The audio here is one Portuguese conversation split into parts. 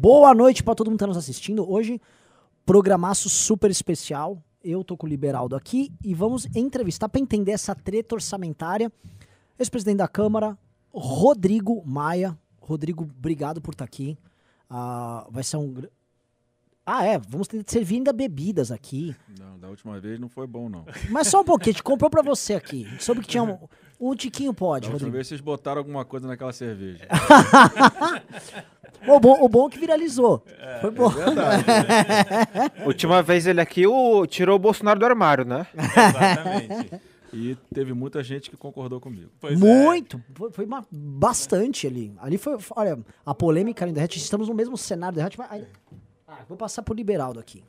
Boa noite para todo mundo que tá nos assistindo. Hoje, programaço super especial. Eu tô com o Liberaldo aqui e vamos entrevistar para entender essa treta orçamentária. Ex-presidente da Câmara, Rodrigo Maia. Rodrigo, obrigado por estar aqui. Ah, vai ser um. Ah, é, vamos ter que servir ainda bebidas aqui. Não, da última vez não foi bom, não. Mas só um pouquinho, a gente comprou pra você aqui. A gente soube que tinha um. Um tiquinho pode, Da Rodrigo. vez vocês botaram alguma coisa naquela cerveja. O bom, o bom é que viralizou. Foi bom. Última vez ele aqui o, tirou o Bolsonaro do armário, né? Exatamente. E teve muita gente que concordou comigo. Pois é. Muito. Foi, foi uma- bastante ali. Ali foi. Olha, a polêmica ali da Ret, estamos no mesmo cenário da Ret, mas. Ah, vou passar pro Liberaldo aqui.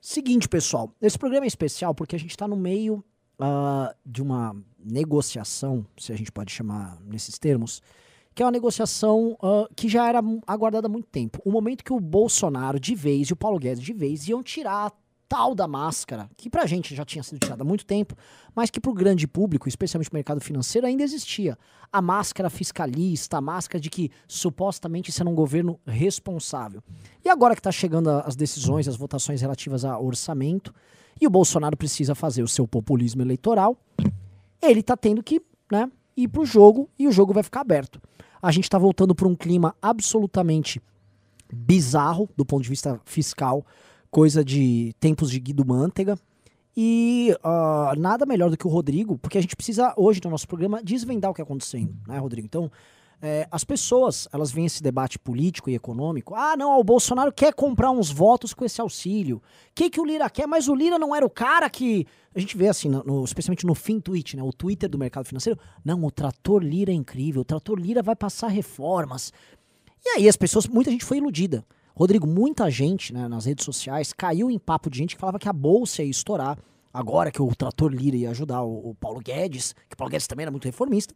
Seguinte, pessoal. Esse programa é especial porque a gente tá no meio ah, de uma negociação, se a gente pode chamar nesses termos, que é uma negociação ah, que já era aguardada há muito tempo. O momento que o Bolsonaro de vez e o Paulo Guedes de vez iam tirar tal da máscara, que pra gente já tinha sido tirada há muito tempo, mas que pro grande público, especialmente o mercado financeiro, ainda existia. A máscara fiscalista, a máscara de que supostamente isso era um governo responsável. E agora que está chegando a- as decisões, as votações relativas ao orçamento, e o Bolsonaro precisa fazer o seu populismo eleitoral, ele está tendo que né, ir pro jogo e o jogo vai ficar aberto. A gente está voltando para um clima absolutamente bizarro do ponto de vista fiscal, coisa de tempos de Guido Mantega. E ah, nada melhor do que o Rodrigo, porque a gente precisa hoje no nosso programa desvendar o que está acontecendo, né, Rodrigo? Então, é, as pessoas, elas veem esse debate político e econômico. Ah, não, o Bolsonaro quer comprar uns votos com esse auxílio. O que, que o Lira quer? Mas o Lira não era o cara que. A gente vê assim, no- especialmente no fim tweet, né? O Twitter do mercado financeiro. Não, o trator Lira é incrível, o trator Lira vai passar reformas. E aí as pessoas, muita gente foi iludida. Rodrigo, muita gente né, nas redes sociais caiu em papo de gente que falava que a bolsa ia estourar. Agora que o trator Lira ia ajudar o, o Paulo Guedes, que o Paulo Guedes também era muito reformista.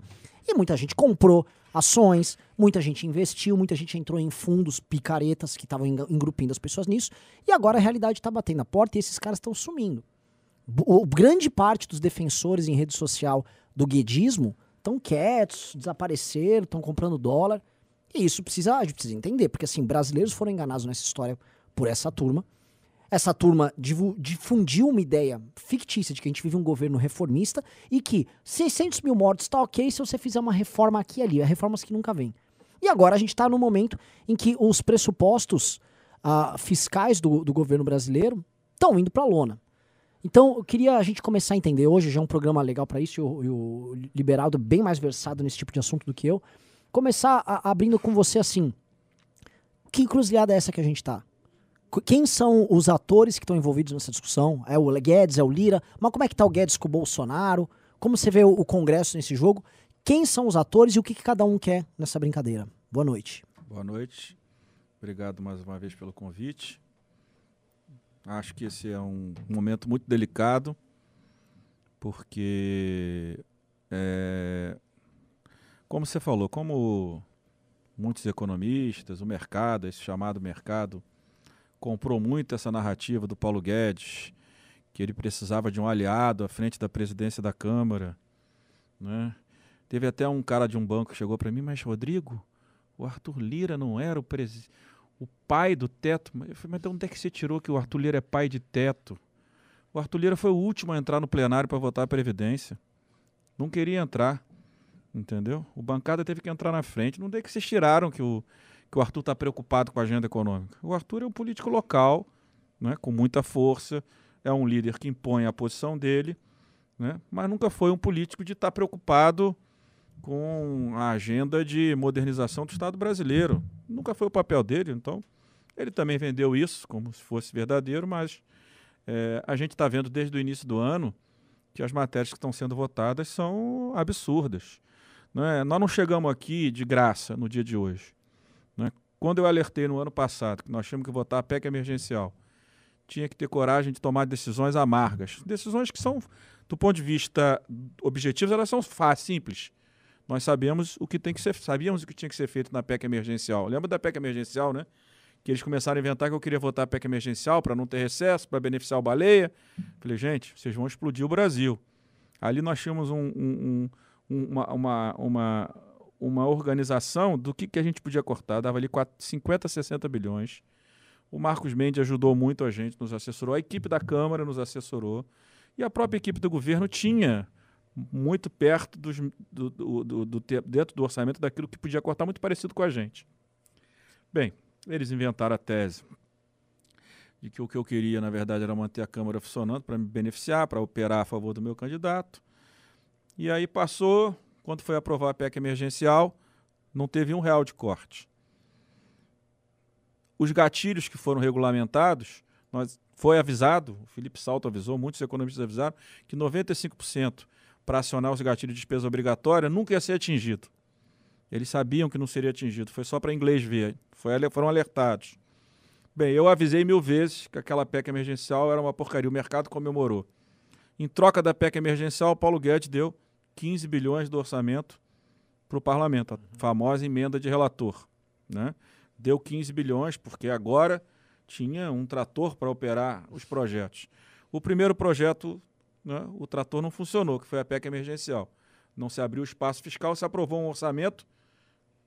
E muita gente comprou ações, muita gente investiu, muita gente entrou em fundos picaretas que estavam engrupindo as pessoas nisso. E agora a realidade está batendo na porta e esses caras estão sumindo. O- grande parte dos defensores em rede social do guedismo estão quietos, desapareceram, estão comprando dólar. E isso precisa, a gente precisa entender, porque assim, brasileiros foram enganados nessa história por essa turma. Essa turma difundiu uma ideia fictícia de que a gente vive um governo reformista e que 600 mil mortos tá ok se você fizer uma reforma aqui e ali, é reformas que nunca vêm. E agora a gente está no momento em que os pressupostos ah, fiscais do, do governo brasileiro estão indo para a lona. Então, eu queria a gente começar a entender. Hoje já é um programa legal para isso, e o, e o Liberaldo é bem mais versado nesse tipo de assunto do que eu. Começar a- abrindo com você assim. Que encruzilhada é essa que a gente tá? Qu- Quem são os atores que estão envolvidos nessa discussão? É o Guedes, é o Lira? Mas como é que tá o Guedes com o Bolsonaro? Como você vê o, o Congresso nesse jogo? Quem são os atores e o que, que cada um quer nessa brincadeira? Boa noite. Boa noite. Obrigado mais uma vez pelo convite. Acho que esse é um momento muito delicado, porque, é, como você falou, como muitos economistas, o mercado, esse chamado mercado, comprou muito essa narrativa do Paulo Guedes, que ele precisava de um aliado à frente da presidência da Câmara. Né? Teve até um cara de um banco que chegou para mim, mas Rodrigo, o Arthur Lira não era o, o pai do teto? Eu falei, mas de onde é que você tirou que o Arthur Lira é pai de teto? O Arthur Lira foi o último a entrar no plenário para votar a Previdência. Não queria entrar, entendeu? O bancada teve que entrar na frente. Não é que vocês tiraram que o, que o Arthur está preocupado com a agenda econômica. O Arthur é um político local, né, com muita força, é um líder que impõe a posição dele, né, mas nunca foi um político de estar preocupado com a agenda de modernização do Estado brasileiro. Nunca foi o papel dele, então ele também vendeu isso como se fosse verdadeiro, mas é, a gente está vendo desde o início do ano que as matérias que estão sendo votadas são absurdas. Não é? Nós não chegamos aqui de graça no dia de hoje. Não é? Quando eu alertei no ano passado que nós tínhamos que votar a PEC emergencial, tinha que ter coragem de tomar decisões amargas. Decisões que são, do ponto de vista objetivo, elas são fáceis, simples nós sabemos o que tem que ser, sabíamos o que tinha que ser feito na PEC emergencial. Lembra da PEC emergencial, né? Que eles começaram a inventar que eu queria votar a PEC emergencial para não ter recesso, para beneficiar o baleia. Falei, gente, vocês vão explodir o Brasil. Ali nós tínhamos um- um- uma, uma, uma, uma organização do que, que a gente podia cortar. Dava ali 4, 50, 60 bilhões. O Marcos Mendes ajudou muito a gente, nos assessorou. A equipe da Câmara nos assessorou. E a própria equipe do governo tinha muito perto dos, do, do, do, do, dentro do orçamento daquilo que podia cortar, muito parecido com a gente. Bem, eles inventaram a tese de que o que eu queria, na verdade, era manter a Câmara funcionando para me beneficiar, para operar a favor do meu candidato. E aí passou, quando foi aprovar a PEC emergencial, não teve um real de corte. Os gatilhos que foram regulamentados, nós, foi avisado, o Felipe Salto avisou, muitos economistas avisaram, que 95% para acionar os gatilhos de despesa obrigatória nunca ia ser atingido. Eles sabiam que não seria atingido, foi só para inglês ver, foi, foram alertados. Bem, eu avisei mil vezes que aquela PEC emergencial era uma porcaria, o mercado comemorou. Em troca da PEC emergencial, Paulo Guedes deu 15 bilhões do orçamento para o parlamento, a famosa emenda de relator. Né? Deu 15 bilhões, porque agora tinha um trator para operar os projetos. O primeiro projeto, né, o trator não funcionou, que foi a PEC emergencial. Não se abriu espaço fiscal, se aprovou um orçamento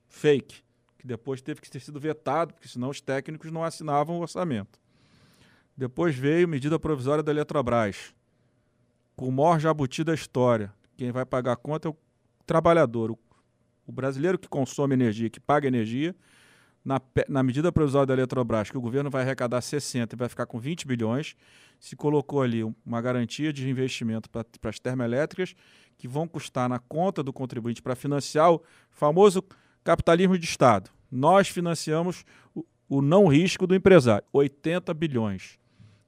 fake que depois teve que ter sido vetado, porque senão os técnicos não assinavam o orçamento. Depois veio medida provisória da Eletrobras, com o maior jabuti da história. Quem vai pagar a conta é o trabalhador, o, o brasileiro que consome energia, que paga energia. Na, na medida provisória da Eletrobras, que o governo vai arrecadar 60 e vai ficar com 20 bilhões, se colocou ali uma garantia de investimento para as termoelétricas que vão custar na conta do contribuinte para financiar o famoso capitalismo de Estado. Nós financiamos o, o não risco do empresário, 80 bilhões.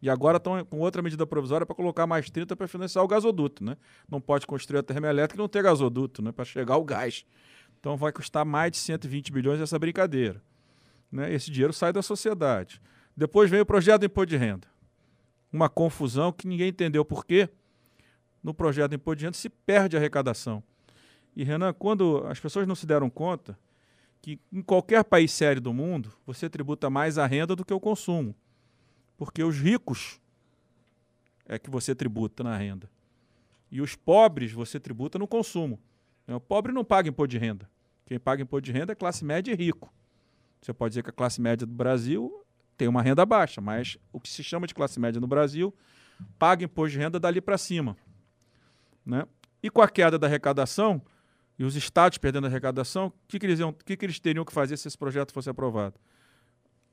E agora estão com outra medida provisória para colocar mais 30 para financiar o gasoduto. Né? Não pode construir a termoelétrica e não ter gasoduto né? para chegar o gás. Então vai custar mais de 120 bilhões essa brincadeira. Né? Esse dinheiro sai da sociedade. Depois vem o projeto do imposto de renda. Uma confusão que ninguém entendeu por quê. No projeto do imposto de renda se perde a arrecadação. E, Renan, quando as pessoas não se deram conta que em qualquer país sério do mundo você tributa mais a renda do que o consumo. Porque os ricos é que você tributa na renda. E os pobres você tributa no consumo. O pobre não paga imposto de renda. Quem paga imposto de renda é classe média e rico. Você pode dizer que a classe média do Brasil tem uma renda baixa, mas o que se chama de classe média no Brasil paga imposto de renda dali para cima. Né? E com a queda da arrecadação, e os estados perdendo a arrecadação, o que, que, que, que eles teriam que fazer se esse projeto fosse aprovado?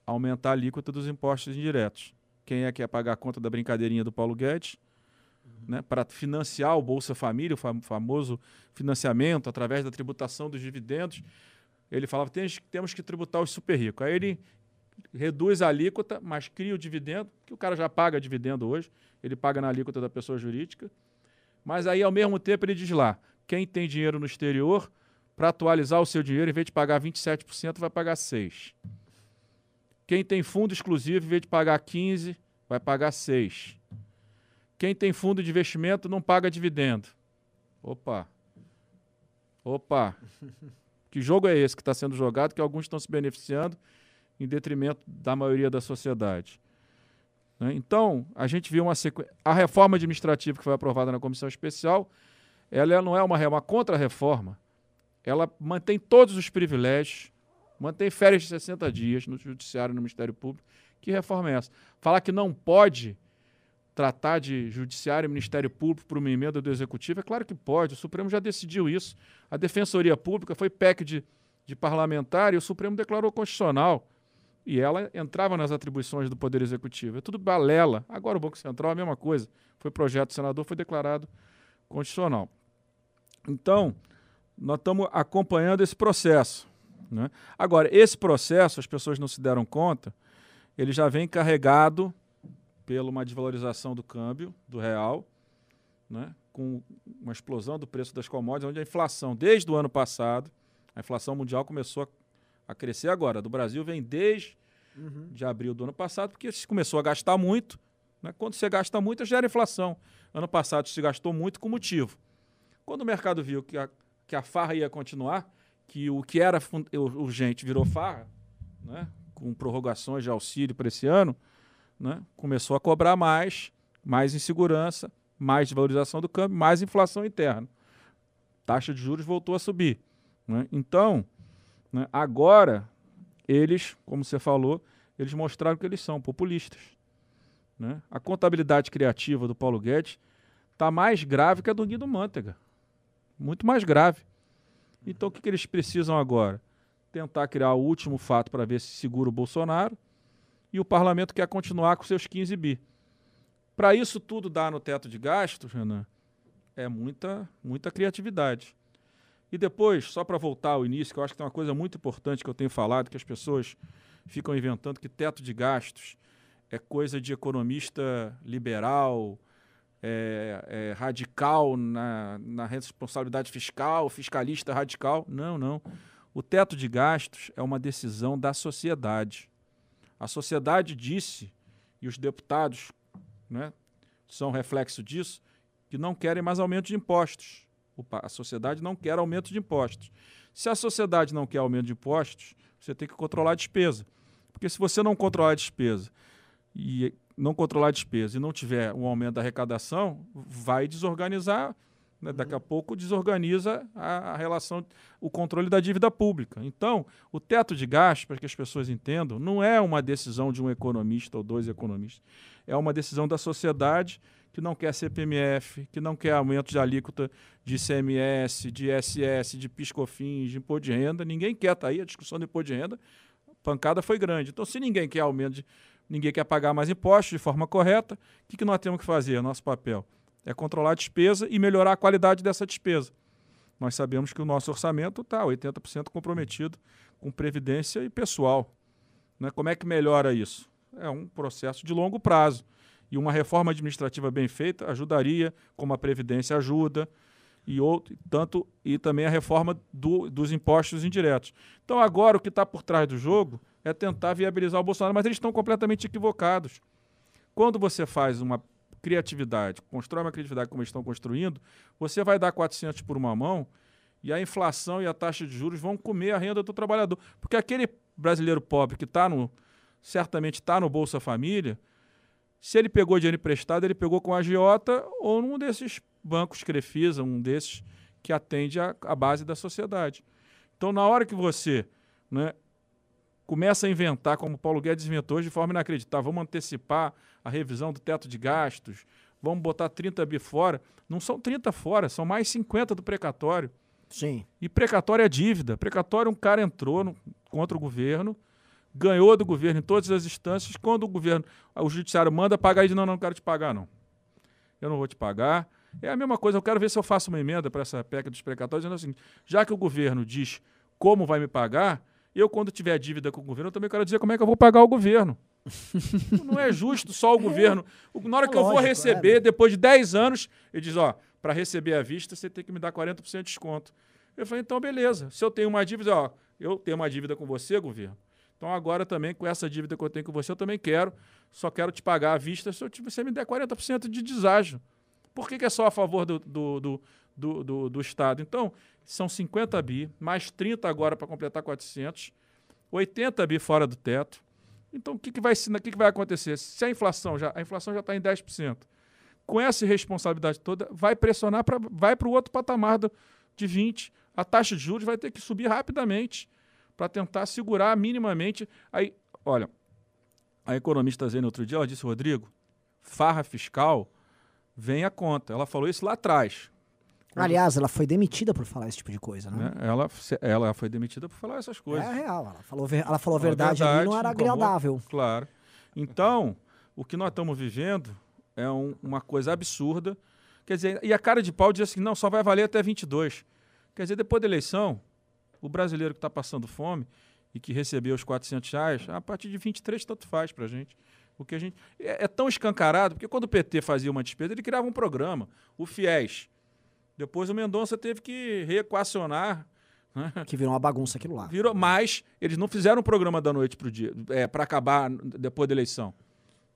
Aumentar a alíquota dos impostos indiretos. Quem é que ia pagar a conta da brincadeirinha do Paulo Guedes? Né, para financiar o Bolsa Família, o fam famoso financiamento através da tributação dos dividendos. Ele falava que temos que tributar os super ricos. Aí ele reduz a alíquota, mas cria o dividendo, que o cara já paga dividendo hoje, ele paga na alíquota da pessoa jurídica. Mas aí, ao mesmo tempo, ele diz lá: quem tem dinheiro no exterior, para atualizar o seu dinheiro, em vez de pagar 27%, vai pagar 6%. Quem tem fundo exclusivo, em vez de pagar 15%, vai pagar 6%. Quem tem fundo de investimento não paga dividendo. Opa. Opa. Que jogo é esse que está sendo jogado que alguns estão se beneficiando em detrimento da maioria da sociedade? Né? Então, a gente viu uma sequência. A reforma administrativa que foi aprovada na comissão especial ela não é uma, uma contra-reforma. Ela mantém todos os privilégios, mantém férias de 60 dias no Judiciário e no Ministério Público. Que reforma é essa? Falar que não pode tratar de Judiciário e Ministério Público por uma emenda do Executivo, é claro que pode. O Supremo já decidiu isso. A Defensoria Pública foi PEC de, de parlamentar e o Supremo declarou constitucional. E ela entrava nas atribuições do Poder Executivo. É tudo balela. Agora o Banco Central a mesma coisa. Foi projeto do senador, foi declarado constitucional. Então, nós estamos acompanhando esse processo. Né? Agora, esse processo, as pessoas não se deram conta, ele já vem carregado pela uma desvalorização do câmbio, do real, né? com uma explosão do preço das commodities, onde a inflação, desde o ano passado, a inflação mundial começou a, a crescer agora. Do Brasil vem desde uhum. de abril do ano passado, porque se começou a gastar muito. Né? Quando você gasta muito, gera inflação. Ano passado se gastou muito com motivo. Quando o mercado viu que a, que a farra ia continuar, que o que era urgente virou farra, né, com prorrogações de auxílio para esse ano, né, começou a cobrar mais, mais insegurança, mais desvalorização do câmbio, mais inflação interna. Taxa de juros voltou a subir. né? Então, né, agora, eles, como você falou, eles mostraram que eles são populistas. Né? A contabilidade criativa do Paulo Guedes está mais grave que a do Guido Mantega. Muito mais grave. Então, o que, que eles precisam agora? Tentar criar o último fato para ver se segura o Bolsonaro e o parlamento quer continuar com seus 15 bi. Para isso tudo dar no teto de gastos, Renan, é muita, muita criatividade. E depois, só para voltar ao início, que eu acho que tem uma coisa muito importante que eu tenho falado, que as pessoas ficam inventando que teto de gastos é coisa de economista liberal, é, é radical na, na responsabilidade fiscal, fiscalista radical. Não, não. O teto de gastos é uma decisão da sociedade. A sociedade disse, e os deputados né, são reflexo disso, que não querem mais aumento de impostos. A sociedade não quer aumento de impostos. Se a sociedade não quer aumento de impostos, você tem que controlar a despesa. Porque se você não controlar a despesa e não controlar a despesa e não tiver um aumento da arrecadação, vai desorganizar, né? daqui a pouco desorganiza a, a, relação, o controle da dívida pública. Então, o teto de gastos, para que as pessoas entendam, não é uma decisão de um economista ou dois economistas, é uma decisão da sociedade que não quer CPMF, que não quer aumento de alíquota de ICMS, de ISS, de PiscoFins, de imposto de renda. Ninguém quer, tá aí a discussão do imposto de renda, a pancada foi grande. Então, se ninguém quer aumento, de, ninguém quer pagar mais impostos de forma correta, o que, que nós temos que fazer? Nosso papel é controlar a despesa e melhorar a qualidade dessa despesa. Nós sabemos que o nosso orçamento está 80% comprometido com previdência e pessoal. Né? Como é que melhora isso? É um processo de longo prazo. E uma reforma administrativa bem feita ajudaria, como a Previdência ajuda, e outro, tanto e também a reforma do, dos impostos indiretos. Então agora o que está por trás do jogo é tentar viabilizar o Bolsonaro, mas eles estão completamente equivocados. Quando você faz uma criatividade, constrói uma criatividade como eles estão construindo, você vai dar 400 por uma mão e a inflação e a taxa de juros vão comer a renda do trabalhador. Porque aquele brasileiro pobre que está no, certamente está no Bolsa Família, se ele pegou dinheiro emprestado, ele pegou com a agiota ou num desses bancos Crefisa, um desses que atende a, a base da sociedade. Então, na hora que você né, começa a inventar, como Paulo Guedes inventou de forma inacreditável, vamos antecipar a revisão do teto de gastos, vamos botar 30 bi fora. Não são 30 fora, são mais 50 do precatório. Sim. E precatório é dívida. Precatório, um cara entrou no, contra o governo, ganhou do governo em todas as instâncias. Quando o governo, o judiciário manda pagar, ele diz: não, não quero te pagar, não. Eu não vou te pagar. É a mesma coisa, eu quero ver se eu faço uma emenda para essa PEC dos precatórios, dizendo assim: já que o governo diz como vai me pagar, eu, quando tiver dívida com o governo, eu também quero dizer como é que eu vou pagar o governo. não é justo só o governo. Na hora é que lógico, eu vou receber, é. depois de 10 anos, ele diz: ó, para receber a vista, você tem que me dar 40% de desconto. Eu falei: então, beleza. Se eu tenho uma dívida, ó, eu tenho uma dívida com você, governo então agora também, com essa dívida que eu tenho com você, eu também quero, só quero te pagar à vista se você me der 40% de deságio. Por que, que, é só a favor do, do, do, do, do, do Estado? Então, são 50 bi, mais 30 agora para completar 400, 80 bi fora do teto. Então, o que, que, vai, que, que vai acontecer? Se a inflação já a inflação já está em 10%, com essa responsabilidade toda, vai pressionar, pra, vai para o outro patamar do, de 20%. A taxa de juros vai ter que subir rapidamente para tentar segurar minimamente. Aí, olha, a economista Zene outro dia, ela disse, Rodrigo, farra fiscal vem a conta. Ela falou isso lá atrás. Aliás, ela foi demitida por falar esse tipo de coisa, né? né? Ela, ela foi demitida por falar essas coisas. É real, ela falou, ela falou a verdade, verdade ali, não era agradável. claro. Então, o que nós estamos vivendo é um, uma coisa absurda. Quer dizer, e a cara de pau diz assim, não, só vai valer até 22. Quer dizer, depois da eleição, o brasileiro que está passando fome e que recebeu os 400 reais, a partir de 23 tanto faz para a gente. O que a gente é, é, tão escancarado, porque quando o PT fazia uma despesa, ele criava um programa, o FIES. Depois o Mendonça teve que reequacionar. Né? Que virou uma bagunça aquilo lá. Virou, mas eles não fizeram um programa da noite para o dia, é, para acabar depois da eleição.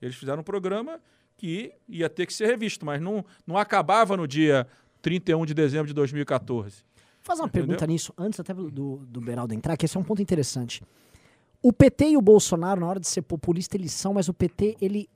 Eles fizeram um programa que ia ter que ser revisto, mas não, não acabava no dia 31 de dezembro de 2014 fazer uma Entendeu? pergunta nisso, antes até do, do Beraldo entrar, que esse é um ponto interessante. O PT e o Bolsonaro, na hora de ser populista, eles são, mas o PT, ele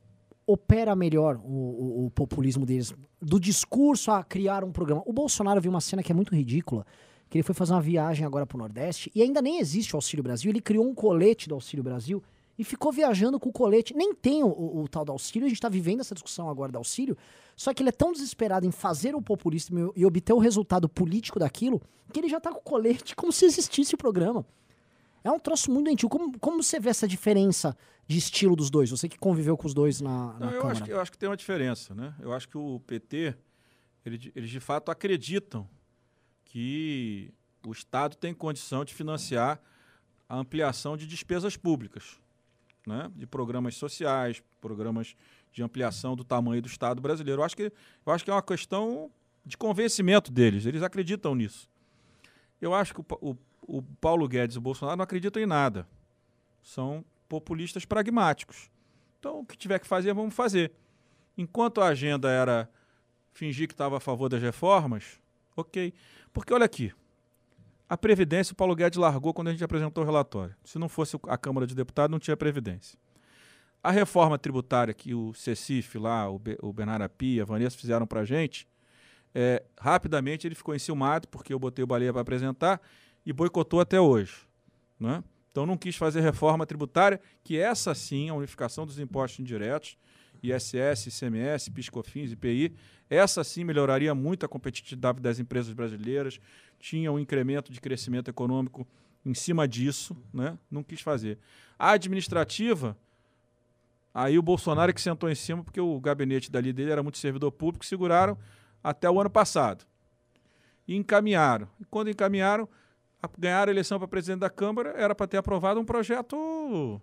opera melhor o, o, o populismo deles. Do discurso a criar um programa. O Bolsonaro viu uma cena que é muito ridícula, que ele foi fazer uma viagem agora pro Nordeste e ainda nem existe o Auxílio Brasil. Ele criou um colete do Auxílio Brasil e ficou viajando com o colete. Nem tem o, o, o tal do auxílio, a gente tá vivendo essa discussão agora do auxílio, só que ele é tão desesperado em fazer o populismo e, obter o resultado político daquilo, que ele já tá com o colete como se existisse o programa. É um troço muito doentio. Como, como você vê essa diferença de estilo dos dois? Você que conviveu com os dois na, na Não, eu, acho que, eu acho que tem uma diferença, né? Eu acho que o PT, ele- eles de fato acreditam que o Estado tem condição de financiar a ampliação de despesas públicas, né? de programas sociais, programas de ampliação do tamanho do Estado brasileiro. Eu acho que, eu acho que é uma questão de convencimento deles, eles acreditam nisso. Eu acho que o, o, o Paulo Guedes e o Bolsonaro não acreditam em nada. São populistas pragmáticos. Então, o que tiver que fazer, vamos fazer. Enquanto a agenda era fingir que estava a favor das reformas, ok. Porque olha aqui, a Previdência o Paulo Guedes largou quando a gente apresentou o relatório. Se não fosse a Câmara de Deputados, não tinha Previdência. A reforma tributária que o Cecif lá, o, Be o Bernardo Api, a Vanessa fizeram para a gente, é, rapidamente ele ficou enciumado, porque eu botei o Baleia para apresentar, e boicotou até hoje. Né? Então não quis fazer reforma tributária, que essa sim, a unificação dos impostos indiretos, ISS, ICMS, PiscoFins, IPI, essa sim melhoraria muito a competitividade das empresas brasileiras, tinha um incremento de crescimento econômico em cima disso, né? não quis fazer. A administrativa, aí o Bolsonaro que sentou em cima, porque o gabinete dali dele era muito servidor público, seguraram até o ano passado. E encaminharam. E quando encaminharam, ganharam a eleição para presidente da Câmara, era para ter aprovado um projeto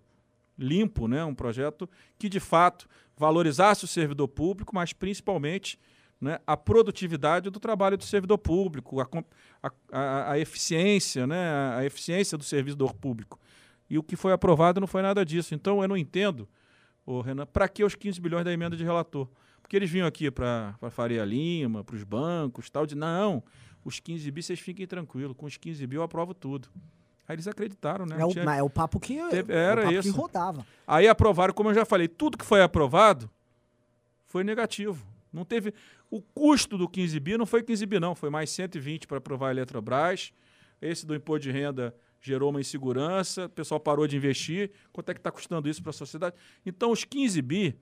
limpo, né? um projeto que, de fato, valorizasse o servidor público, mas principalmente né, a produtividade do trabalho do servidor público, a, a- a eficiência, né, a eficiência do servidor público. E o que foi aprovado não foi nada disso. Então, eu não entendo, ô Renan, para que os 15 bilhões da emenda de relator? Porque eles vinham aqui para a Faria Lima, para os bancos, tal, de não, os 15 bi, vocês fiquem tranquilos, com os 15 bi eu aprovo tudo. Aí eles acreditaram, né? É o, tinha- é o papo que, Teve- é era papo isso. que rodava. Aí aprovaram, como eu já falei, tudo que foi aprovado foi negativo. Não teve. O custo do 15 bi não foi 15 bi, não. Foi mais 120 para aprovar a Eletrobras. Esse do imposto de renda gerou uma insegurança, o pessoal parou de investir. Quanto é que está custando isso para a sociedade? Então, os 15 bi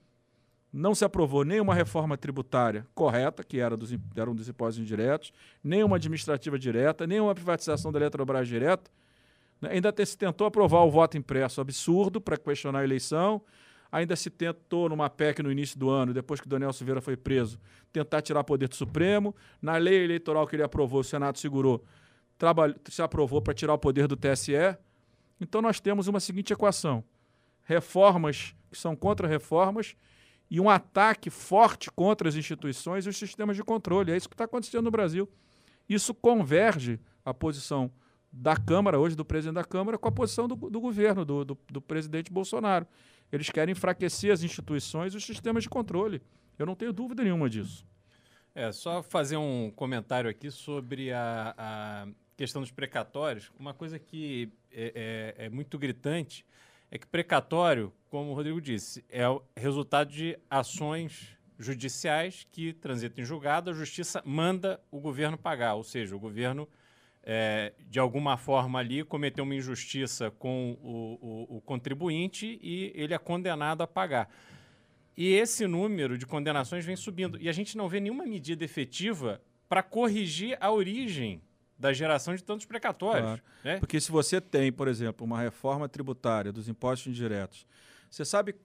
não se aprovou nem uma reforma tributária correta, que era dos, eram dos impostos indiretos, nem uma administrativa direta, nem uma privatização da Eletrobras direta. né? Ainda te- se tentou aprovar o voto impresso absurdo para questionar a eleição. Ainda se tentou, numa PEC no início do ano, depois que o Daniel Silveira foi preso, tentar tirar poder do Supremo. Na lei eleitoral que ele aprovou, o Senado segurou, se aprovou para tirar o poder do TSE. Então nós temos uma seguinte equação: reformas que são contra reformas e um ataque forte contra as instituições e os sistemas de controle. É isso que está acontecendo no Brasil. Isso converge a posição da Câmara, hoje do presidente da Câmara, com a posição do, do governo, do, do, do presidente Bolsonaro. Eles querem enfraquecer as instituições e os sistemas de controle. Eu não tenho dúvida nenhuma disso. É, só fazer um comentário aqui sobre a, a questão dos precatórios. Uma coisa que é, é- é muito gritante é que precatório, como o Rodrigo disse, é o resultado de ações judiciais que transitam em julgado, a justiça manda o governo pagar, ou seja, o governo, é, de alguma forma ali, cometeu uma injustiça com o- o- o contribuinte e ele é condenado a pagar. E esse número de condenações vem subindo. E a gente não vê nenhuma medida efetiva para corrigir a origem da geração de tantos precatórios. Claro. Né? Porque se você tem, por exemplo, uma reforma tributária dos impostos indiretos, você sabe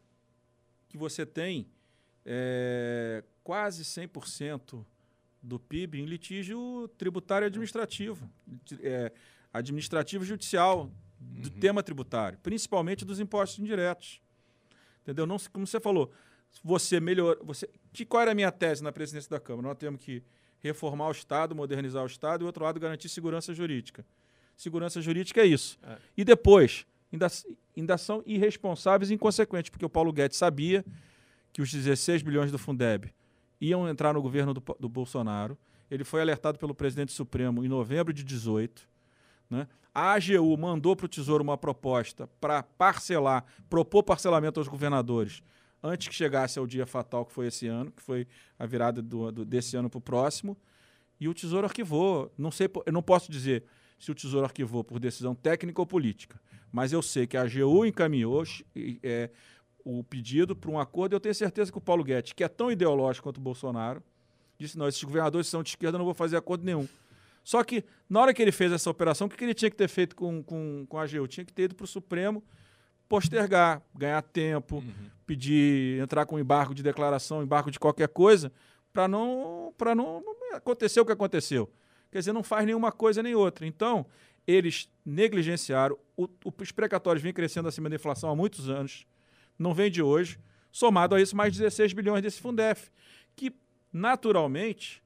que você tem é, quase 100% do PIB em litígio tributário e administrativo, é, administrativo e judicial do tema tributário, principalmente dos impostos indiretos. Entendeu? Não, se- como você falou, você melhor, você, que qual era a minha tese na presidência da Câmara? Nós temos que reformar o Estado, modernizar o Estado e, outro lado, garantir segurança jurídica. Segurança jurídica é isso. É. E depois, ainda, ainda são irresponsáveis e inconsequentes, porque o Paulo Guedes sabia que os 16 bilhões do Fundeb iam entrar no governo do, do Bolsonaro. Ele foi alertado pelo presidente Supremo em novembro de 18. Né? A AGU mandou para o Tesouro uma proposta para parcelar, propor parcelamento aos governadores antes que chegasse ao dia fatal que foi esse ano, que foi a virada do, do- desse ano para o próximo. E o Tesouro arquivou. Não sei, eu não posso dizer se o Tesouro arquivou por decisão técnica ou política, mas eu sei que a AGU encaminhou é, o pedido para um acordo. Eu tenho certeza que o Paulo Guedes, que é tão ideológico quanto o Bolsonaro, disse: não, esses governadores são de esquerda, eu não vou fazer acordo nenhum. Só que, na hora que ele fez essa operação, o que que ele tinha que ter feito com, com, com a AGU? Tinha que ter ido para o Supremo postergar, ganhar tempo, pedir, entrar com embargo de declaração, embargo de qualquer coisa, para não, para não acontecer o que aconteceu. Quer dizer, não faz nenhuma coisa nem outra. Então, eles negligenciaram. O, os precatórios vêm crescendo acima da inflação há muitos anos, não vem de hoje. Somado a isso, mais 16 bilhões desse Fundef, que naturalmente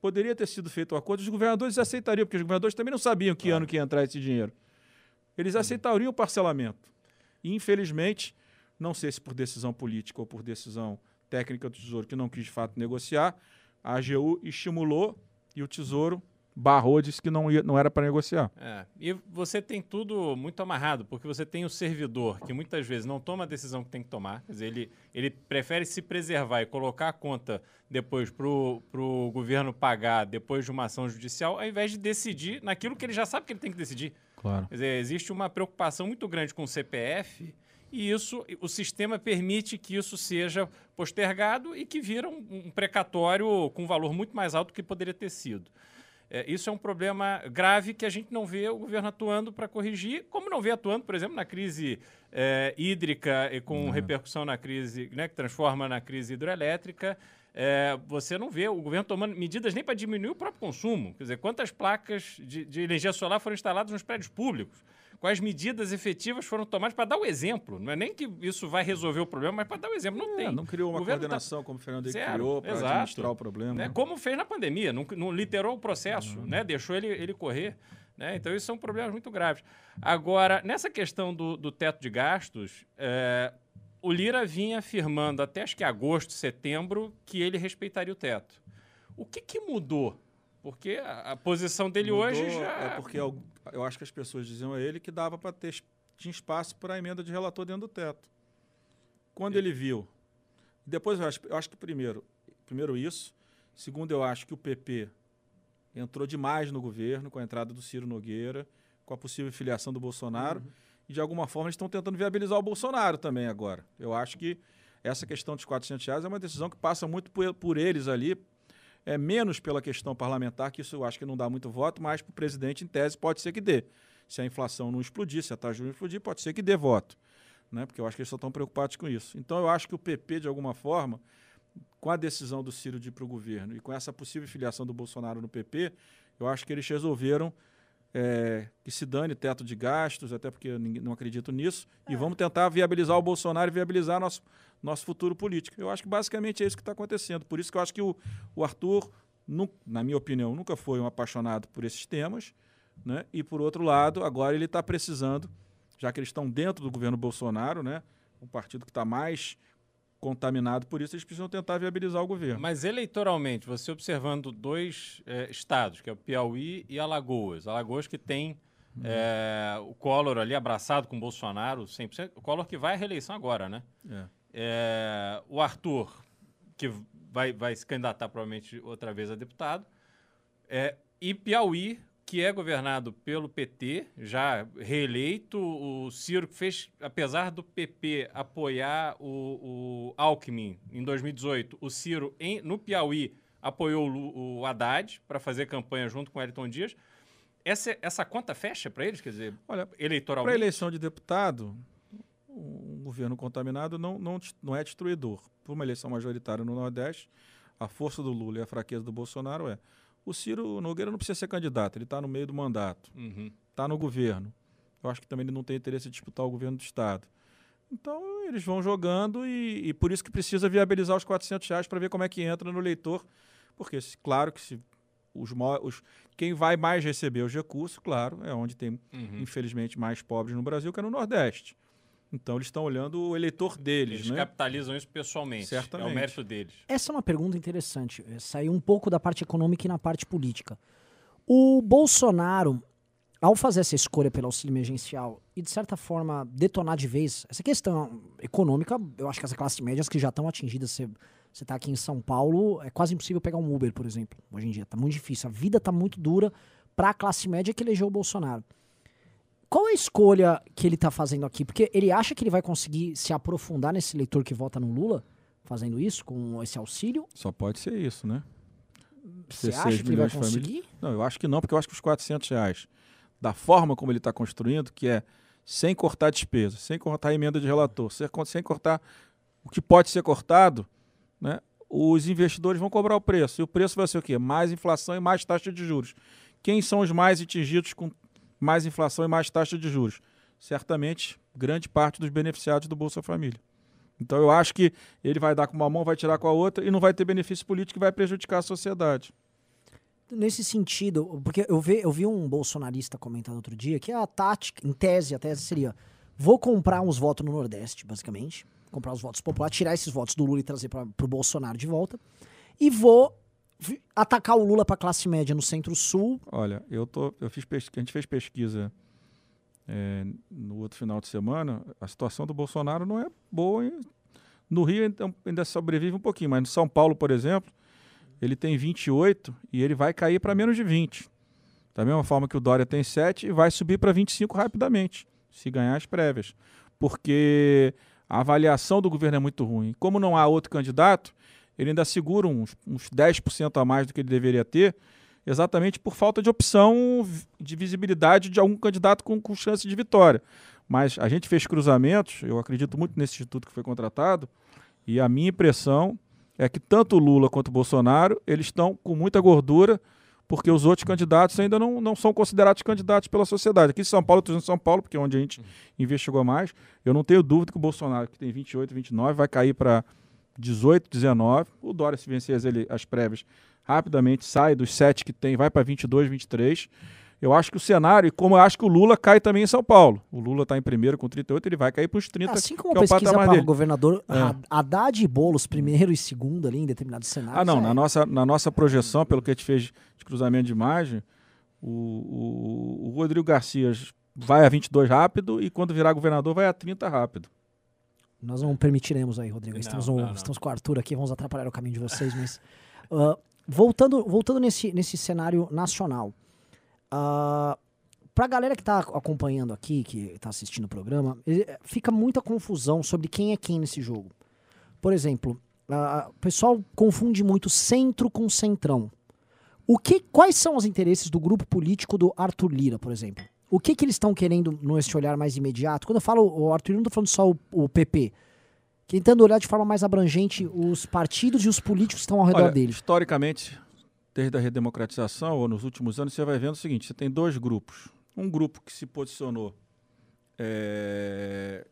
poderia ter sido feito o acordo, os governadores aceitariam, porque os governadores também não sabiam que ano que ia entrar esse dinheiro. Eles aceitariam o parcelamento. E, infelizmente, não sei se por decisão política ou por decisão técnica do Tesouro, que não quis de fato negociar, a AGU estimulou e o Tesouro barrou, disse que não, ia, não era para negociar. É, e você tem tudo muito amarrado, porque você tem o servidor, que muitas vezes não toma a decisão que tem que tomar, quer dizer, ele, ele prefere se preservar e colocar a conta depois para o governo pagar depois de uma ação judicial, ao invés de decidir naquilo que ele já sabe que ele tem que decidir. Claro. Quer dizer, existe uma preocupação muito grande com o CPF e isso, o sistema permite que isso seja postergado e que vira um, um precatório com valor muito mais alto do que poderia ter sido. É, isso é um problema grave que a gente não vê o governo atuando para corrigir, como não vê atuando, por exemplo, na crise é, hídrica e com repercussão na crise, né, que transforma na crise hidroelétrica. É, você não vê o governo tomando medidas nem para diminuir o próprio consumo. Quer dizer, quantas placas de, de energia solar foram instaladas nos prédios públicos? Quais medidas efetivas foram tomadas para dar o exemplo? Não é nem que isso vai resolver o problema, mas para dar o exemplo. Não tem. É, não criou uma tá- coordenação como o Fernando Henrique Zero, criou para administrar o problema. né? né? Como fez na pandemia, não, não literou o processo, né? deixou ele, ele correr. Né? Então, isso são problemas muito graves. Agora, nessa questão do, do teto de gastos, é, o Lira vinha afirmando até acho que agosto, setembro, que ele respeitaria o teto. O que, que mudou? Porque a, a posição dele Mudou, hoje já. É porque eu, eu acho que as pessoas diziam a ele que dava para ter tinha espaço para a emenda de relator dentro do teto. Quando ele viu. Depois eu acho, eu acho que primeiro, primeiro isso. Segundo, eu acho que o PP entrou demais no governo com a entrada do Ciro Nogueira, com a possível filiação do Bolsonaro. E de alguma forma eles estão tentando viabilizar o Bolsonaro também agora. Eu acho que essa questão dos 400 reais é uma decisão que passa muito por, por eles ali, é menos pela questão parlamentar, que isso eu acho que não dá muito voto, mas para o presidente, em tese, pode ser que dê. Se a inflação não explodir, se a taxa juros explodir, pode ser que dê voto. Né? Porque eu acho que eles só estão preocupados com isso. Então eu acho que o PP, de alguma forma, com a decisão do Ciro de ir para o governo e com essa possível filiação do Bolsonaro no PP, eu acho que eles resolveram é, que se dane teto de gastos, até porque eu ninguém- não acredito nisso, e vamos tentar viabilizar o Bolsonaro e viabilizar nosso, nosso futuro político. Eu acho que basicamente é isso que está acontecendo. Por isso que eu acho que o, o Arthur, nu- na minha opinião, nunca foi um apaixonado por esses temas, né? e por outro lado, agora ele está precisando, já que eles estão dentro do governo Bolsonaro, né? um partido que está mais contaminado por isso, eles precisam tentar viabilizar o governo. Mas eleitoralmente, você observando dois eh, estados, que é o Piauí e Alagoas. Alagoas que tem eh, o Collor ali abraçado com o Bolsonaro, 100%. O Collor que vai à reeleição agora, né? É. É, o Arthur, que vai, vai se candidatar provavelmente outra vez a deputado. É, e Piauí, que é governado pelo PT, já reeleito. O Ciro, que fez, apesar do PP apoiar o, o Alckmin em 2018, o Ciro em- no Piauí apoiou o, o Haddad para fazer campanha junto com o Elton Dias. Essa, essa conta fecha para eles? Quer dizer, Olha, Para eleitoralmente? eleição de deputado, um governo contaminado não, não, não é destruidor. Para uma eleição majoritária no Nordeste, a força do Lula e a fraqueza do Bolsonaro é. O Ciro Nogueira não precisa ser candidato, ele está no meio do mandato, Uhum. está no governo. Eu acho que também ele não tem interesse em disputar o governo do Estado. Então, eles vão jogando e, e por isso que precisa viabilizar os 400 reais para ver como é que entra no eleitor. Porque, claro que se os, os quem vai mais receber os recursos, claro, é onde tem Uhum. infelizmente, mais pobres no Brasil, que é no Nordeste. Então, eles estão olhando o eleitor deles, Eles né? capitalizam isso pessoalmente. É Certamente. o mérito deles. Essa é uma pergunta interessante. É, Saiu um pouco da parte econômica e na parte política. O Bolsonaro, ao fazer essa escolha pelo auxílio emergencial e, de certa forma, detonar de vez essa questão econômica, eu acho que as classes médias que já estão atingidas, você Você tá aqui em São Paulo, é quase impossível pegar um Uber, por exemplo. Hoje em dia, tá muito difícil. A vida tá muito dura para a classe média que elegeu o Bolsonaro. Qual é a escolha que ele tá fazendo aqui? Porque ele acha que ele vai conseguir se aprofundar nesse eleitor que vota no Lula, fazendo isso, com esse auxílio? Só pode ser isso, né? Você 16 acha que ele vai conseguir? Não, eu acho que não, porque eu acho que os 400 reais, da forma como ele está construindo, que é sem cortar despesa, sem cortar emenda de relator, sem cortar o que pode ser cortado, né, os investidores vão cobrar o preço. E o preço vai ser o quê? Mais inflação e mais taxa de juros. Quem são os mais atingidos com mais inflação e mais taxa de juros? Certamente, grande parte dos beneficiados do Bolsa Família. Então eu acho que ele vai dar com uma mão, vai tirar com a outra e não vai ter benefício político e vai prejudicar a sociedade. Nesse sentido, porque eu vi, eu vi um bolsonarista comentando outro dia que a tática, em tese, a tese seria: vou comprar uns votos no Nordeste, basicamente. Comprar os votos populares, tirar esses votos do Lula e trazer para o Bolsonaro de volta. E vou atacar o Lula para classe média no Centro-Sul. Olha, eu tô, eu fiz pesqui- a gente fez pesquisa é, no outro final de semana. A situação do Bolsonaro não é boa. hein? No Rio então, ainda sobrevive um pouquinho, mas no São Paulo, por exemplo, ele tem 28 e ele vai cair para menos de 20. Da mesma forma que o Dória tem 7 e vai subir para 25 rapidamente, se ganhar as prévias. Porque a avaliação do governo é muito ruim. Como não há outro candidato, ele ainda segura uns, uns 10% a mais do que ele deveria ter, exatamente por falta de opção de visibilidade de algum candidato com, com chance de vitória. Mas a gente fez cruzamentos, eu acredito muito nesse instituto que foi contratado, e a minha impressão é que tanto o Lula quanto o Bolsonaro, eles estão com muita gordura, porque os outros candidatos ainda não, não são considerados candidatos pela sociedade. Aqui em São Paulo, eu estou em São Paulo, porque é onde a gente investigou mais, eu não tenho dúvida que o Bolsonaro, que tem 28, 29, vai cair para 18, 19. O Dória, se vencer as, ele- as prévias, rapidamente sai dos 7 que tem, vai para 22, 23. Eu acho que o cenário, e como eu acho que o Lula cai também em São Paulo. O Lula está em primeiro com 38, ele vai cair para os 30, Assim como que é o pesquisa para dele. governador, É. Ha- Haddad e Boulos, primeiro e segundo ali em determinados cenários. Ah, não. é- Na nossa, na nossa projeção, pelo que a gente fez de cruzamento de imagem, o, o, o Rodrigo Garcia vai a 22 rápido e quando virar governador vai a 30 rápido. Nós não permitiremos aí, Rodrigo. Estamos, não, não. estamos com o Arthur aqui, vamos atrapalhar o caminho de vocês, mas. ah, voltando voltando nesse, nesse cenário nacional. Uh, pra galera que tá acompanhando aqui, que tá assistindo o programa, eh, fica muita confusão sobre quem é quem nesse jogo. Por exemplo, ah, o pessoal confunde muito centro com centrão. O que, quais são os interesses do grupo político do Arthur Lira, por exemplo? O que, que eles estão querendo nesse olhar mais imediato? Quando eu falo o Arthur não estou falando só o, o PP. Tentando olhar de forma mais abrangente os partidos e os políticos que estão ao redor Olha, dele. historicamente, desde a redemocratização ou nos últimos anos, você vai vendo o seguinte: você tem dois grupos. Um grupo que se posicionou eh,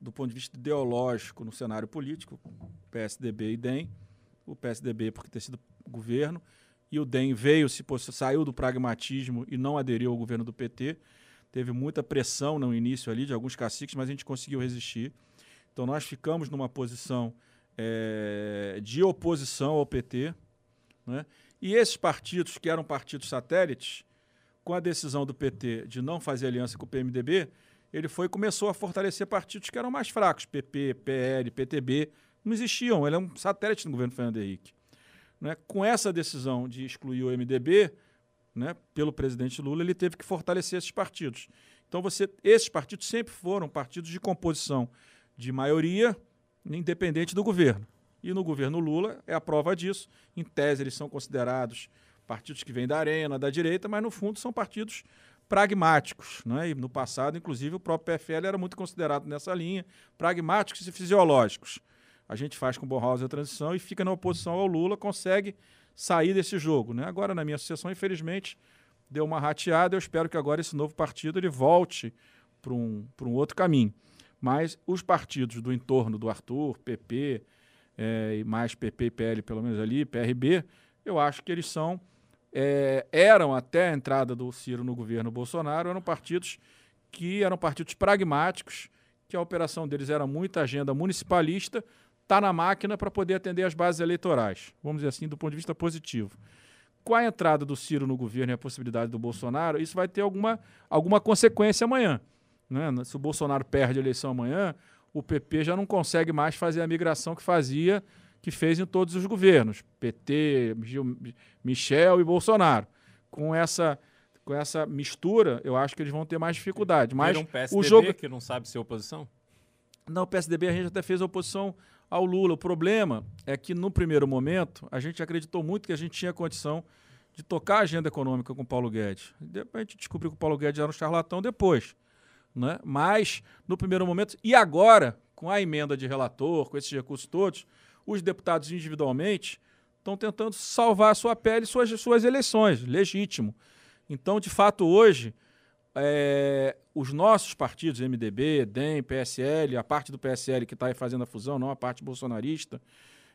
do ponto de vista ideológico no cenário político, PSDB e DEM. O PSDB porque ter sido governo e o DEM veio, se saiu do pragmatismo e não aderiu ao governo do PT. Teve muita pressão no início ali de alguns caciques, mas a gente conseguiu resistir. Então nós ficamos numa posição eh, de oposição ao PT. né? E esses partidos, que eram partidos satélites, com a decisão do PT de não fazer aliança com o PMDB, ele foi começou a fortalecer partidos que eram mais fracos, PP, PL, PTB, não existiam, ele é um satélite do governo Fernando Henrique. Né? Com essa decisão de excluir o MDB, né, pelo presidente Lula, ele teve que fortalecer esses partidos. Então, você, esses partidos sempre foram partidos de composição de maioria, independente do governo. E no governo Lula é a prova disso. Em tese, eles são considerados partidos que vêm da arena, da direita, mas no fundo são partidos pragmáticos. Né? E no passado, inclusive, o próprio PFL era muito considerado nessa linha, pragmáticos e fisiológicos. A gente faz com o Borrausa a transição e fica na oposição ao Lula, consegue sair desse jogo. Né? Agora, na minha sucessão, infelizmente, deu uma rateada. Eu espero que agora esse novo partido ele volte para um, um outro caminho. Mas os partidos do entorno do Arthur, PP, eh, e mais PP e PL, pelo menos ali, PRB, eu acho que eles são, eh, eram até a entrada do Ciro no governo Bolsonaro, eram partidos que eram partidos pragmáticos, que a operação deles era muita agenda municipalista, está na máquina para poder atender as bases eleitorais, vamos dizer assim, do ponto de vista positivo. Com a entrada do Ciro no governo e a possibilidade do Bolsonaro, isso vai ter alguma, alguma consequência amanhã. Né? Se o Bolsonaro perde a eleição amanhã, o PP já não consegue mais fazer a migração que fazia, que fez em todos os governos, PT, Gil, Michel e Bolsonaro. Com essa, com essa mistura, eu acho que eles vão ter mais dificuldade. Mas um PSDB o jogo que não sabe ser oposição? não, o PSDB a gente até fez oposição ao Lula. O problema é que, no primeiro momento, a gente acreditou muito que a gente tinha condição de tocar a agenda econômica com o Paulo Guedes. Depois a gente descobriu que o Paulo Guedes era um charlatão depois. Né? Mas, no primeiro momento, e agora, com a emenda de relator, com esses recursos todos, os deputados individualmente estão tentando salvar a sua pele e suas, suas eleições, legítimo. Então, de fato, hoje, é, os nossos partidos, MDB, DEM, PSL, a parte do PSL que está aí fazendo a fusão, não a parte bolsonarista,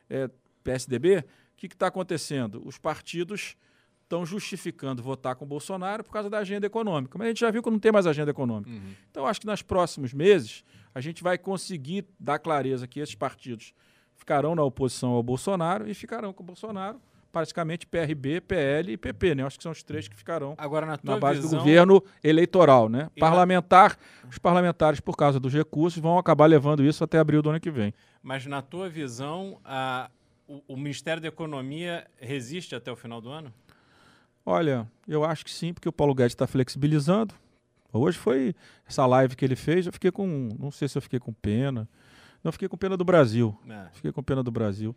é, PSDB, o que está acontecendo? Os partidos estão justificando votar com o Bolsonaro por causa da agenda econômica. Mas a gente já viu que não tem mais agenda econômica. Uhum. Então, acho que nos próximos meses a gente vai conseguir dar clareza que esses partidos ficarão na oposição ao Bolsonaro e ficarão com o Bolsonaro, praticamente PRB, PL e PP, né? Acho que são os três que ficarão Agora, na na base visão, do governo eleitoral, né? E na- Parlamentar, os parlamentares, por causa dos recursos, vão acabar levando isso até abril do ano que vem. mas na tua visão, a- o, o Ministério da Economia resiste até o final do ano? Olha, eu acho que sim, porque o Paulo Guedes está flexibilizando. Hoje foi essa live que ele fez, eu fiquei com, não sei se eu fiquei com pena. Não, eu fiquei com pena do Brasil. É. Fiquei com pena do Brasil.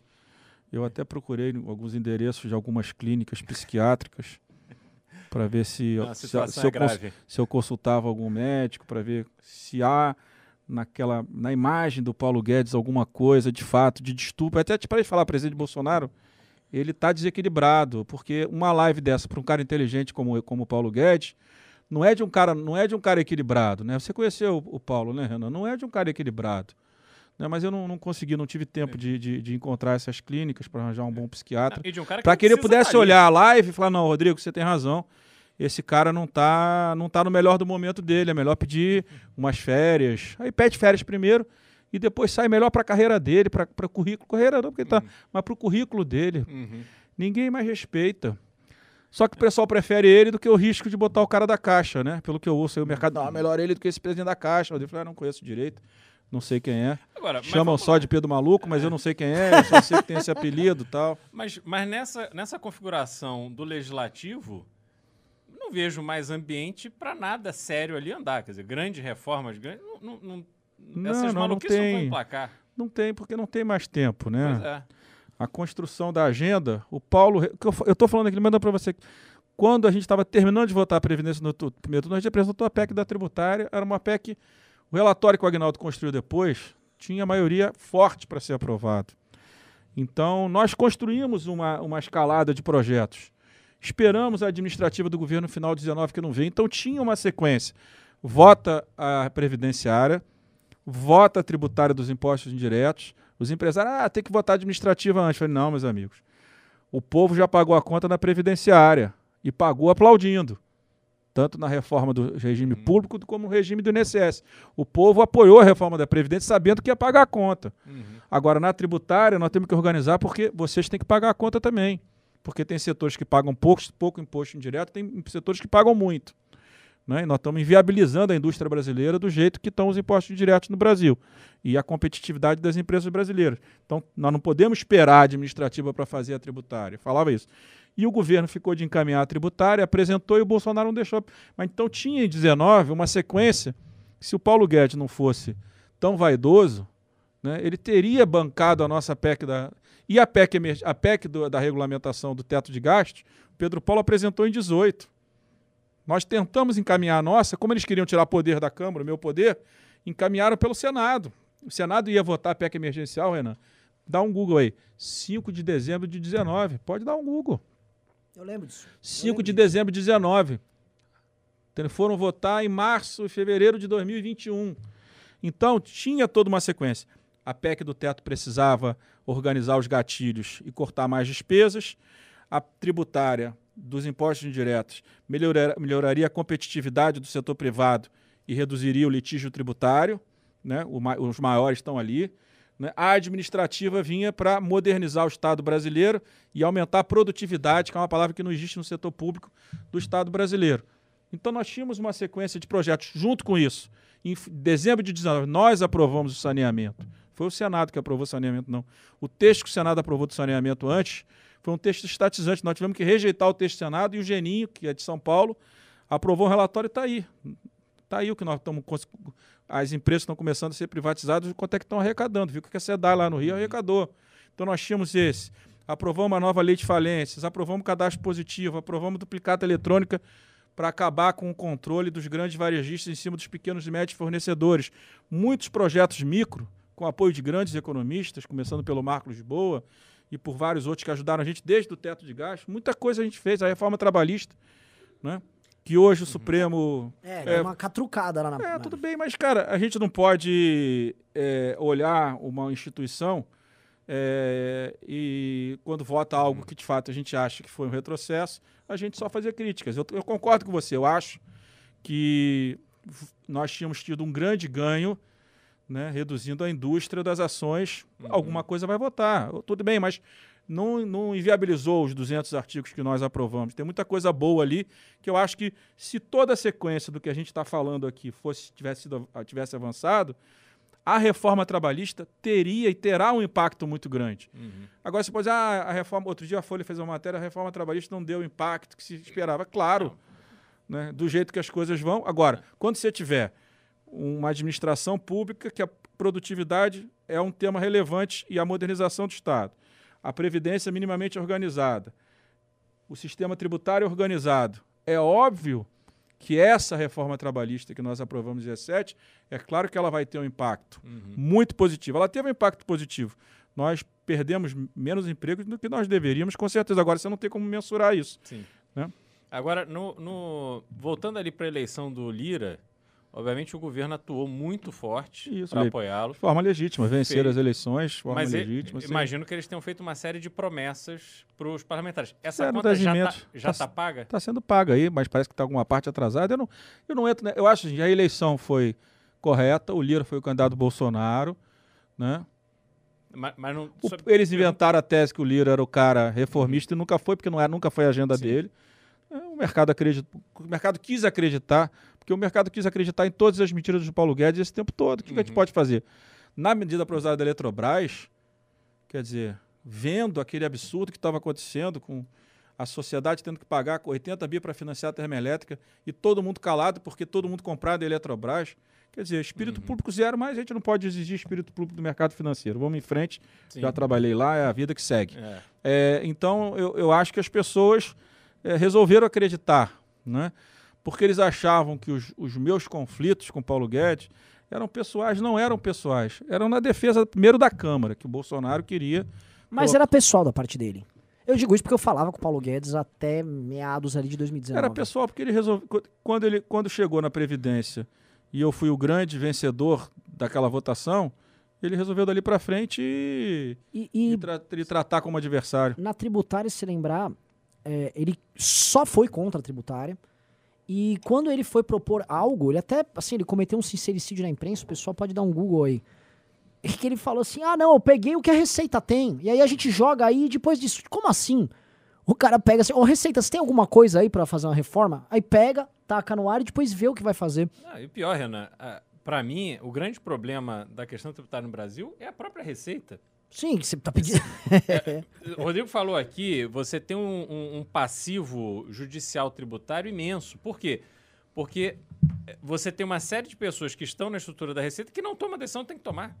Eu até procurei alguns endereços de algumas clínicas psiquiátricas para ver se, Não, se, se eu é cons- grave. se eu consultava algum médico para ver se há naquela na imagem do Paulo Guedes alguma coisa de fato de distúrbio. Até para falar presidente Bolsonaro, ele está desequilibrado, porque uma live dessa para um cara inteligente como como o Paulo Guedes não é de um cara não é de um cara equilibrado, né? Você conheceu o, o Paulo, né, Renan? Não é de um cara equilibrado. Né? Mas eu não, não consegui, não tive tempo de, de, de encontrar essas clínicas para arranjar um bom psiquiatra. Um Para que ele pudesse tá ali. olhar a live e falar: não, Rodrigo, você tem razão. Esse cara não tá, não tá no melhor do momento dele. É melhor pedir umas férias. Aí pede férias primeiro e depois sai melhor para a carreira dele, para o currículo. Carreira não, porque ele tá, mas para o currículo dele. Uhum. Ninguém mais respeita. Só que o pessoal prefere ele do que o risco de botar o cara da caixa, né? Pelo que eu ouço aí, o mercado, não, melhor ele do que esse presidente da caixa. Eu falei, ah, não conheço direito, não sei quem é. Agora, Chamam só de Pedro Maluco, mas eu não sei quem é, eu só sei que tem esse apelido e tal. Mas, mas nessa, nessa configuração do legislativo, não vejo mais ambiente para nada sério ali andar. Quer dizer, grandes reformas, grandes, não, não, não- essas não, não maluquices não vão tem. emplacar. Não tem, porque não tem mais tempo, né? Pois é. A construção da agenda, o Paulo. Eu estou falando aqui, mandando para você. Quando a gente estava terminando de votar a Previdência no primeiro turno, a gente apresentou a PEC da tributária. Era uma PEC. O relatório que o Agnaldo construiu depois tinha maioria forte para ser aprovado. Então, nós construímos uma, uma escalada de projetos. Esperamos a administrativa do governo no final de 19 que não veio. Então, tinha uma sequência. Vota a previdenciária, vota a tributária dos impostos indiretos. Os empresários, ah, tem que votar a administrativa antes. Eu falei, não, meus amigos. O povo já pagou a conta na previdenciária e pagou aplaudindo. Tanto na reforma do regime público como no regime do INSS. O povo apoiou a reforma da Previdência sabendo que ia pagar a conta. Uhum. Agora, na tributária, nós temos que organizar porque vocês têm que pagar a conta também. Porque tem setores que pagam pouco, pouco imposto indireto, tem setores que pagam muito. Né? E nós estamos inviabilizando a indústria brasileira do jeito que estão os impostos indiretos no Brasil e a competitividade das empresas brasileiras. Então, nós não podemos esperar a administrativa para fazer a tributária. Falava isso. E o governo ficou de encaminhar a tributária, apresentou e o Bolsonaro não deixou. Mas então tinha em 19 uma sequência se o Paulo Guedes não fosse tão vaidoso, né, ele teria bancado a nossa PEC da. E a PEC, a PEC do- da regulamentação do teto de gastos, Pedro Paulo apresentou em 18. Nós tentamos encaminhar a nossa, como eles queriam tirar poder da Câmara, o meu poder, encaminharam pelo Senado. O Senado ia votar a PEC emergencial, Renan. Dá um Google aí. 5 de dezembro de 19. Pode dar um Google. Eu lembro disso. 5 de disso. dezembro de 19. Então, foram votar em março e fevereiro de 2021. Então, tinha toda uma sequência. A PEC do teto precisava organizar os gatilhos e cortar mais despesas. A tributária dos impostos indiretos melhorar- melhoraria a competitividade do setor privado e reduziria o litígio tributário. Né? O os maiores estão ali. né? A administrativa vinha para modernizar o Estado brasileiro e aumentar a produtividade, que é uma palavra que não existe no setor público do Estado brasileiro. Então, nós tínhamos uma sequência de projetos junto com isso. Em dezembro de 19, nós aprovamos o saneamento. Foi o Senado que aprovou o saneamento, não. O texto que o Senado aprovou do saneamento antes foi um texto estatizante. Nós tivemos que rejeitar o texto do Senado e o Geninho, que é de São Paulo, aprovou um relatório e está aí. Está aí o que nós estamos. As empresas estão começando a ser privatizadas, quanto é que estão arrecadando. Viu que a SEDAI lá no Rio arrecadou. Então nós tínhamos esse. Aprovamos a nova lei de falências, aprovamos cadastro positivo, aprovamos duplicata eletrônica para acabar com o controle dos grandes varejistas em cima dos pequenos e médios fornecedores. Muitos projetos micro, com apoio de grandes economistas, começando pelo Marco Lisboa e por vários outros que ajudaram a gente desde o teto de gasto. Muita coisa a gente fez, a reforma trabalhista, né? que hoje o Supremo. É, é uma catrucada lá na. É, tudo bem, mas, cara, a gente não pode é, olhar uma instituição é, e quando vota algo que de fato a gente acha que foi um retrocesso, a gente só fazer críticas. Eu, eu concordo com você, eu acho que nós tínhamos tido um grande ganho. Né, reduzindo a indústria das ações, uhum. alguma coisa vai votar. Tudo bem, mas não, não inviabilizou os 200 artigos que nós aprovamos. Tem muita coisa boa ali que eu acho que se toda a sequência do que a gente está falando aqui fosse tivesse, sido, tivesse avançado, a reforma trabalhista teria e terá um impacto muito grande. Uhum. Agora você pode dizer, ah, a reforma, outro dia a Folha fez uma matéria, a reforma trabalhista não deu o impacto que se esperava. Claro, né, do jeito que as coisas vão. Agora, quando você tiver uma administração pública que a produtividade é um tema relevante e a modernização do Estado a previdência minimamente organizada, o sistema tributário organizado. É óbvio que essa reforma trabalhista que nós aprovamos em 17, é claro que ela vai ter um impacto uhum. muito positivo. Ela teve um impacto positivo. Nós perdemos menos empregos do que nós deveríamos, com certeza. Agora, você não tem como mensurar isso. Sim. Né? Agora, no, no, voltando ali para a eleição do Lira, Obviamente o governo atuou muito forte para apoiá-lo. De forma legítima, vencer as eleições de forma Mas legítima. Imagino que eles tenham feito uma série de promessas para os parlamentares. Essa é, conta já está tá, tá paga? Está sendo paga aí, mas parece que está alguma parte atrasada. Eu não, eu não entro. Né? Eu acho que a eleição foi correta, o Lira foi o candidato Bolsonaro, né? Mas, mas não, o, eles inventaram a tese que o Lira era o cara reformista e nunca foi, porque não era, nunca foi a agenda Sim. dele. É, o mercado acredita, o mercado quis acreditar porque o mercado quis acreditar em todas as mentiras do Paulo Guedes esse tempo todo. O que, uhum. que a gente uhum. pode fazer? Na medida provisória da Eletrobras, quer dizer, vendo aquele absurdo que estava acontecendo com a sociedade tendo que pagar 80 bi para financiar a termoelétrica e todo mundo calado porque todo mundo comprado a Eletrobras. Quer dizer, espírito uhum. público zero, mas a gente não pode exigir espírito público do mercado financeiro. Vamos em frente, Sim. já trabalhei lá, é a vida que segue. É. É, então, eu, eu acho que as pessoas é, resolveram acreditar. Né? Porque eles achavam que os, os meus conflitos com Paulo Guedes eram pessoais, não eram pessoais, eram na defesa primeiro da Câmara, que o Bolsonaro queria. Mas era pessoal da parte dele. Eu digo isso porque eu falava com o Paulo Guedes até meados ali de 2019. Era pessoal porque ele resolveu quando ele quando chegou na previdência e eu fui o grande vencedor daquela votação, ele resolveu dali para frente e, e, e, tra tratar como adversário. Na tributária, se lembrar, é, ele só foi contra a tributária. E quando ele foi propor algo, ele até, assim, ele cometeu um sincericídio na imprensa, o pessoal pode dar um Google aí. E que ele falou assim: ah, não, eu peguei o que a Receita tem. E aí a gente joga aí depois disso. Como assim? O cara pega assim, ô oh, Receita, você tem alguma coisa aí para fazer uma reforma? Aí pega, taca no ar e depois vê o que vai fazer. Ah, e pior, Renan, para mim, o grande problema da questão tributária no Brasil é a própria Receita. Sim, você está pedindo. é, o Rodrigo falou aqui, você tem um, um, um, passivo judicial tributário imenso. Por quê? Porque você tem uma série de pessoas que estão na estrutura da Receita que não toma decisão, tem que tomar.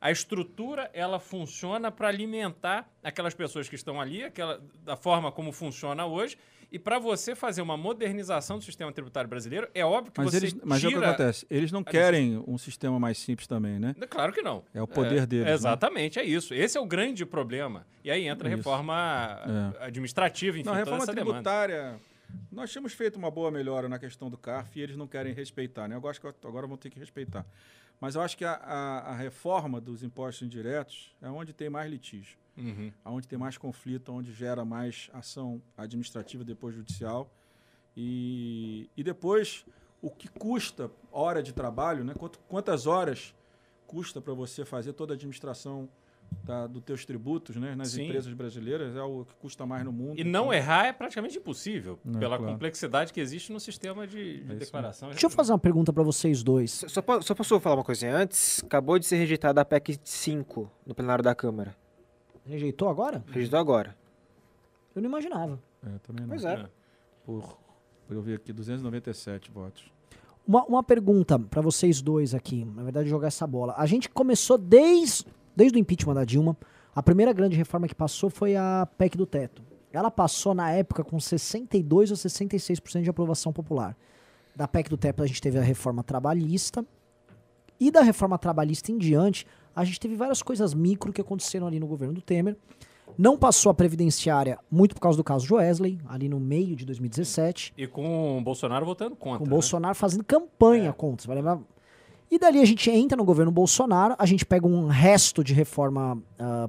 A estrutura ela funciona para alimentar aquelas pessoas que estão ali, aquela, da forma como funciona hoje, e para você fazer uma modernização do sistema tributário brasileiro, é óbvio que mas você eles, Mas é o que acontece, eles não querem um sistema mais simples também, né? Claro que não. É o poder é, deles. Né? Exatamente, né? é isso. Esse é o grande problema. E aí entra a reforma é. administrativa, enfim, não, a reforma tributária... Demanda. Nós tínhamos feito uma boa melhora na questão do CARF e eles não querem respeitar, né? Eu acho que agora vão ter que respeitar. Mas eu acho que a, a, a reforma dos impostos indiretos é onde tem mais litígio uhum. onde tem mais conflito, onde gera mais ação administrativa depois judicial. E, e depois, o que custa hora de trabalho, né? quantas horas custa para você fazer toda a administração da, dos teus tributos né, nas Sim. empresas brasileiras é o que custa mais no mundo. E não Então, errar é praticamente impossível, Não, pela claro. complexidade que existe no sistema de, de É declaração. Deixa eu fazer uma pergunta pra vocês dois. Só, só posso falar uma coisinha antes? Acabou de ser rejeitada a PEC 5 no plenário da Câmara. Rejeitou agora? Rejeitou agora. Eu não imaginava. É, também não. Pois é. É. Por, por eu vi aqui 297 votos. Uma, uma pergunta pra vocês dois aqui, na verdade, jogar essa bola. A gente começou desde, desde o impeachment da Dilma. A primeira grande reforma que passou foi a PEC do teto. Ela passou na época com 62 ou 66% de aprovação popular. Da PEC do teto a gente teve a reforma trabalhista. E da reforma trabalhista em diante, a gente teve várias coisas micro que aconteceram ali no governo do Temer. Não passou a previdenciária muito por causa do caso Joesley, ali no meio de 2017 E com o Bolsonaro votando contra. com o né? Bolsonaro fazendo campanha contra. Você vai lembrar? E dali a gente entra no governo Bolsonaro, a gente pega um resto de reforma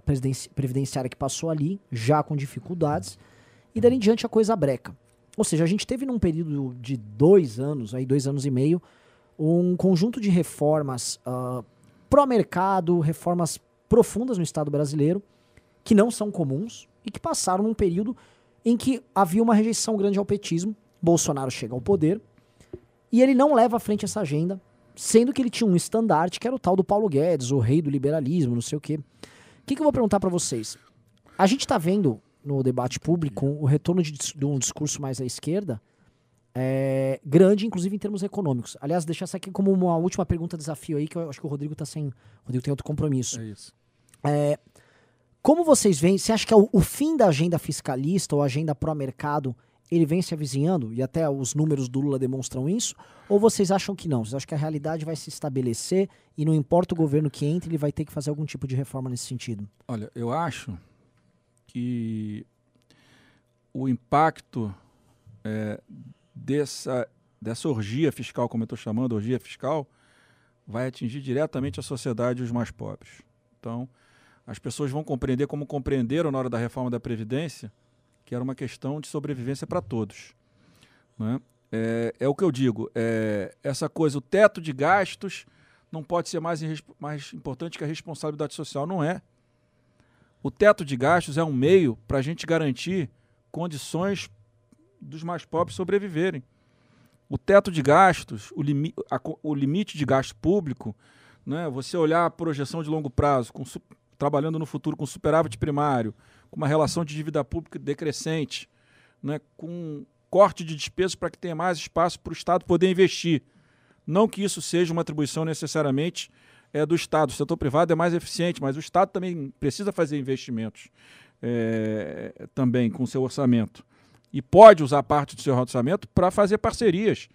presidenci- previdenciária que passou ali, já com dificuldades, e dali em diante a coisa breca. Ou seja, a gente teve num período de dois anos, aí dois anos e meio, um conjunto de reformas ah, pró-mercado, reformas profundas no Estado brasileiro, que não são comuns e que passaram num período em que havia uma rejeição grande ao petismo. Bolsonaro chega ao poder e ele não leva à frente essa agenda, sendo que ele tinha um estandarte que era o tal do Paulo Guedes, o rei do liberalismo, não sei o quê. O que, que eu vou perguntar para vocês? A gente está vendo no debate público o retorno de, de um discurso mais à esquerda, é, grande, inclusive em termos econômicos. Aliás, deixar essa aqui como uma última pergunta desafio aí, que eu acho que o Rodrigo tá sem. O Rodrigo tem outro compromisso. É isso. Como vocês veem, você acha que é o, o fim da agenda fiscalista ou agenda pró-mercado, ele vem se avizinhando? E até os números do Lula demonstram isso? Ou vocês acham que não? Vocês acham que a realidade vai se estabelecer e não importa o governo que entre, ele vai ter que fazer algum tipo de reforma nesse sentido? Olha, eu acho que o impacto é, dessa, dessa orgia fiscal, como eu estou chamando, orgia fiscal, vai atingir diretamente a sociedade e os mais pobres. Então, as pessoas vão compreender como compreenderam na hora da reforma da Previdência, que era uma questão de sobrevivência para todos. né? É, é o que eu digo, é, essa coisa, o teto de gastos não pode ser mais, mais importante que a responsabilidade social. Não é. O teto de gastos é um meio para a gente garantir condições dos mais pobres sobreviverem. O teto de gastos, o, limi a o limite de gasto público, né, você olhar a projeção de longo prazo, com trabalhando no futuro com superávit primário, com uma relação de dívida pública decrescente, né, com corte de despesas para que tenha mais espaço para o Estado poder investir. Não que isso seja uma atribuição necessariamente é, do Estado. O setor privado é mais eficiente, mas o Estado também precisa fazer investimentos é, também com seu orçamento. E pode usar parte do seu orçamento para fazer parcerias.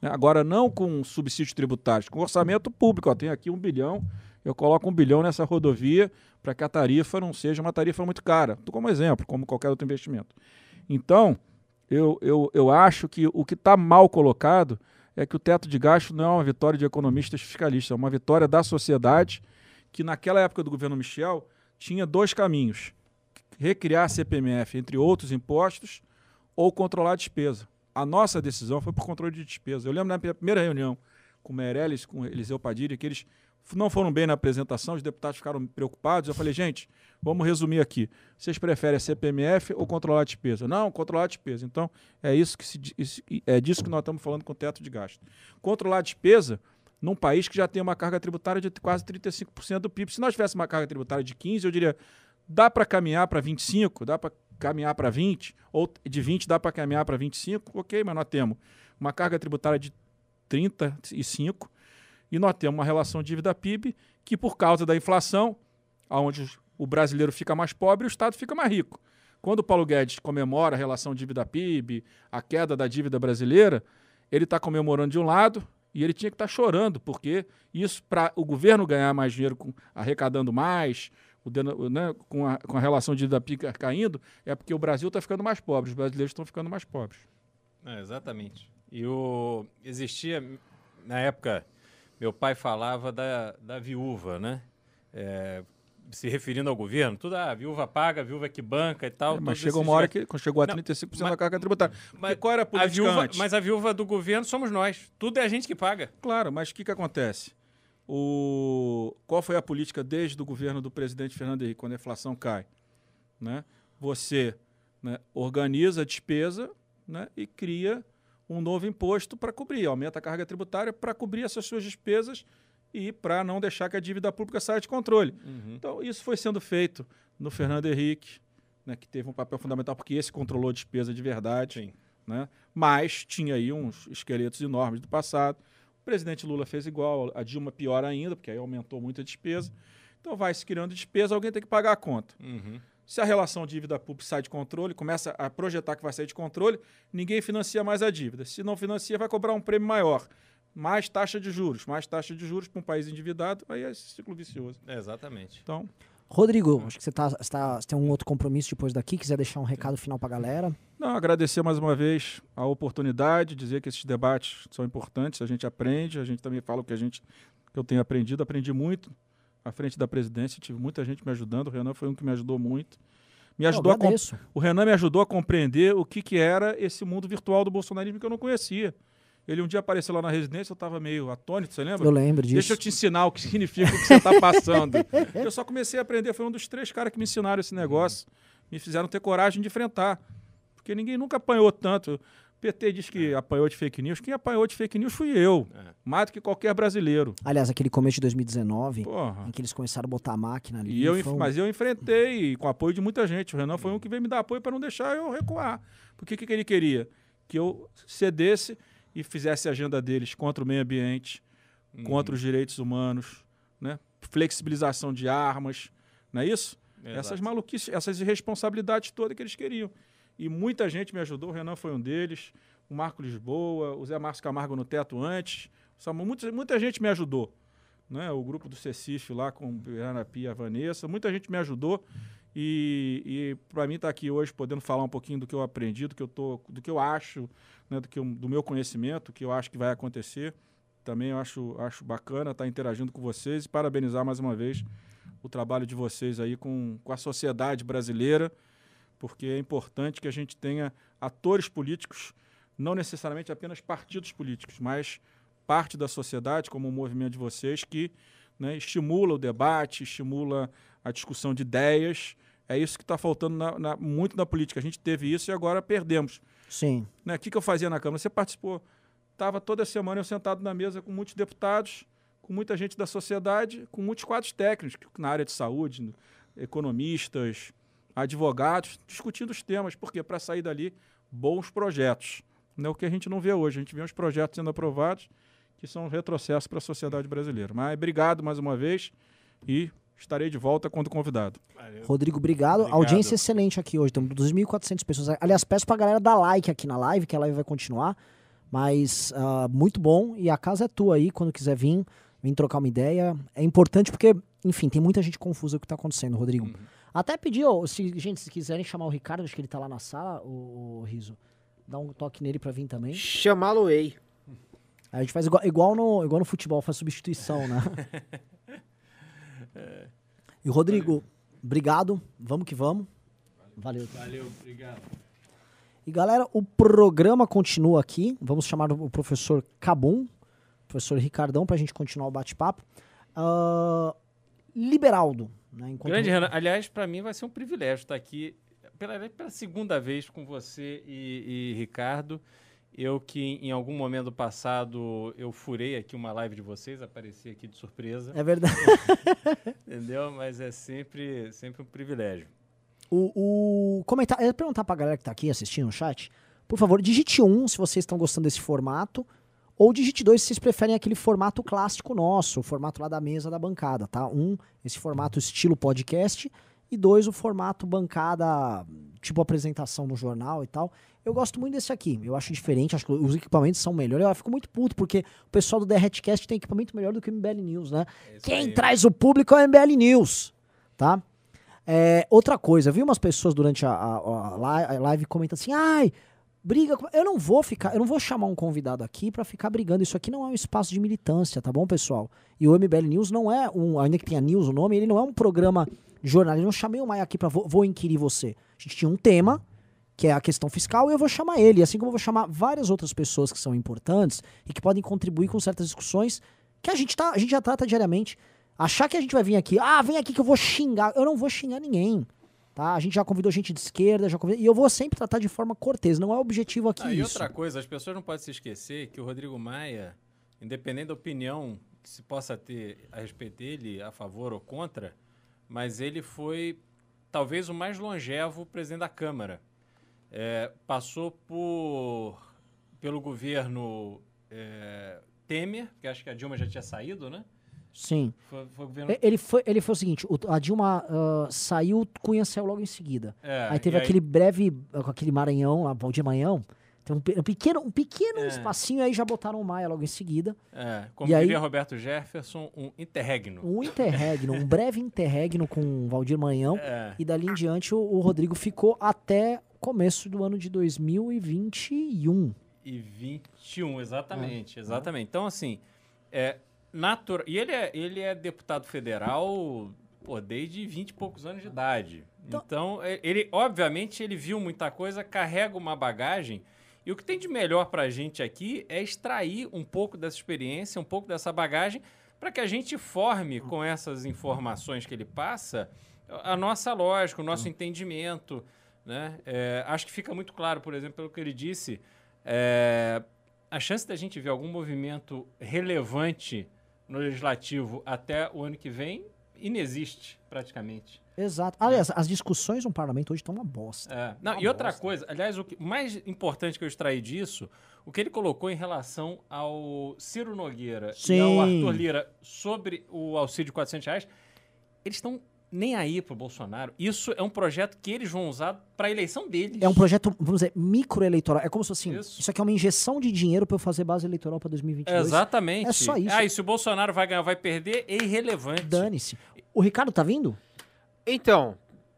né? Agora, não com subsídios tributários, com orçamento público. Ó, tem aqui um bilhão, eu coloco um bilhão nessa rodovia para que a tarifa não seja uma tarifa muito cara. Estou como exemplo, como qualquer outro investimento. Então, eu, eu, eu acho que o que está mal colocado é que o teto de gasto não é uma vitória de economistas fiscalistas, é uma vitória da sociedade que naquela época do governo Michel tinha dois caminhos: recriar a CPMF, entre outros impostos, ou controlar a despesa. A nossa decisão foi por controle de despesa. Eu lembro na primeira reunião com o Meirelles, com o Eliseu Padilha, que eles não foram bem na apresentação, os deputados ficaram preocupados. Eu falei, gente, vamos resumir aqui. Vocês preferem a CPMF ou controlar a despesa? Não, controlar a despesa. Então, é isso que se, é disso que nós estamos falando com o teto de gasto. Controlar a despesa num país que já tem uma carga tributária de quase 35% do PIB. Se nós tivéssemos uma carga tributária de 15, eu diria, dá para caminhar para 25, dá para caminhar para 20, ou de 20 dá para caminhar para 25, ok, mas nós temos uma carga tributária de 35 e nós temos uma relação dívida-PIB que, por causa da inflação, onde o brasileiro fica mais pobre, o Estado fica mais rico. Quando o Paulo Guedes comemora a relação dívida-PIB, a queda da dívida brasileira, ele está comemorando de um lado e ele tinha que estar chorando, porque isso, para o governo ganhar mais dinheiro, com, arrecadando mais, o né, com, a, com a relação dívida-PIB caindo, é porque o Brasil está ficando mais pobre, os brasileiros estão ficando mais pobres. É, exatamente. E o existia na época meu pai falava da, da viúva, né? É, se referindo ao governo, tudo ah, a viúva paga, a viúva que banca e tal. É, mas chegou uma hora que chegou a Não, 35% mas- da carga tributária. Mas Porque qual era a a política viúva, antes? mas a viúva do governo somos nós. Tudo é a gente que paga. Claro, mas o que, que acontece? O, qual foi a política desde o governo do presidente Fernando Henrique, quando a inflação cai? Né? Você né, organiza a despesa né, e cria um novo imposto para cobrir, aumenta a carga tributária para cobrir essas suas despesas e para não deixar que a dívida pública saia de controle. Uhum. Então, isso foi sendo feito no Fernando Henrique, né, que teve um papel fundamental, porque esse controlou a despesa de verdade. Né? Mas tinha aí uns esqueletos enormes do passado. O presidente Lula fez igual, a Dilma pior ainda, porque aí aumentou muito a despesa. Então vai se criando despesa, alguém tem que pagar a conta. Uhum. Se a relação dívida pública sai de controle, começa a projetar que vai sair de controle, ninguém financia mais a dívida. Se não financia, vai cobrar um prêmio maior. Mais taxa de juros, mais taxa de juros para um país endividado, aí é esse ciclo vicioso. É, exatamente. Então, Rodrigo, acho que você, tá, você, tá- você tem um outro compromisso depois daqui, quiser deixar um recado final pra galera. Não, agradecer mais uma vez a oportunidade, dizer que esses debates são importantes, a gente aprende, a gente também fala o que a gente que eu tenho aprendido, aprendi muito à frente da presidência, tive muita gente me ajudando, o Renan foi um que me ajudou muito. Me ajudou a comp- agradeço. o Renan me ajudou a compreender o que, que era esse mundo virtual do bolsonarismo que eu não conhecia. Ele um dia apareceu lá na residência, eu estava meio atônito, você lembra? Eu lembro disso. Deixa eu te ensinar o que significa o que você está passando. eu só comecei a aprender, foi um dos três caras que me ensinaram esse negócio. Me fizeram ter coragem de enfrentar. Porque ninguém nunca apanhou tanto. O PT diz que apanhou de fake news. Quem apanhou de fake news fui eu. É. Mais do que qualquer brasileiro. Aliás, aquele começo de 2019, Porra. em que eles começaram a botar a máquina ali. E eu, foi mas eu enfrentei com apoio de muita gente. O Renan foi um que veio me dar apoio para não deixar eu recuar. Porque o que, que ele queria? Que eu cedesse e fizesse a agenda deles contra o meio ambiente, Uhum. contra os direitos humanos, né? flexibilização de armas, não é isso? Exato. Essas maluquices, essas irresponsabilidades todas que eles queriam. E muita gente me ajudou, o Renan foi um deles, o Marco Lisboa, o Zé Márcio Camargo no teto antes. Muita, muita gente me ajudou. Né? O grupo do Cecif lá com Ana Pia a Vanessa, muita gente me ajudou. E, e para mim estar aqui hoje podendo falar um pouquinho do que eu aprendi, do que eu, tô, do que eu acho, né? do, que eu- do meu conhecimento, que eu acho que vai acontecer. Também eu acho, acho bacana estar interagindo com vocês e parabenizar mais uma vez o trabalho de vocês aí com, com a sociedade brasileira, porque é importante que a gente tenha atores políticos, não necessariamente apenas partidos políticos, mas parte da sociedade, como o movimento de vocês, que né, estimula o debate, estimula a discussão de ideias. É isso que está faltando na- na- muito na política. A gente teve isso e agora perdemos. Sim. Né? O que, que eu fazia na Câmara? Você participou. Estava toda semana eu sentado na mesa com muitos deputados, com muita gente da sociedade, com muitos quadros técnicos na área de saúde, economistas, advogados, discutindo os temas. Por quê? Para sair dali bons projetos. Não é o que a gente não vê hoje. A gente vê os projetos sendo aprovados que são um retrocesso para a sociedade brasileira. Mas obrigado mais uma vez e estarei de volta quando convidado. Valeu. Rodrigo, obrigado. Obrigado. Audiência excelente aqui hoje. Temos 2.400 pessoas. Aliás, peço pra galera dar like aqui na live, que a live vai continuar. Mas ah, muito bom. E a casa é tua aí, quando quiser vir, vir trocar uma ideia. É importante porque, enfim, tem muita gente confusa com o que tá acontecendo, Rodrigo. Uhum. Até pedi, ó, se, gente, se quiserem chamar o Ricardo, acho que ele tá lá na sala, o, Riso. Dá um toque nele pra vir também. Chamá-lo-ei. Aí a gente faz igual, igual, no, igual no futebol, faz substituição, né? e Rodrigo, obrigado. Vamos que vamos. Valeu. Valeu, obrigado. E galera, o programa continua aqui. Vamos chamar o professor Cabum, professor Ricardão, pra gente continuar o bate-papo. Ah, Liberaldo. Né, enquanto- Grande Renan. Aliás, para mim vai ser um privilégio estar aqui pela, pela segunda vez com você e, e Ricardo. Eu que em algum momento do passado eu furei aqui uma live de vocês, apareci aqui de surpresa, É verdade. entendeu? Mas é sempre, sempre um privilégio. O, o comentário. Eu ia perguntar pra galera que tá aqui assistindo no chat. Por favor, digite um se vocês estão gostando desse formato. Ou digite dois se vocês preferem aquele formato clássico nosso, o formato lá da mesa da bancada, tá? Um, esse formato estilo podcast. E dois, o formato bancada, tipo apresentação no jornal e tal. Eu gosto muito desse aqui. Eu acho diferente, acho que os equipamentos são melhores. Eu fico muito puto, porque o pessoal do Derretcast tem equipamento melhor do que o MBL News, né? É Quem aí. traz o público é o MBL News, tá? É, outra coisa, vi umas pessoas durante a, a- a live comentando assim, ai, briga. com-" Eu não vou ficar, eu não vou chamar um convidado aqui pra ficar brigando. Isso aqui não é um espaço de militância, tá bom, pessoal? E o MBL News não é um, ainda que tenha news o nome, ele não é um programa jornalista. Eu não chamei o Maia aqui pra vou, vou inquirir você. A gente tinha um tema, que é a questão fiscal, e eu vou chamar ele, assim como eu vou chamar várias outras pessoas que são importantes e que podem contribuir com certas discussões que a gente, tá, a gente já trata diariamente. Achar que a gente vai vir aqui, ah, vem aqui que eu vou xingar. Eu não vou xingar ninguém. Tá? A gente já convidou gente de esquerda, já convidou, e eu vou sempre tratar de forma cortês. Não é objetivo aqui Ah, e isso. outra coisa, as pessoas não podem se esquecer que o Rodrigo Maia, independente da opinião que se possa ter a respeito dele, a favor ou contra, mas ele foi talvez o mais longevo presidente da Câmara. É, passou por pelo governo é, Temer, que acho que a Dilma já tinha saído, né? Sim. Foi, foi governo. Ele foi, ele foi o seguinte: o- a Dilma ah, saiu, Cunha saiu logo em seguida. É, aí teve aquele breve, ah, com aquele Maranhão, lá, Valdir Maranhão. Tem um, pe- um pequeno, um pequeno É. espacinho, aí já botaram o Maia logo em seguida. É, como E aí- diria Roberto Jefferson, um interregno. Um interregno, um breve interregno com o Valdir Maranhão. É. E dali em diante o, o Rodrigo ficou até começo do ano de 2021. e 21, É. exatamente, exatamente. Então, assim, é natural. E ele é, ele é deputado federal pô, desde 20 e poucos anos de idade. Então- Então, é- ele, obviamente, ele viu muita coisa, carrega uma bagagem. E o que tem de melhor pra gente aqui é extrair um pouco dessa experiência, um pouco dessa bagagem, para que a gente forme com essas informações que ele passa a a nossa lógica, o nosso entendimento. Né? É, acho que fica muito claro, por exemplo, pelo que ele disse, é, a chance da gente ver algum movimento relevante no legislativo até o ano que vem inexiste, praticamente. Exato. Aliás, as discussões no parlamento hoje estão uma bosta. É. Não, Uma e outra bosta. coisa, aliás, o que- mais importante que eu extraí disso, o que ele colocou em relação ao Ciro Nogueira e Sim. ao Arthur Lira sobre o auxílio de 400 reais, eles estão nem aí pro Bolsonaro. Isso é um projeto que eles vão usar para a eleição deles. É um projeto, vamos dizer, microeleitoral. É como se assim, Isso. isso. aqui é uma injeção de dinheiro para eu fazer base eleitoral para 2022. Exatamente. É só isso. Ah, e se o Bolsonaro vai ganhar, vai perder, é irrelevante. Dane-se. O Ricardo tá vindo? Então,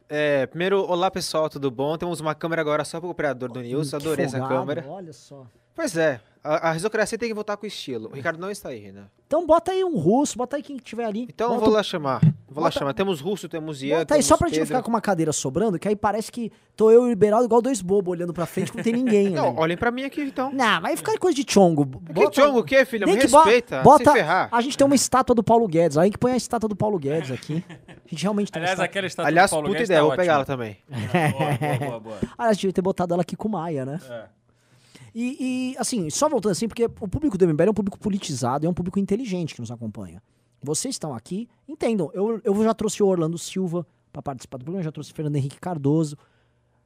é, primeiro, olá pessoal, tudo bom? Temos uma câmera agora só para o operador do News, adorei essa câmera. Olha só. Pois é, a, a risocracia tem que voltar com estilo. O Ricardo não está aí, né? Então bota aí um russo, bota aí quem tiver ali. Então eu bota vou lá chamar. Vou lá Bota- chamar. Temos Russo, temos Ian, Bota aí temos só pra gente não Pedro. ficar com uma cadeira sobrando, que aí parece que tô eu e o Liberal igual dois bobos olhando pra frente, que não tem ninguém. Não, ali. olhem pra mim aqui então. Não, vai ficar coisa de chongo. Que chongo o quê, filha? Me respeita. bota- Se ferrar. A gente tem uma estátua do Paulo Guedes. Aí que põe a estátua do Paulo Guedes aqui. A gente realmente tem Aliás, estátua. aquela estátua Aliás, do Paulo puta Guedes ideia, tá vou pegar ela também. Boa, boa, boa, boa. Aliás, devia ter botado ela aqui com o Maia, né? É. E, e, assim, só voltando assim, porque o público do MBL é um público politizado, é um público inteligente que nos acompanha. Vocês estão aqui, entendam. Eu, eu já trouxe o Orlando Silva pra participar do programa, já trouxe o Fernando Henrique Cardoso.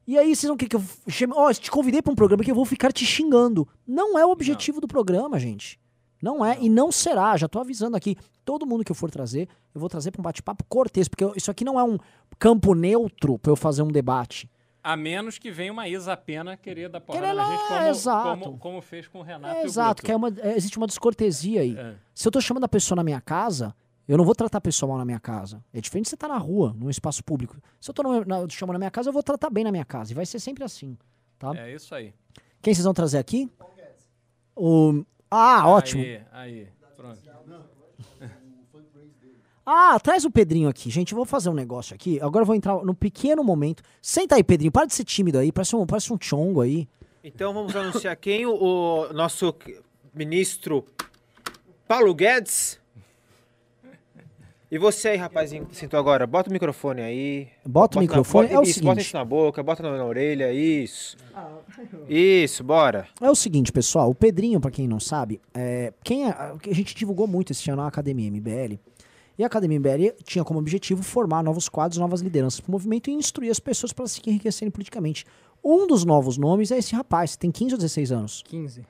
E aí, vocês não querem que eu chame. Ó, eu te convidei pra um programa que eu vou ficar te xingando. Não é o objetivo do programa, gente. Não é, e não será. Já tô avisando aqui. Todo mundo que eu for trazer, eu vou trazer pra um bate-papo cortês, porque eu- isso aqui não é um campo neutro pra eu fazer um debate. A menos que venha uma Isa Pena querer dar porrada Querer na gente, como, exato. como, como fez com o Renato É, exato, que é uma, é, existe uma descortesia aí. É. Se eu tô chamando a pessoa na minha casa, eu não vou tratar a pessoa mal na minha casa. É diferente de você estar na rua, num espaço público. Se eu tô no- na, chamando na minha casa, eu vou tratar bem na minha casa. E vai ser sempre assim, tá? É isso aí. Quem vocês vão trazer aqui? O... Ah, ótimo. Aí, aí. Pronto. Ah, traz o Pedrinho aqui. Gente, eu vou fazer um negócio aqui. Agora eu vou entrar no pequeno momento. Senta aí, Pedrinho. Para de ser tímido aí. Parece um, parece um chongo aí. Então vamos anunciar quem? O, o nosso ministro Paulo Guedes. E você aí, rapazinho que sentou agora, bota o microfone aí. Bota o na- microfone. bota- É o isso, bota seguinte. isso na boca, bota na, na orelha, isso. Isso, bora. É o seguinte, pessoal. O Pedrinho, pra quem não sabe, é, quem é- a gente divulgou muito esse ano a Academia MBL. E a Academia MBL tinha como objetivo formar novos quadros, novas lideranças pro movimento e instruir as pessoas para se enriquecerem politicamente. Um dos novos nomes é esse rapaz, tem 15 ou 16 anos. 15.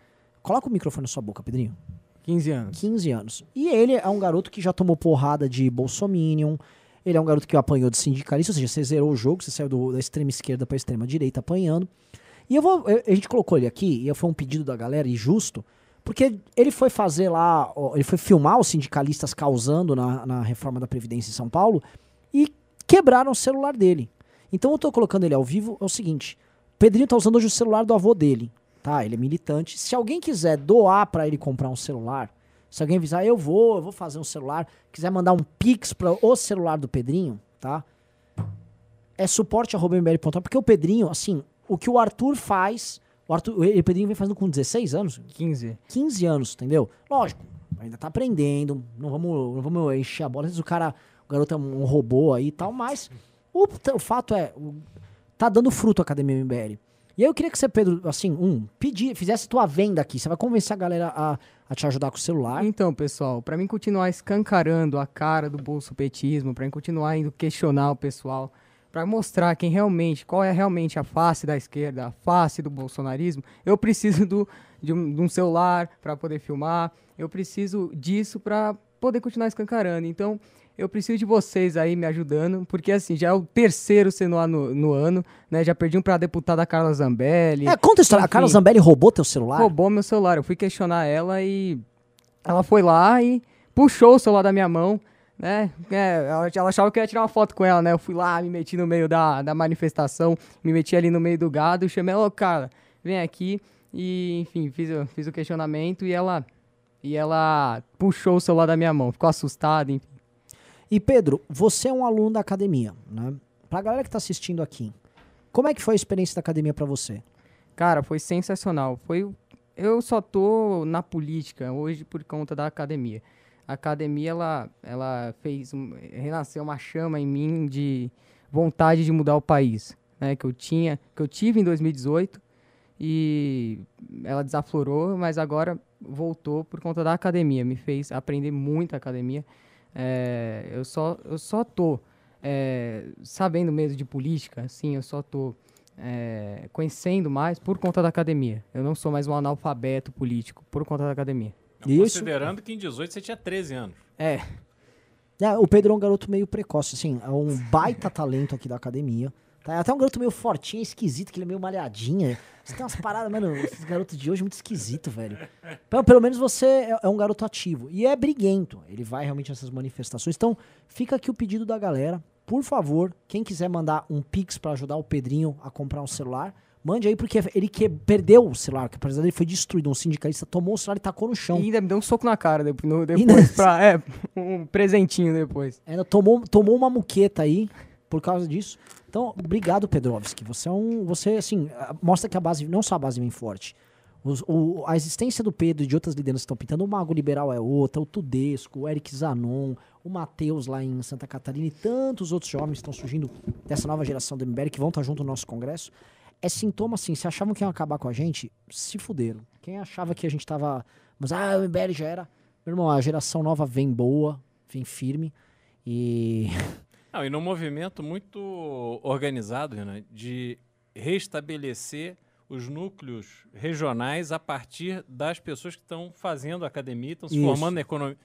Coloca o microfone na sua boca, Pedrinho. 15 anos. 15 anos. E ele é um garoto que já tomou porrada de bolsominion. Ele é um garoto que apanhou de sindicalista, ou seja, você zerou o jogo, você saiu do- da extrema esquerda pra extrema direita apanhando. E eu vou. eu- A gente colocou ele aqui, e foi um pedido da galera, e justo, porque ele foi fazer lá, ele foi filmar os sindicalistas causando na, na reforma da Previdência em São Paulo e quebraram o celular dele. Então eu tô colocando ele ao vivo, é o seguinte: o Pedrinho tá usando hoje o celular do avô dele, tá? Ele é militante. Se alguém quiser doar pra ele comprar um celular, se alguém avisar, eu vou, eu vou fazer um celular, quiser mandar um pix para o celular do Pedrinho, tá? É suporte@mbl.com, porque o Pedrinho, assim, o que o Arthur faz, o Arthur, o Pedrinho vem fazendo com 16 anos, 15. 15 anos, entendeu? Lógico, ainda tá aprendendo, não vamos, não vamos encher a bola. Às vezes o cara, o garoto é um robô aí e tal, mas o, o fato é, o- tá dando fruto a Academia MBL. E aí eu queria que você, Pedro, assim, um, pedir, fizesse tua venda aqui. Você vai convencer a galera a, a te ajudar com o celular. Então, pessoal, pra mim continuar escancarando a cara do bolsopetismo, pra mim continuar indo questionar o pessoal, pra mostrar quem realmente, qual é realmente a face da esquerda, a face do bolsonarismo, eu preciso do, de, um, de um celular pra poder filmar, eu preciso disso pra poder continuar escancarando. Então, eu preciso de vocês aí me ajudando, porque assim, já é o terceiro sendo lá no, no ano, né? Já perdi um pra deputada Carla Zambelli. É, conta a história. A Carla. Zambelli roubou teu celular? roubou meu celular. Eu fui questionar ela e ela foi lá e puxou o celular da minha mão, né? É, ela, ela achava que eu ia tirar uma foto com ela, né? Eu fui lá, me meti no meio da, da manifestação, me meti ali no meio do gado, chamei ela, cara, vem aqui e, enfim, fiz, o- fiz o questionamento e ela e ela puxou o celular da minha mão, ficou assustada, enfim. E Pedro, você é um aluno da academia, né? Pra galera que tá assistindo aqui, como é que foi a experiência da academia pra você? Cara, foi sensacional. Foi eu só tô na política hoje por conta da academia. A academia ela ela fez um, renasceu uma chama em mim de vontade de mudar o país, né, que eu tinha, que eu tive em 2018 e ela desaflorou, mas agora voltou por conta da academia, me fez aprender muito a academia. É, eu só eu só tô é, sabendo mesmo de política, assim, eu só tô é, conhecendo mais por conta da academia. Eu não sou mais um analfabeto político por conta da academia. Isso. Considerando que em 18 você tinha 13 anos. É, É, o Pedro é um garoto meio precoce, assim, é um baita talento aqui da academia. Tá? É até um garoto meio fortinho, esquisito, que ele é meio malhadinho. Você tem umas paradas, mano, esses garotos de hoje é muito esquisito, velho. Pelo, pelo menos você é, é um garoto ativo. E é briguento. Ele vai realmente nessas manifestações. Então, fica aqui o pedido da galera. Por favor, quem quiser mandar um pix pra ajudar o Pedrinho a comprar um celular, mande aí, porque ele que perdeu o celular, que apesar dele foi destruído. Um sindicalista tomou o celular e tacou no e chão. ainda me deu um soco na cara depois, depois pra, é, um presentinho depois. Ainda tomou, tomou uma muqueta aí por causa disso. Então, obrigado, Pedrovski. Você é um. Você, assim, mostra que a base, não só a base vem forte. Os- o- a existência do Pedro e de outras lideranças que estão pintando, o Mago Liberal é outra, o Tudesco, o Eric Zanon, o Matheus lá em Santa Catarina e tantos outros jovens que estão surgindo dessa nova geração do MBL que vão estar junto no nosso congresso. É sintoma assim, se achavam que iam acabar com a gente, se fuderam. Quem achava que a gente tava. Mas, ah, o MBL já era. Meu irmão, a geração nova vem boa, vem firme. E. Não, e num movimento muito organizado, Renan, de restabelecer os núcleos regionais a partir das pessoas que estão fazendo academia, estão se Isso. formando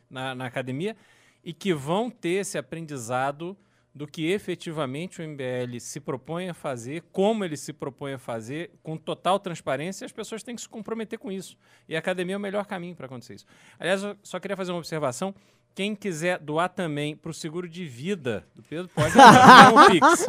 na- na academia e que vão ter esse aprendizado do que efetivamente o MBL se propõe a fazer, como ele se propõe a fazer, com total transparência, as pessoas têm que se comprometer com isso. E a academia é o melhor caminho para acontecer isso. Aliás, eu só queria fazer uma observação. Quem quiser doar também para o seguro de vida do Pedro, pode mandar um Pix.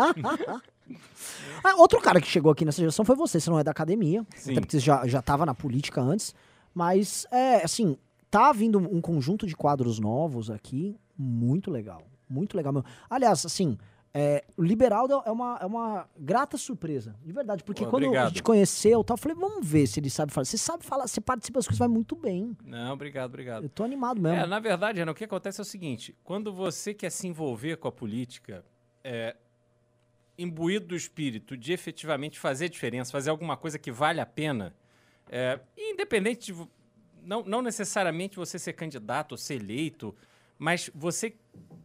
Ah, outro cara que chegou aqui nessa geração foi você. Você não é da academia, Sim. até porque você já, já tava na política antes. Mas, é, assim, tá vindo um conjunto de quadros novos aqui, muito legal. Muito legal mesmo. Aliás, assim, é, o Liberaldo é uma, é uma grata surpresa, de verdade. Porque Pô, quando a obrigado. gente conheceu, tal, eu falei, vamos ver se ele sabe falar. Você sabe falar, você participa das coisas, vai muito bem. Não, obrigado, obrigado. Eu tô animado mesmo. É, na verdade, Renan, o que acontece é o seguinte: quando você quer se envolver com a política, é, imbuído do espírito de efetivamente fazer diferença, fazer alguma coisa que vale a pena, é, independente de. Não, não necessariamente você ser candidato ou ser eleito, mas você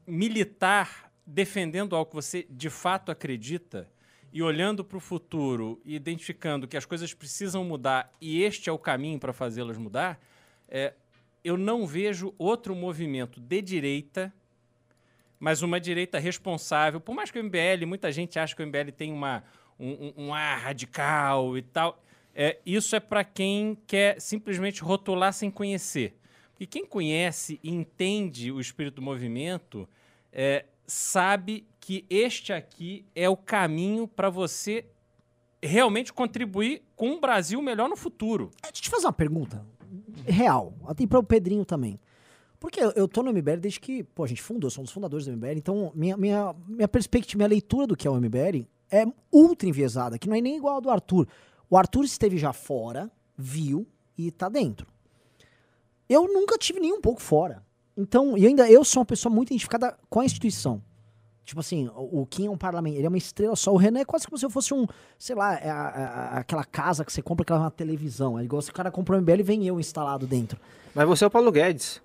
militar defendendo algo que você de fato acredita e olhando para o futuro e identificando que as coisas precisam mudar e este é o caminho para fazê-las mudar, é, eu não vejo outro movimento de direita, mas uma direita responsável. Por mais que o MBL, muita gente acha que o MBL tem uma, um, um- ar radical e tal. É, isso é para quem quer simplesmente rotular sem conhecer. E quem conhece e entende o espírito do movimento é, sabe que este aqui é o caminho para você realmente contribuir com um Brasil melhor no futuro. É, Deixa eu te fazer uma pergunta real, até para o Pedrinho também. Porque eu, tô no MBL desde que, pô, a gente fundou, somos os fundadores do MBL, então minha, minha, minha perspectiva, minha leitura do que é o MBL é ultra enviesada, que não é nem igual a do Arthur. O Arthur esteve já fora, viu e tá dentro. Eu nunca tive nem um pouco fora. Então, e ainda eu sou uma pessoa muito identificada com a instituição. Tipo assim, o Kim é um parlamento, ele é uma estrela só. O Renan é quase como se eu fosse um, sei lá, é a- a- aquela casa que você compra, aquela uma televisão. É igual se o cara comprou um MBL e vem eu instalado dentro. Mas você é o Paulo Guedes.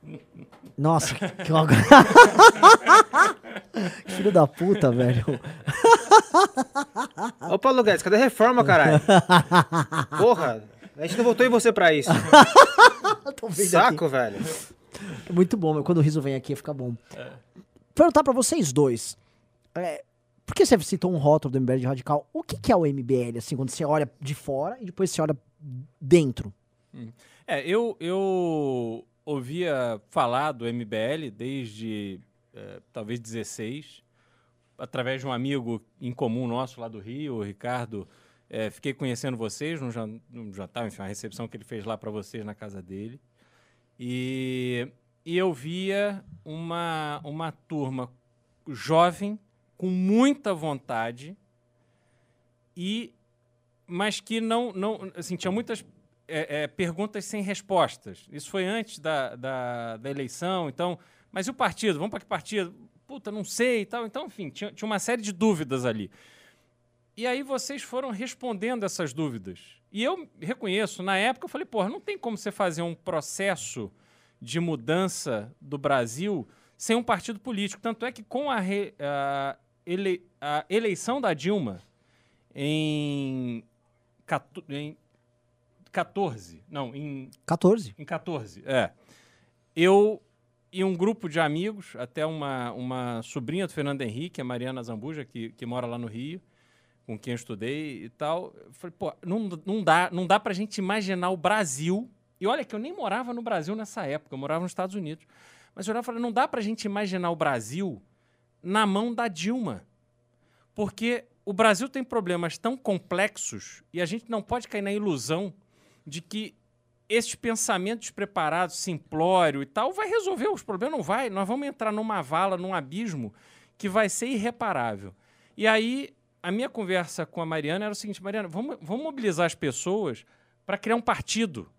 Nossa, que que Filho da puta, velho. Ô, Paulo Guedes, cadê a reforma, caralho? Porra, a gente não votou em você pra isso. Tô vendo aqui. Saco, velho. Muito bom, meu. Quando o riso vem aqui, fica bom. Perguntar pra vocês dois. É, por que você citou um rótulo do MBL de radical? O que, que é o MBL, assim, quando você olha de fora e depois você olha dentro? É, eu, eu ouvia falar do MBL desde eh, talvez 16, através de um amigo em comum nosso lá do Rio, o Ricardo. Eh, fiquei conhecendo vocês num jan- num jantar, enfim, uma recepção que ele fez lá para vocês na casa dele. E, e eu via uma, uma turma jovem, com muita vontade, e mas que não, não assim, tinha muitas é, é, perguntas sem respostas. Isso foi antes da, da, da eleição, então. Mas e o partido? Vamos para que partido? Puta, não sei e tal. Então, enfim, tinha, tinha uma série de dúvidas ali. E aí vocês foram respondendo essas dúvidas. E eu reconheço, na época eu falei, porra, não tem como você fazer um processo de mudança do Brasil sem um partido político. Tanto é que com a, re- a ele- a eleição da Dilma em, em 14, não, em 14. em 14, é. Eu e um grupo de amigos, até uma, uma sobrinha do Fernando Henrique, a Mariana Zambuja, que, que mora lá no Rio, com quem eu estudei e tal. Eu falei, pô, não, não dá, não dá pra gente imaginar o Brasil. E olha que eu nem morava no Brasil nessa época, eu morava nos Estados Unidos. Mas eu olhava e falei, não dá pra gente imaginar o Brasil na mão da Dilma. Porque o Brasil tem problemas tão complexos e a gente não pode cair na ilusão de que esses pensamentos preparados, simplório e tal, vai resolver os problemas. Não vai. Nós vamos entrar numa vala, num abismo que vai ser irreparável. E aí, a minha conversa com a Mariana era o seguinte: Mariana, vamos, vamos mobilizar as pessoas para criar um partido,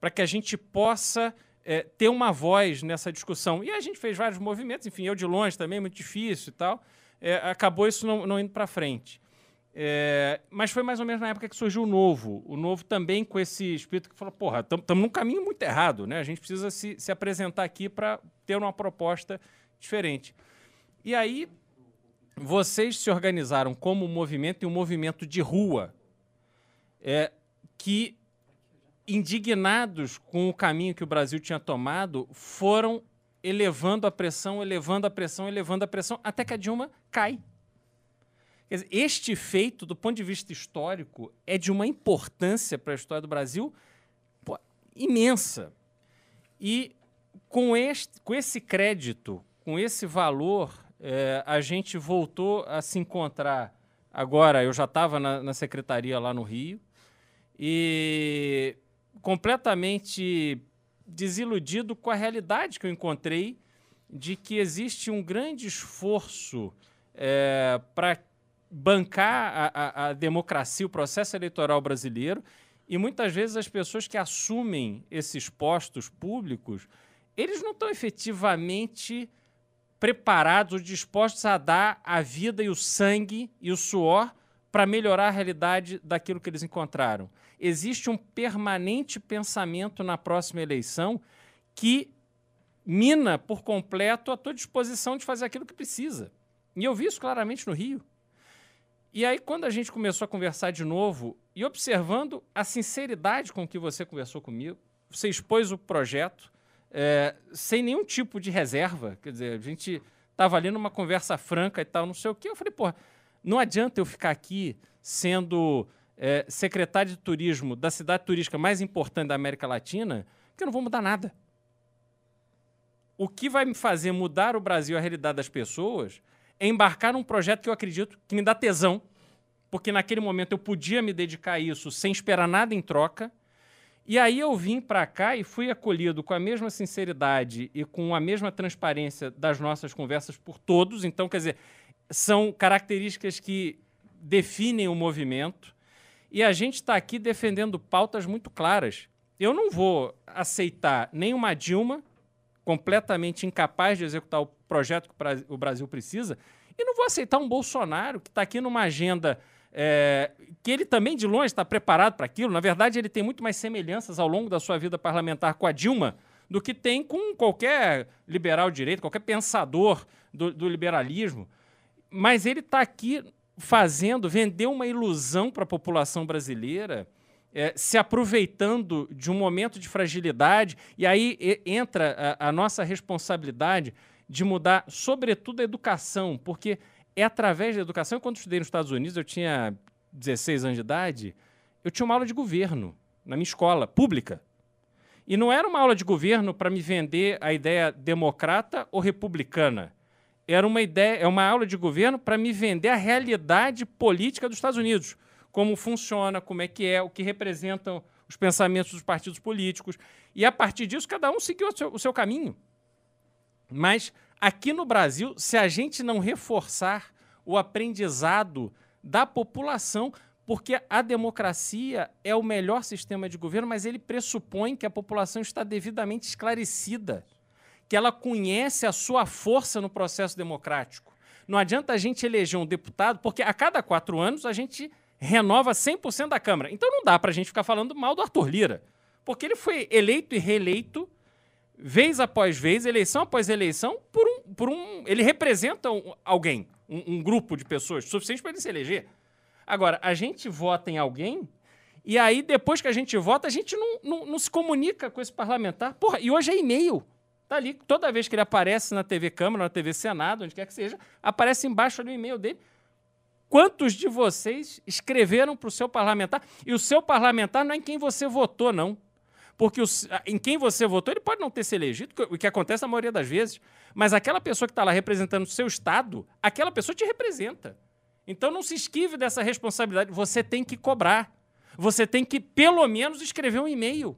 para que a gente possa eh, ter uma voz nessa discussão. E a gente fez vários movimentos, enfim, eu de longe também, muito difícil e tal. Eh, acabou isso não, não indo para frente. É, mas foi mais ou menos na época que surgiu o Novo. O Novo também com esse espírito que falou, porra, estamos num caminho muito errado, né? A gente precisa se, se apresentar aqui para ter uma proposta diferente. E aí, vocês se organizaram como movimento e um movimento de rua é, que, indignados com o caminho que o Brasil tinha tomado, foram elevando a pressão, elevando a pressão, elevando a pressão, até que a Dilma cai. Dizer, este feito, do ponto de vista histórico, é de uma importância para a história do Brasil pô, imensa. E com, este, com esse crédito, com esse valor, eh, a gente voltou a se encontrar. Agora, eu já estava na, na secretaria lá no Rio e completamente desiludido com a realidade que eu encontrei de que existe um grande esforço para bancar a, a- a democracia, o processo eleitoral brasileiro, e muitas vezes as pessoas que assumem esses postos públicos, eles não estão efetivamente preparados ou dispostos a dar a vida e o sangue e o suor para melhorar a realidade daquilo que eles encontraram. Existe um permanente pensamento na próxima eleição que mina por completo a tua disposição de fazer aquilo que precisa. E eu vi isso claramente no Rio. E aí, quando a gente começou a conversar de novo, e observando a sinceridade com que você conversou comigo, você expôs o projeto eh, sem nenhum tipo de reserva. Quer dizer, a gente estava ali numa conversa franca e tal, não sei o quê. Eu falei, porra, não adianta eu ficar aqui sendo eh, secretário de turismo da cidade turística mais importante da América Latina, que eu não vou mudar nada. O que vai me fazer mudar o Brasil, a realidade das pessoas, é embarcar num projeto que eu acredito que me dá tesão, porque naquele momento eu podia me dedicar a isso sem esperar nada em troca. E aí eu vim para cá e fui acolhido com a mesma sinceridade e com a mesma transparência das nossas conversas por todos. Então, quer dizer, são características que definem o movimento. E a gente está aqui defendendo pautas muito claras. eu não vou aceitar nenhuma Dilma completamente incapaz de executar o projeto que o Bra- o Brasil precisa, e não vou aceitar um Bolsonaro que está aqui numa agenda é, que ele também, de longe, está preparado para aquilo. Na verdade, ele tem muito mais semelhanças ao longo da sua vida parlamentar com a Dilma do que tem com qualquer liberal direito, qualquer pensador do, do liberalismo. Mas ele está aqui fazendo, vendeu uma ilusão para a população brasileira, é, se aproveitando de um momento de fragilidade, e aí e- entra a, a nossa responsabilidade de mudar, sobretudo, a educação, porque é através da educação. Quando eu estudei nos Estados Unidos, eu tinha 16 anos de idade, eu tinha uma aula de governo na minha escola pública. E não era uma aula de governo para me vender a ideia democrata ou republicana. Era uma ideia, é uma aula de governo para me vender a realidade política dos Estados Unidos, como funciona, como é que é, o que representam os pensamentos dos partidos políticos. E a partir disso, cada um seguiu o seu, o seu caminho. Mas aqui no Brasil, se a gente não reforçar o aprendizado da população, porque a democracia é o melhor sistema de governo, mas ele pressupõe que a população está devidamente esclarecida, que ela conhece a sua força no processo democrático. Não adianta a gente eleger um deputado, porque a cada quatro anos a gente renova 100% da Câmara. Então não dá para a gente ficar falando mal do Arthur Lira, porque ele foi eleito e reeleito vez após vez, eleição após eleição, por. Por um ele representa um- alguém, um, um grupo de pessoas, suficiente para ele se eleger. Agora, a gente vota em alguém, e aí, depois que a gente vota, a gente não, não, não se comunica com esse parlamentar. Porra, e hoje é e-mail. Tá ali, toda vez que ele aparece na TV Câmara, na TV Senado, onde quer que seja, aparece embaixo ali o e-mail dele. Quantos de vocês escreveram para o seu parlamentar? E o seu parlamentar não é em quem você votou, não. Porque os- em quem você votou, ele pode não ter se elegido, o que acontece na maioria das vezes. Mas aquela pessoa que está lá representando o seu Estado, aquela pessoa te representa. Então não se esquive dessa responsabilidade. Você tem que cobrar. Você tem que, pelo menos, escrever um e-mail.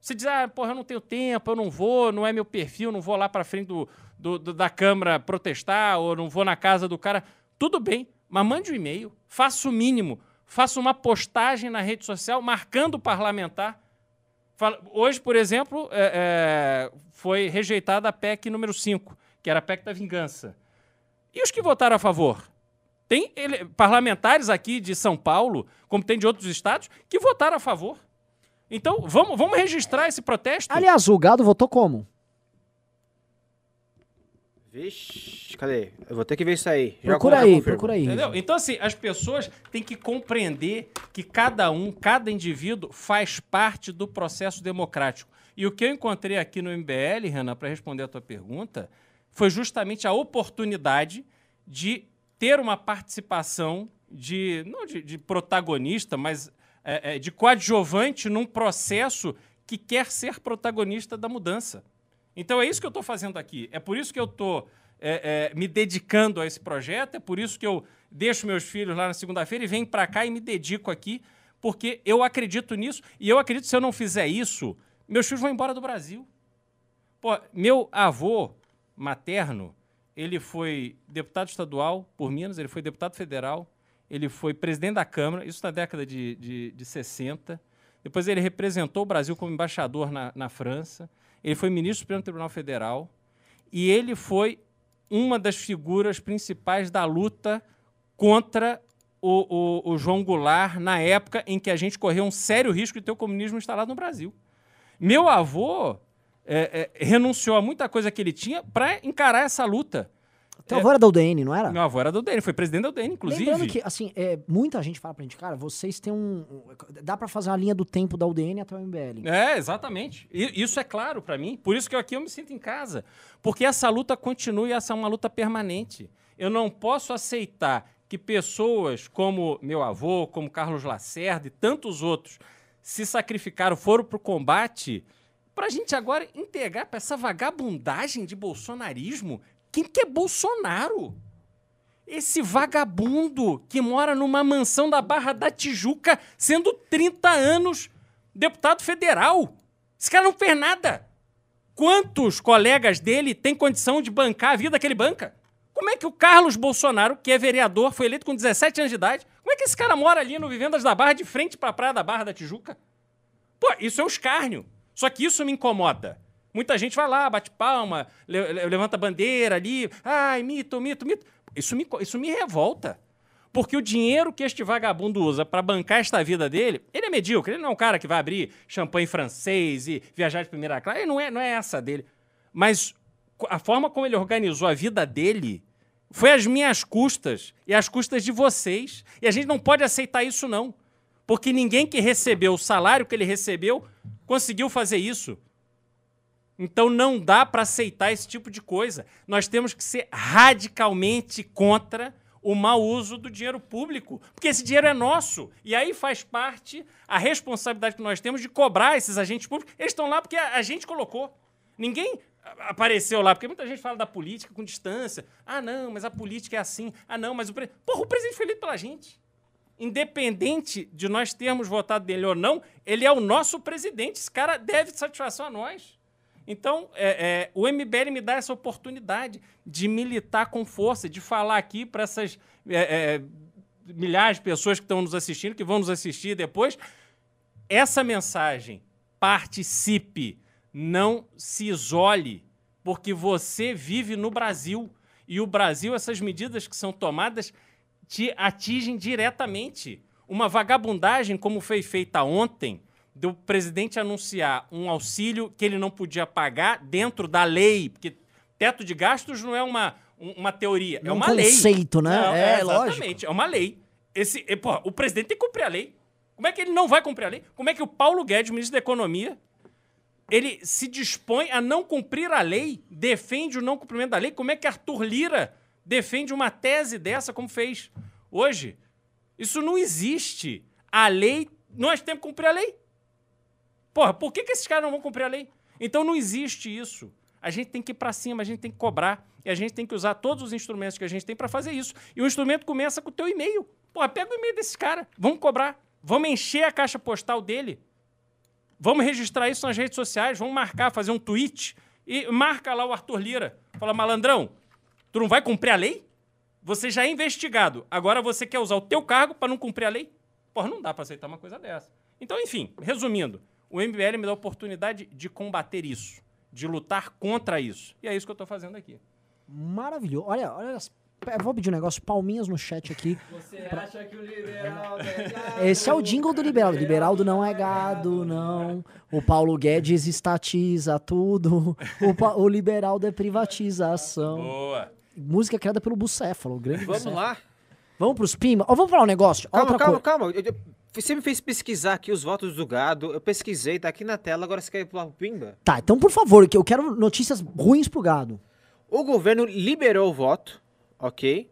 Você diz, ah, porra, eu não tenho tempo, eu não vou, não é meu perfil, não vou lá para frente do, do- do- da Câmara protestar, ou não vou na casa do cara. Tudo bem, mas mande um e-mail, faça o mínimo, faça uma postagem na rede social marcando o parlamentar. Hoje, por exemplo, é, é, foi rejeitada a PEC número 5, que era a PEC da vingança. E os que votaram a favor? Tem ele- parlamentares aqui de São Paulo, como tem de outros estados, que votaram a favor. Então, vamos, vamos registrar esse protesto? Aliás, o gado votou como? Vixe, cadê? Eu vou ter que ver isso aí. Já Procura aí, procura aí. Entendeu? Então, assim, as pessoas têm que compreender que cada um, cada indivíduo faz parte do processo democrático. E o que eu encontrei aqui no MBL, Renan, para responder a tua pergunta, foi justamente a oportunidade de ter uma participação de, não de, de protagonista, mas é, é, de coadjuvante num processo que quer ser protagonista da mudança. Então é isso que eu estou fazendo aqui. É por isso que eu estou me dedicando a esse projeto, é por isso que eu deixo meus filhos lá na segunda-feira e venho para cá e me dedico aqui, porque eu acredito nisso e eu acredito que se eu não fizer isso, meus filhos vão embora do Brasil. Pô, meu avô materno, ele foi deputado estadual por Minas, ele foi deputado federal, ele foi presidente da Câmara, isso na década de, de, de 60. Depois ele representou o Brasil como embaixador na, na França. Ele foi ministro do Supremo Tribunal Federal. E ele foi uma das figuras principais da luta contra o, o- o João Goulart na época em que a gente correu um sério risco de ter o comunismo instalado no Brasil. Meu avô é, é, renunciou a muita coisa que ele tinha para encarar essa luta. Teu avô era da UDN, não era? Meu avô era do UDN, foi presidente da UDN, inclusive. Lembrando que, assim, é, muita gente fala pra gente, cara, vocês têm um. Dá pra fazer uma linha do tempo da UDN até o MBL. É, exatamente. E isso é claro para mim. Por isso que eu aqui eu me sinto em casa. Porque essa luta continua e essa é uma luta permanente. Eu não posso aceitar que pessoas como meu avô, como Carlos Lacerda e tantos outros se sacrificaram, foram para o combate, para a gente agora integrar para essa vagabundagem de bolsonarismo. Quem que é Bolsonaro? Esse vagabundo que mora numa mansão da Barra da Tijuca, sendo 30 anos deputado federal. Esse cara não fez nada. Quantos colegas dele têm condição de bancar a vida que ele banca? Como é que o Carlos Bolsonaro, que é vereador, foi eleito com 17 anos de idade, como é que esse cara mora ali no Vivendas da Barra, de frente para a Praia da Barra da Tijuca? Pô, isso é um escárnio. Só que isso me incomoda. Muita gente vai lá, bate palma, le- le- levanta bandeira ali, ai, mito, mito, mito. Isso me, isso me revolta. Porque o dinheiro que este vagabundo usa para bancar esta vida dele, ele é medíocre. Ele não é um cara que vai abrir champanhe francês e viajar de primeira classe. Ele não é, não é essa dele. Mas a forma como ele organizou a vida dele foi às minhas custas e às custas de vocês. E a gente não pode aceitar isso, não. Porque ninguém que recebeu o salário que ele recebeu conseguiu fazer isso. Então não dá para aceitar esse tipo de coisa. Nós temos que ser radicalmente contra o mau uso do dinheiro público, porque esse dinheiro é nosso. E aí faz parte a responsabilidade que nós temos de cobrar esses agentes públicos. Eles estão lá porque a, gente colocou. Ninguém apareceu lá, porque muita gente fala da política com distância. Ah, não, mas a política é assim. Ah, não, mas o presidente. Porra, o presidente foi eleito pela gente. Independente de nós termos votado nele ou não, ele é o nosso presidente. Esse cara deve satisfação a nós. Então, é, é, o MBL me dá essa oportunidade de militar com força, de falar aqui para essas é, é, milhares de pessoas que estão nos assistindo, que vão nos assistir depois. Essa mensagem, participe, não se isole, porque você vive no Brasil. E o Brasil, essas medidas que são tomadas, te atingem diretamente. Uma vagabundagem, como foi feita ontem, do presidente anunciar um auxílio que ele não podia pagar dentro da lei, porque teto de gastos não é uma, um- uma teoria, é É um uma lei. conceito, né? Não, É, exatamente, é uma lei. Esse, e, pô, o presidente tem que cumprir a lei. Como é que ele não vai cumprir a lei? Como é que o Paulo Guedes, ministro da Economia, ele se dispõe a não cumprir a lei, defende o não cumprimento da lei? Como é que Arthur Lira defende uma tese dessa, como fez hoje? Isso não existe. A lei, nós temos que cumprir a lei. Porra, por que, que esses caras não vão cumprir a lei? Então não existe isso. A gente tem que ir para cima, a gente tem que cobrar e a gente tem que usar todos os instrumentos que a gente tem para fazer isso. E o instrumento começa com o teu e-mail. Porra, pega o e-mail desse cara, vamos cobrar, vamos encher a caixa postal dele, vamos registrar isso nas redes sociais, vamos marcar, fazer um tweet e marca lá o Arthur Lira. Fala, malandrão, tu não vai cumprir a lei? Você já é investigado. Agora você quer usar o teu cargo para não cumprir a lei? Porra, não dá para aceitar uma coisa dessa. Então, enfim, resumindo, o MBL me dá a oportunidade de combater isso, de lutar contra isso. E é isso que eu estou fazendo aqui. Maravilhoso. Olha, olha. as- Eu vou pedir um negócio, palminhas no chat aqui. Você acha que o liberal Esse é o jingle do Liberaldo. Liberaldo não é gado, não. O Paulo Guedes estatiza tudo. O, Pa- o Liberaldo é privatização. Boa. Música criada pelo Bucéfalo, o grande Vamos Bucéfalo. lá. Vamos pros pimba. Ó, vamos falar um negócio. Calma, Outra calma, coisa. calma. Eu- eu- Você me fez pesquisar aqui os votos do gado. Eu pesquisei, tá aqui na tela. Agora você quer ir pro Pimba? Tá, então por favor, que eu quero notícias ruins pro gado. O governo liberou o voto, ok?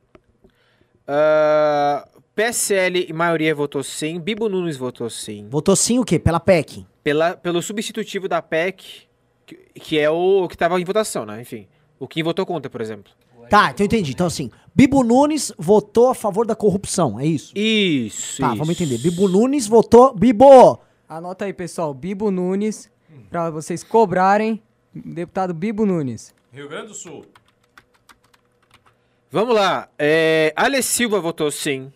Ah, PSL, maioria, votou sim. Bibo Nunes votou sim. Votou sim o quê? Pela PEC. Pela, pelo substitutivo da PEC, que, que é o que tava em votação, né? Enfim. O Kim votou contra, por exemplo. Tá, então eu entendi. Então assim, Bibo Nunes votou a favor da corrupção, é isso? Isso, Tá, isso. vamos entender. Bibo Nunes votou. Bibo! Anota aí, pessoal. Bibo Nunes, pra vocês cobrarem. Deputado Bibo Nunes. Rio Grande do Sul. Vamos lá. É, Ale Silva votou sim.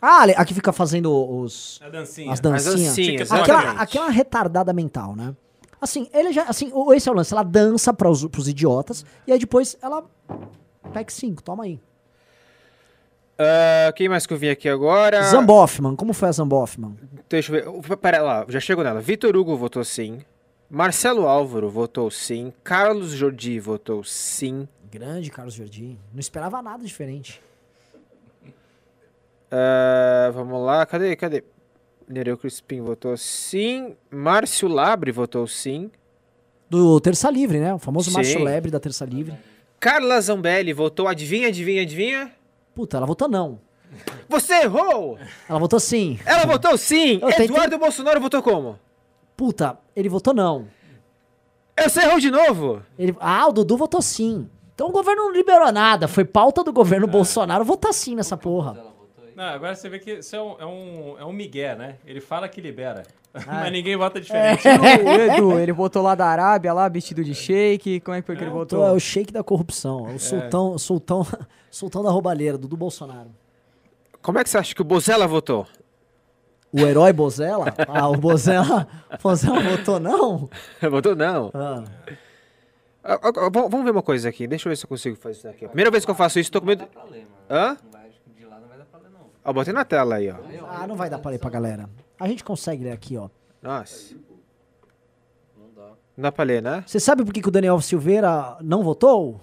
Ah, Ale- aqui fica fazendo os. A dancinha. As dancinhas. dancinhas, Aquela, aquela retardada mental, né? Assim, ele já. Assim, esse é o lance. Ela dança para os, pros idiotas e aí depois ela. PEC 5, toma aí. Ah, quem mais que eu vi aqui agora? Zamboffman, como foi a Zamboffman? Deixa eu ver. Pera lá, já chegou nela. Vitor Hugo votou sim. Marcelo Álvaro votou sim. Carlos Jordi votou sim. Grande Carlos Jardim. Não esperava nada diferente. Ah, vamos lá, cadê? Cadê? Nereu Crispim votou sim. Márcio Labre votou sim. Do Terça Livre, né? O famoso Sim. Márcio Lebre da Terça Livre. Carla Zambelli votou adivinha, adivinha, adivinha? Puta, ela votou não. Você errou! Ela votou sim. Ela votou sim! Eu tentei- Eduardo Bolsonaro votou como? Puta, ele votou não. Você errou de novo! Ele... Ah, o Dudu votou sim. Então o governo não liberou nada. Foi pauta do governo Bolsonaro votar sim nessa porra. Não, agora você vê que isso é um, é um, é um migué, né? Ele fala que libera, Ah. mas ninguém vota diferente. O Edu, ele votou lá da Arábia, lá, vestido de shake. Como é que foi que ele votou? é o shake da corrupção. É o sultão, sultão, sultão da roubalheira, Dudu Bolsonaro. Como é que você acha que o Bozella votou? O herói Bozella? Ah, o Bozella, Bozella votou não? Votou não. Ah, Ah, ah, ah, vamos vamos ver uma coisa aqui. Deixa eu ver se eu consigo fazer isso daqui. Primeira vez que eu faço isso, tô com medo. Hã? Ó, botei na tela aí, ó. ah, não vai dar pra ler pra galera. A gente consegue ler aqui, ó. Nossa. Não dá pra ler, né? Você sabe por que, que o Daniel Silveira não votou?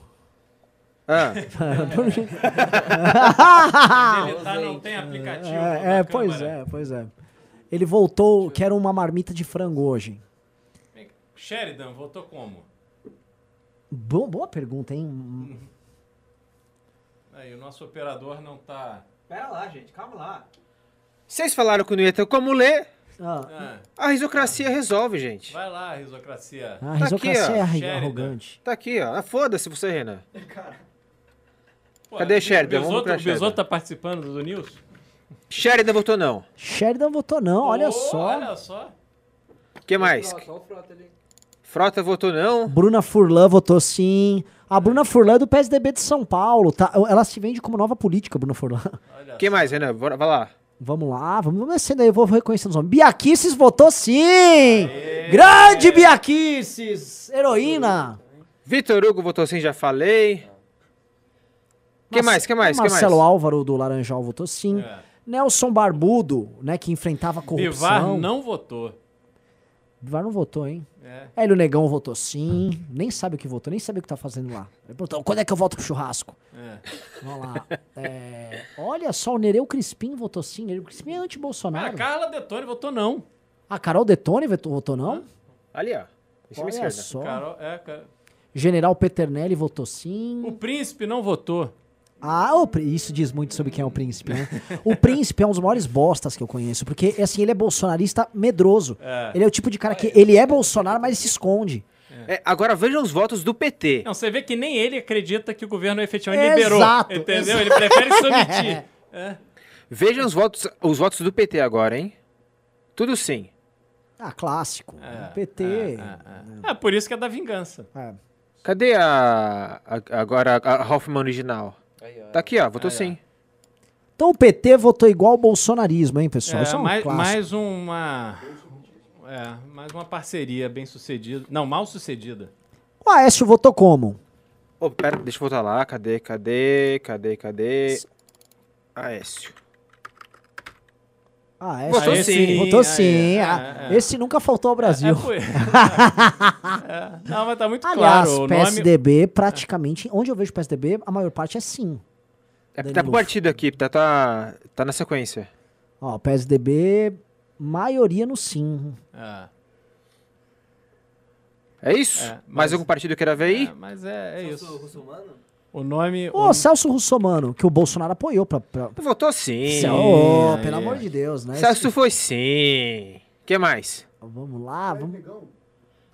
Ah, Deletar não tem aplicativo. É, é, pois câmera. é, pois é. Ele voltou, quero uma marmita de frango hoje. Sheridan votou como? Bo- boa pergunta, hein? Aí, o nosso operador não tá. Pera lá, gente, calma lá. Vocês falaram que não ia ter como ler. Ah, Ah, A risocracia resolve, gente. vai lá, risocracia. a risocracia aqui, ó, é arro- Sheridan. arrogante. Tá aqui, ó. Ah, Foda-se você, Renan. Pô, Cadê o Sheridan? Vamos pra o Sheridan. tá participando do News? Sheridan votou não. Sheridan votou não, olha Pô, só. Olha só. O que mais? Frota votou não. Bruna Furlan votou sim. A Bruna Furlan é do PSDB de São Paulo, tá? Ela se vende como nova política, Bruna Furlan. Olha O que mais, Renan? Bora, vai lá. Vamos lá, vamos descendo aí, eu vou reconhecendo os nomes. Biaquices votou sim! Grande Biaquices! Heroína! Vitor Hugo votou sim, já falei. O que mais? que mais? que mais? Marcelo Álvaro do Laranjal votou sim. É. Nelson Barbudo, né, que enfrentava corrupção. Bivar não votou. Bivar não votou, hein? É. Hélio Negão votou sim. Nem sabe o que votou, nem sabe o que tá fazendo lá. Ele perguntou, quando é que eu volto pro churrasco? É. Vamos lá. É, olha só, o Nereu Crispim votou sim. Nereu Crispim é A anti-Bolsonaro. Carla Detone votou não. A Carol Detone votou, não? Ali, ó. Olha esquerda. só. Carol, é, cara. General Peternelli votou O sim. príncipe não votou. Ah, isso diz muito sobre quem é o príncipe, né? O príncipe é um dos maiores bostas que eu conheço, porque assim, ele é bolsonarista medroso. É. Ele é o tipo de cara que ele é Bolsonaro, mas se esconde. É, agora vejam os votos do PT. Não, você vê que nem ele acredita que o governo efetivamente liberou. Exato, Entendeu? exato. Ele prefere se omitir. É. Vejam os votos, os votos do PT agora, hein? Tudo sim. Ah, clássico. É, O PT. É, é, é. É, por isso que é da vingança. é. Cadê a, a- agora a Hoffman original? Tá aqui, ó. Votou sim. Então o PT votou igual ao bolsonarismo, hein, pessoal? É, Isso é um mais, mais uma. É, mais uma parceria bem sucedida. Não, mal sucedida. O Aécio votou como? Ô, pera, deixa eu voltar lá. Cadê, cadê, cadê, cadê? Aécio. Ah, Aécio Votou sim. Votou aí, sim. é, Ah, é. Esse nunca faltou ao Brasil. É, foi. É. Não, mas tá muito Aliás, claro. Nome. PSDB praticamente, onde eu vejo PSDB, a maior parte é sim. É, tá Danilo. partido aqui, tá, tá, tá na sequência. Ó, PSDB, maioria no sim. É, É isso? É, Mais mas- algum partido queira ver aí? é, mas é, é isso. O nome. Ô, o- Celso Russomano, que o Bolsonaro apoiou pra... pra... Votou sim. Cel- Ô, aí, pelo amor de Deus, né? Celso foi sim. O que mais? Vamos lá, vamos...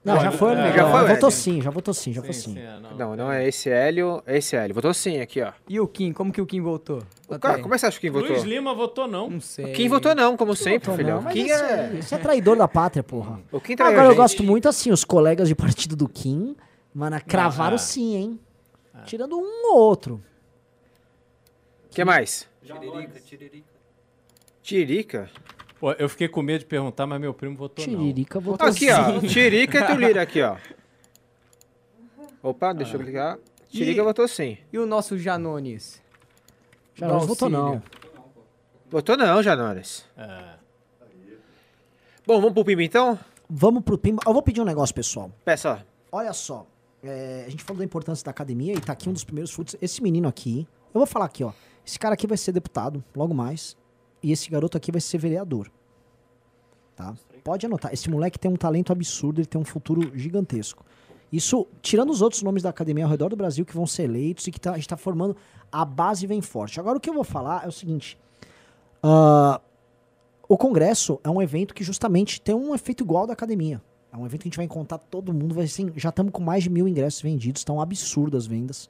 Não, já foi o é, já foi o votou sim, já votou sim, já votou sim. sim, é, não. Não, não é esse Hélio, é esse Hélio. Votou sim aqui, ó. E o Kim? Como que o Kim voltou? O cara, como é que você acha que quem Luiz votou? Lima votou não. Não sei. Quem votou não, como sempre, Votou filhão. não, Quem isso, é... aí, isso é traidor da pátria, porra. O Kim traiu Agora eu gosto muito assim, os colegas de partido do Kim, mano, cravaram é. sim, hein? Tirando um ou outro. O que mais? Tiririca. Pô, eu fiquei com medo de perguntar, mas meu primo votou não. Tiririca votou Aqui, sim. ó. Tiririca e Tulira aqui, ó. Opa, deixa eu clicar. Tiririca votou sim. E o nosso Janones? Já não votou não. Votou não, Janones. É. Bom, vamos pro Pimba então? Vamos pro Pimba. Eu vou pedir um negócio, pessoal. Peça. Olha só. É, a gente falou da importância da academia e tá aqui um dos primeiros frutos. Esse menino aqui, eu vou falar aqui, ó. Esse cara aqui vai ser deputado, logo mais. E esse garoto aqui vai ser vereador. Tá? Pode anotar. Esse moleque tem um talento absurdo, ele tem um futuro gigantesco. Isso, tirando os outros nomes da academia ao redor do Brasil que vão ser eleitos e que tá- a gente tá formando, a base vem forte. Agora, o que eu vou falar é o seguinte. ah, o Congresso é um evento que justamente tem um efeito igual da academia. É um evento que a gente vai encontrar todo mundo. Vai assim, já estamos com mais de mil ingressos vendidos, estão absurdas as vendas.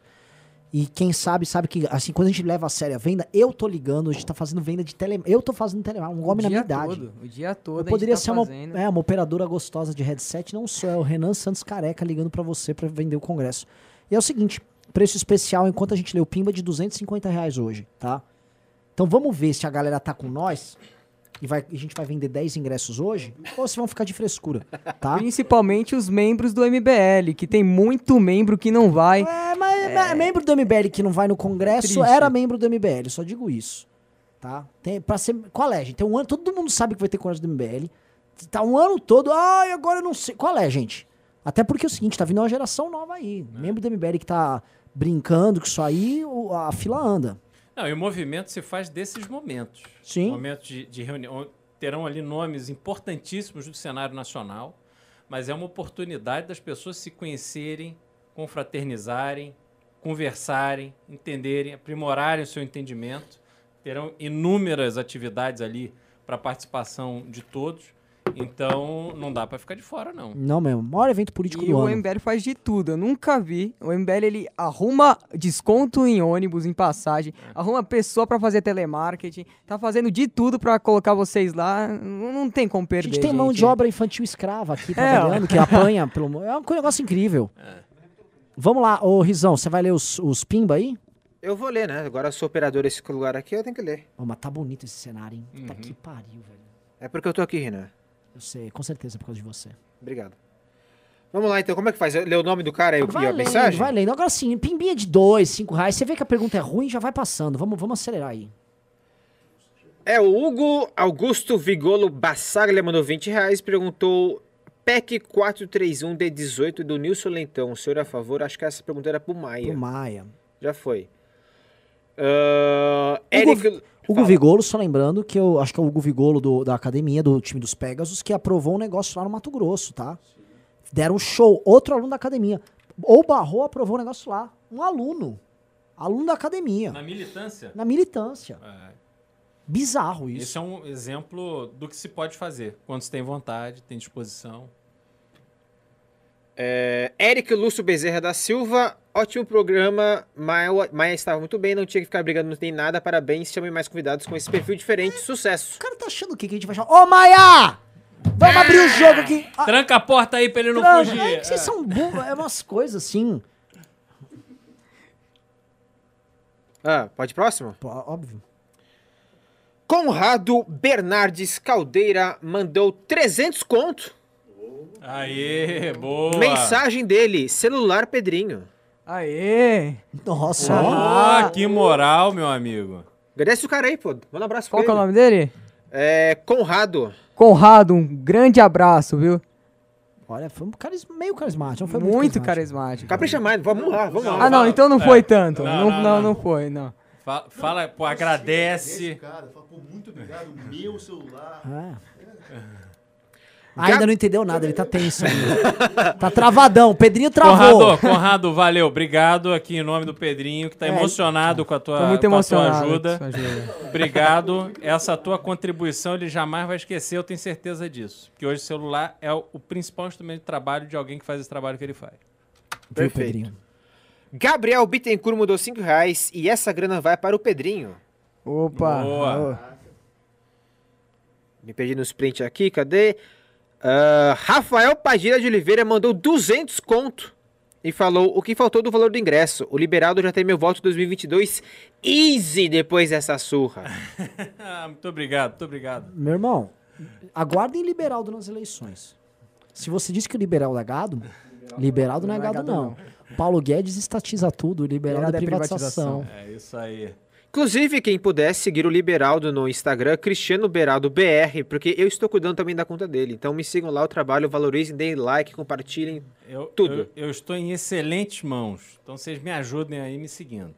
E quem sabe, sabe que, assim, quando a gente leva a sério a venda, eu tô ligando, a gente tá fazendo venda de tele. Eu tô fazendo telemarketing, um homem na minha dia idade. todo, o dia todo. Eu poderia tá ser uma, fazendo. é, uma operadora gostosa de headset, não sou, é o Renan Santos Careca ligando pra você pra vender o congresso. E é o seguinte, preço especial enquanto a gente lê o Pimba de 250 reais hoje, tá? Então vamos ver se a galera tá com nós. E, vai, a gente vai vender 10 ingressos hoje, ou vocês vão ficar de frescura, tá? Principalmente os membros do MBL, que tem muito membro que não vai. É, mas mas membro do MBL que não vai no congresso Triste. era membro do MBL, só digo isso. Tá? Tem, pra ser, qual é, gente? Tem um ano, todo mundo sabe que vai ter congresso do MBL. Tá um ano todo, ai, agora eu não sei. Qual é, gente? Até porque é o seguinte, tá vindo uma geração nova aí. Membro do MBL que tá brincando com isso aí, a fila anda. Não, e o movimento se faz desses momentos. Sim. Momentos de, de reunião. Terão ali nomes importantíssimos do cenário nacional, mas é uma oportunidade das pessoas se conhecerem, confraternizarem, conversarem, entenderem, aprimorarem o seu entendimento. Terão inúmeras atividades ali para participação de todos. Então, não dá para ficar de fora, não. Não mesmo. Maior evento político E do o ano. MBL faz de tudo. Eu nunca vi. O MBL ele arruma desconto em ônibus, em passagem, arruma pessoa pra fazer telemarketing, tá fazendo de tudo pra colocar vocês lá. Não, não tem como A perder. gente tem mão de obra infantil escrava aqui É, trabalhando, que apanha pelo. É um negócio incrível. Vamos lá, ô Rizão, você vai ler os, os pimba aí? Eu vou ler, né? Agora eu sou operador desse lugar aqui, eu tenho que ler. Ó, mas tá bonito esse cenário, hein? Puta que pariu, velho. É porque eu tô aqui, Renan. Eu sei, com certeza é por causa de você. Obrigado. Vamos lá, então. Como é que faz? Lê o nome do cara e Vai a lendo, mensagem? vai lendo. Agora sim, pimbinha de dois, cinco reais. Você vê que a pergunta é ruim, já vai passando. Vamos, vamos acelerar aí. É o Hugo Augusto Vigolo Bassaglia mandou 20 reais. Perguntou PEC 431 de 18 do Nilson Lentão. O senhor é a favor? Acho que essa pergunta era pro Maia. Pro Maia. Já foi. Ah, Hugo, Eric. Hugo Fala. Vigolo, só lembrando que eu acho que é o Hugo Vigolo do- da academia, do time dos Pegasus, que aprovou um negócio lá no Mato Grosso, tá? Deram um show. Outro aluno da academia. Ou Barrou aprovou um negócio lá. Um aluno. Aluno da academia. Na militância, Na militância. é, Bizarro isso. esse é um exemplo do que se pode fazer quando se tem vontade, tem disposição. É, Eric Lúcio Bezerra da Silva. Ótimo programa. Maia, Maia estava muito bem, não tinha que ficar brigando, não tem nada. Parabéns. Chamem mais convidados com esse perfil diferente. Sucesso. O cara tá achando o quê? Que a gente vai chamar? Ô, Maia! Vamos abrir o jogo aqui. Ah, Tranca a porta aí pra ele não tranca. fugir. É que vocês são burros. É umas coisas assim. Ah, pode ir próximo? Pô, óbvio. Conrado Bernardes Caldeira mandou 300 conto. Aê, boa. Mensagem dele, celular Pedrinho. Aê! Nossa, ó. Ah, que moral, meu amigo. Agradece o cara aí, pô. Manda um abraço pra Qual é o nome dele? É Conrado. Conrado, um grande abraço, viu? Olha, foi um caris... meio carismático. Não foi Muito, muito, carismático. Capricha mais, vamos lá, vamos lá. Ah, não, Fala- então não é. foi tanto. Não, Não, não, não, foi, não. Fa- Fala, pô, agradece. cara, fala, pô, muito obrigado, meu celular. É. Ainda não entendeu nada, ele tá tenso ainda. tá travadão. O Pedrinho travou. Conrado, Conrado, valeu. Obrigado aqui em nome do Pedrinho, que tá É, emocionado com a tua, Tô muito com a tua emocionado. ajuda. ajuda. Obrigado. Essa tua contribuição ele jamais vai esquecer, eu tenho certeza disso. Porque hoje o celular é o, o principal instrumento de trabalho de alguém que faz esse trabalho que ele faz. Viu. Pedrinho? Gabriel Bittencourt mudou 5 reais e essa grana vai para o Pedrinho. Opa! Boa. Me perdi no sprint aqui, cadê? Ah, Rafael Padilha de Oliveira mandou 200 conto e falou o que faltou do valor do ingresso. O Liberaldo já tem meu voto 2022 easy depois dessa surra. Ah, muito obrigado, muito obrigado. Meu irmão, aguardem Liberaldo nas eleições. Se você diz que o Liberaldo é gado, Liberaldo não é gado, não. Paulo Guedes estatiza tudo, o Liberaldo é é privatização. privatização. É isso aí. Inclusive, quem puder seguir o Liberaldo no Instagram, Cristiano Beraldo BR, porque eu estou cuidando também da conta dele. Então me sigam lá o trabalho, valorizem, deem like, compartilhem. Eu, Tudo. Eu, eu estou em excelentes mãos. Então vocês me ajudem aí me seguindo.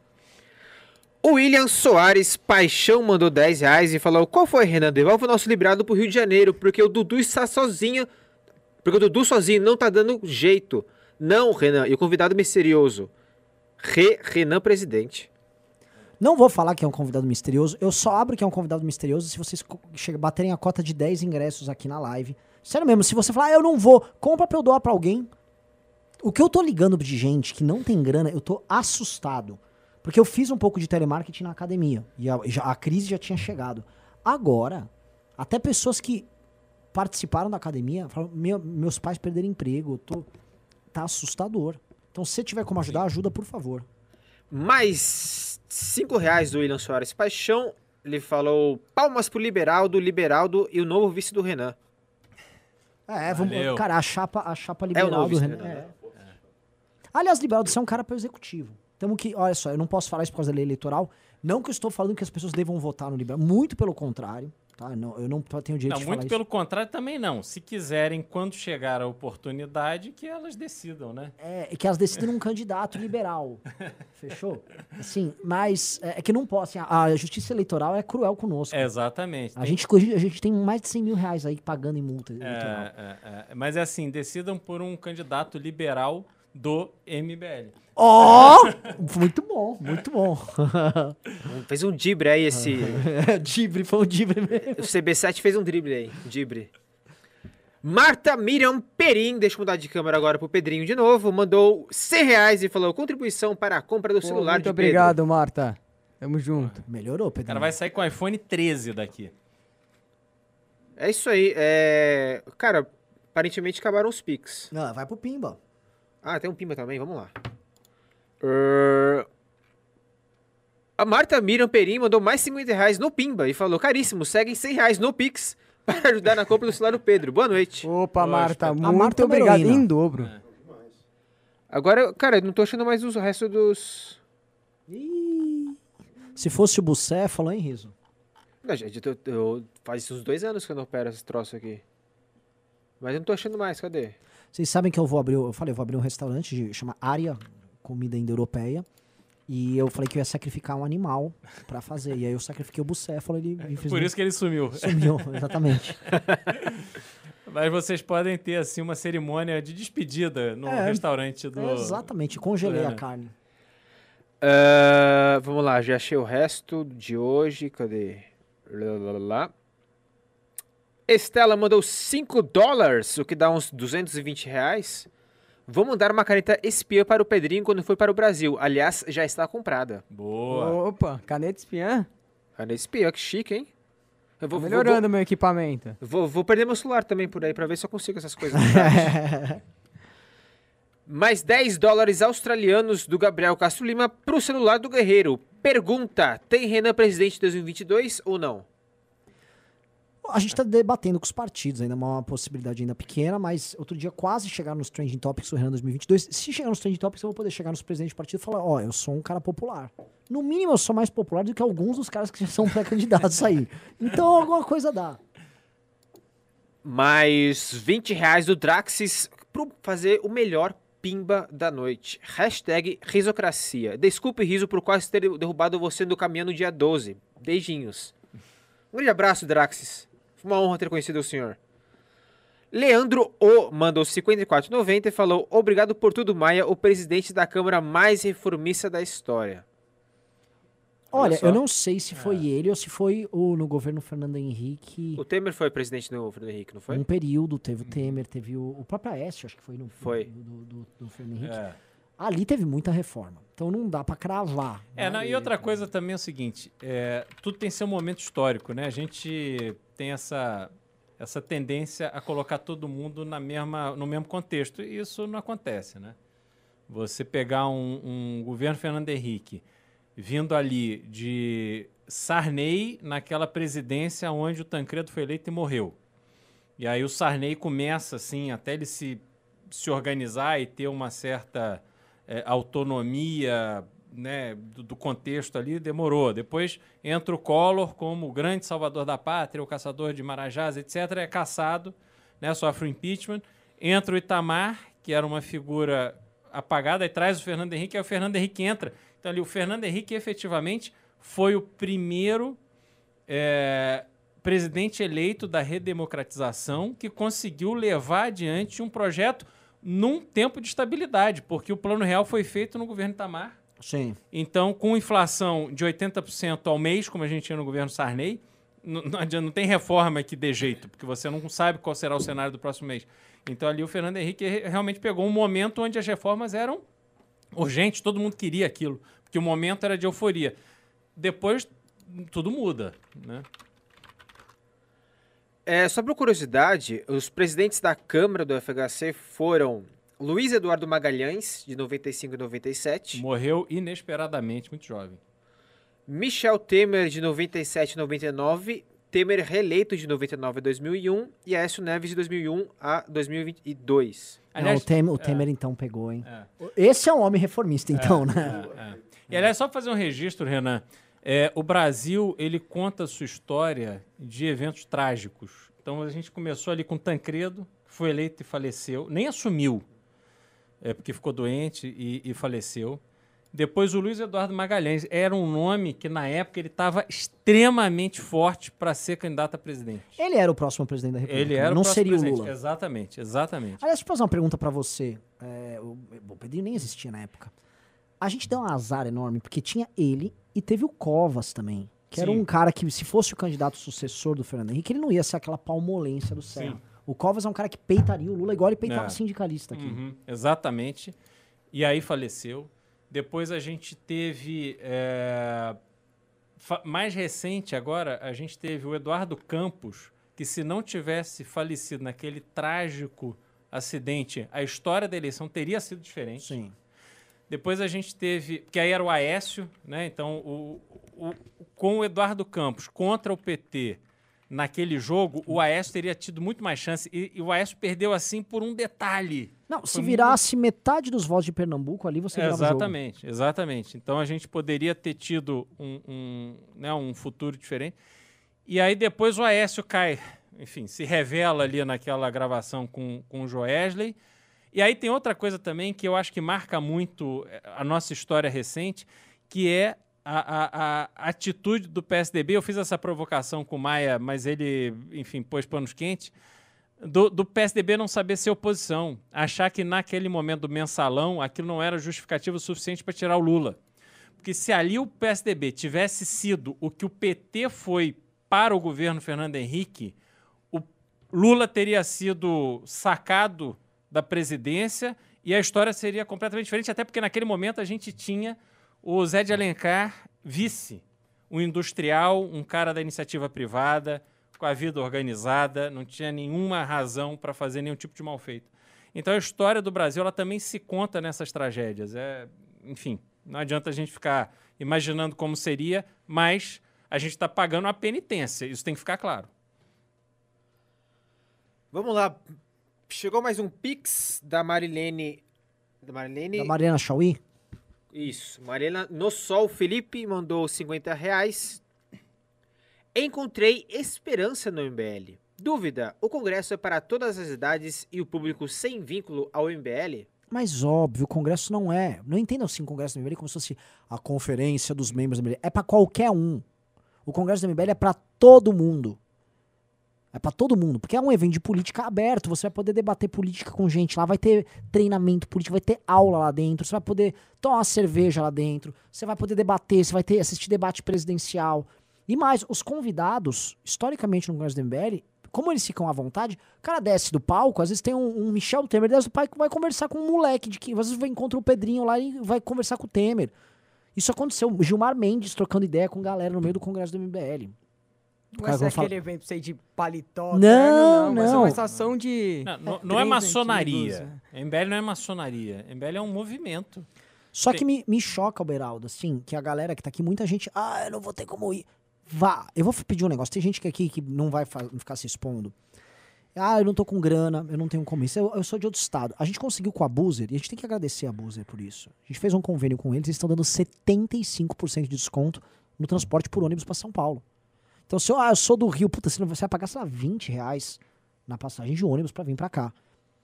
O William Soares Paixão mandou 10 reais e falou: Qual foi, Renan? Devolve o nosso liberado pro Rio de Janeiro, porque o Dudu está sozinho. Porque o Dudu sozinho não tá dando jeito. Não, Renan. E o convidado misterioso? Re Renan Presidente. Não vou falar que é um convidado misterioso. Eu só abro que é um convidado misterioso se vocês baterem a cota de 10 ingressos aqui na live. Sério mesmo, se você falar, ah, eu não vou, compra pra eu doar pra alguém. O que eu tô ligando de gente que não tem grana, eu tô assustado. Porque eu fiz um pouco de telemarketing na academia. E a, a crise já tinha chegado. Agora, até pessoas que participaram da academia falam, "Meu- meus pais perderam emprego. Eu tô... Tá assustador. Então, se você tiver como ajudar, ajuda, por favor. Mais 5 reais do William Soares Paixão. Ele falou palmas pro Liberaldo, Liberaldo e o novo vice do Renan. É, vamos, Valeu. cara, a chapa, a chapa É o novo do vice, Renan. né? é. Aliás, liberal, você é um cara para executivo. Temos que, olha só, eu não posso falar isso por causa da lei eleitoral. Não que eu estou falando que as pessoas devam votar no liberal, muito pelo contrário, tá? Não, eu não tenho direito Não, de muito pelo isso. contrário também não. Se quiserem, quando chegar a oportunidade, que elas decidam, né? É, que elas decidem um candidato liberal. Fechou? Assim, mas é, é que não pode. Assim, a, a justiça eleitoral é cruel conosco. É, exatamente. A gente, a gente tem mais de 100 mil reais aí pagando em multa eleitoral. É, é, é. Mas é assim, decidam por um candidato liberal do MBL. Ó! muito bom, muito bom. Fez um drible aí esse. dibre, foi um dibre mesmo. o CB7 fez um drible aí. Drible. Marta Miriam Perim, deixa eu mudar de câmera agora pro Pedrinho de novo, mandou 100 reais e falou contribuição para a compra do Pô, celular muito de obrigado, Marta. Tamo junto. Melhorou, O Pedro. cara vai sair com o iPhone 13 daqui. Pedro. É isso aí. É... Cara, aparentemente acabaram os Pix. Não, vai pro Pimba. Ah, tem um pimba também, vamos lá. Ahn, A Marta Miriam Perim mandou mais 50 reais no Pimba e falou: caríssimo, seguem 100 reais no Pix para ajudar na compra do celular do Pedro. Boa noite. Opa. Marta, A muito Marta é obrigado. Em dobro. Agora, cara, eu não tô achando mais o resto dos. Ih, Se fosse o Bucéfalo, hein, Riso? Não, gente, eu, eu- faz uns dois anos que eu não opero esse troço aqui. Mas eu não tô achando mais, cadê? Vocês sabem que eu vou abrir, eu falei, eu vou abrir um restaurante de chama Área Comida Indo-Europeia. E eu falei que eu ia sacrificar um animal pra fazer. E aí eu sacrifiquei o Bucéfalo, ele Por infelizmente isso que ele sumiu. sumiu, exatamente. Mas vocês podem ter, assim, uma cerimônia de despedida no É. restaurante do... É, exatamente, congelei É. a carne. Ah, vamos lá, já achei o resto de hoje. Cadê? Lá, lá, lá, lá. Estela mandou 5 dólares, o que dá uns 220 reais. Vou mandar uma caneta espiã para o Pedrinho quando for para o Brasil. Aliás, já está comprada. Boa. Opa, caneta espiã. Caneta espiã, que chique, hein? Eu Tá vou, vou- melhorando meu equipamento. Vou, vou perder meu celular também por aí para ver se eu consigo essas coisas. Mais 10 dólares australianos do Gabriel Castro Lima pro celular do Guerreiro. Pergunta: tem Renan presidente 2022 ou não? A gente tá debatendo com os partidos, ainda é uma possibilidade ainda pequena, mas outro dia quase chegaram nos Trending Topics do Renan 2022. Se chegar nos Trending Topics, eu vou poder chegar nos presidentes de partido e falar, ó, eu sou um cara popular. No mínimo, eu sou mais popular do que alguns dos caras que já são pré-candidatos aí. Então, alguma coisa dá. Mais 20 reais do Draxis pro fazer o melhor pimba da noite. Hashtag risocracia. Desculpe, Riso, por quase ter derrubado você do caminhão no dia 12. Beijinhos. Um grande abraço, Draxis. Foi uma honra ter conhecido o senhor. Leandro O mandou 54,90 e falou: Obrigado por tudo, Maia, o presidente da Câmara mais reformista da história. Olha, só. eu não sei se É. foi ele ou se foi o, no governo Fernando Henrique. O Temer foi presidente do Fernando Henrique, não foi? Um período, teve o Temer, teve o, o próprio Aécio, acho que foi no Foi. Do, do, do Fernando Henrique. É. Ali teve muita reforma. Então não dá pra cravar. É, né? não, e outra coisa também é o seguinte, é, tudo tem seu momento histórico, né? A gente tem essa, essa tendência a colocar todo mundo na mesma, no mesmo contexto, e isso não acontece, né? Você pegar um, um governo Fernando Henrique vindo ali de Sarney naquela presidência onde o Tancredo foi eleito e morreu. E aí o Sarney começa, assim, até ele se, se organizar e ter uma certa eh, autonomia né, do, do contexto ali, demorou. Depois entra o Collor como o grande salvador da pátria, o caçador de marajás, etc., é caçado, né, sofre o impeachment. Entra o Itamar, que era uma figura apagada, e traz o Fernando Henrique, aí o Fernando Henrique entra. Então ali, o Fernando Henrique efetivamente foi o primeiro é, presidente eleito da redemocratização que conseguiu levar adiante um projeto num tempo de estabilidade, porque o Plano Real foi feito no governo Itamar. Sim. Então, com inflação de 80% ao mês, como a gente tinha no governo Sarney, não, não, adianta- não tem reforma que dê jeito, porque você não sabe qual será o cenário do próximo mês. Então, ali o Fernando Henrique re- realmente pegou um momento onde as reformas eram urgentes, todo mundo queria aquilo, porque o momento era de euforia. Depois, tudo muda, né? É, só por curiosidade, os presidentes da Câmara do FHC foram Luiz Eduardo Magalhães, de 95 e 97, Morreu inesperadamente, muito jovem. Michel Temer, de 97 a 99. Temer reeleito de 99 a 2001. E Aécio Neves, de 2001 a 2022. Não, Aliás, o Temer, o é, Temer então pegou, hein? é. Esse é um homem reformista, então, né? É, é. E aliás, só fazer um registro, Renan. É, o Brasil, ele conta a sua história de eventos trágicos. Então a gente começou ali com Tancredo, que foi eleito e faleceu, nem assumiu, é, porque ficou doente e, e faleceu. Depois o Luiz Eduardo Magalhães era um nome que na época ele estava extremamente forte para ser candidato a presidente. Ele era o próximo presidente da República. Ele era Não o próximo seria o presidente. Lula. Exatamente, exatamente. Aliás, deixa eu fazer uma pergunta pra você. É, o, o Pedrinho nem existia na época. A gente deu um azar enorme, porque tinha ele e teve o Covas também. Que era Sim. um cara que, se fosse o candidato sucessor do Fernando Henrique, ele não ia ser aquela palmolência do céu. Sim. O Covas é um cara que peitaria o Lula igual ele peitava É. sindicalista aqui. Uhum, exatamente. E aí faleceu. Depois a gente teve. é, mais recente agora, a gente teve o Eduardo Campos, que se não tivesse falecido naquele trágico acidente, a história da eleição teria sido diferente. Sim. Depois a gente teve, que aí era o Aécio, né? Então, o, o- com o Eduardo Campos contra o PT naquele jogo, o Aécio teria tido muito mais chance. E, e o Aécio perdeu assim por um detalhe. Não, se Foi virasse metade dos votos de Pernambuco ali, você jogo. Exatamente, exatamente. Então a gente poderia ter tido um, um, né, um futuro diferente. E aí depois o Aécio cai, enfim, se revela ali naquela gravação com, com o Joesley. E aí tem outra coisa também que eu acho que marca muito eh, a nossa história recente, que é a, a- a atitude do PSDB. Eu fiz essa provocação com o Maia, mas ele, enfim, pôs panos quentes do, do PSDB não saber ser oposição, achar que naquele momento do mensalão aquilo não era justificativo suficiente para tirar o Lula. Porque se ali o PSDB tivesse sido o que o PT foi para o governo Fernando Henrique, o Lula teria sido sacado da presidência e a história seria completamente diferente, até porque naquele momento a gente tinha o Zé de Alencar vice, um industrial, um cara da iniciativa privada, com a vida organizada, não tinha nenhuma razão para fazer nenhum tipo de mal feito. Então a história do Brasil ela também se conta nessas tragédias. É, enfim, não adianta a gente ficar imaginando como seria, mas a gente está pagando a penitência. Isso tem que ficar claro. Vamos lá. Chegou mais um Pix da Marilene. Da Marilene. Da Mariana Chauí? Isso. Mariana no Sol Felipe mandou 50 reais. Encontrei esperança no MBL. Dúvida: o Congresso é para todas as idades e o público sem vínculo ao MBL? Mas óbvio, o Congresso não é. Não entenda assim o Congresso do MBL como se fosse a conferência dos membros do MBL. É pra qualquer um. O Congresso do MBL é pra todo mundo. É pra todo mundo, porque é um evento de política aberto, você vai poder debater política com gente lá, vai ter treinamento político, vai ter aula lá dentro, você vai poder tomar cerveja lá dentro, você vai poder debater, você vai ter assistir debate presidencial. E mais, os convidados, historicamente no Congresso do MBL, como eles ficam à vontade, o cara desce do palco, às vezes tem um, um Michel Temer, desce do palco vai conversar com um moleque de que às vezes vai encontrar o Pedrinho lá e vai conversar com o Temer. Isso aconteceu, Gilmar Mendes trocando ideia com galera no meio do Congresso do MBL. Não falar- aquele evento pra você ir de paletó, Não, terno, Vai ser não. uma estação de... Não, não- não é maçonaria. antigos, MBL não é maçonaria. MBL é um movimento. Só que me, me choca, o Beraldo, assim, que a galera que tá aqui, muita gente, ah, eu não vou ter como ir. Vá, eu vou pedir um negócio. Tem gente que aqui que não vai ficar se expondo. Ah, eu não tô com grana, eu não tenho como isso. Eu, eu sou de outro estado. A gente conseguiu com a Boozer, e a gente tem que agradecer a Boozer por isso. A gente fez um convênio com eles, eles estão dando 75% de desconto no transporte por ônibus pra São Paulo. Então, se eu, ah, eu sou do Rio, puta, você, não, você vai pagar, sei lá, 20 reais na passagem de ônibus pra vir pra cá.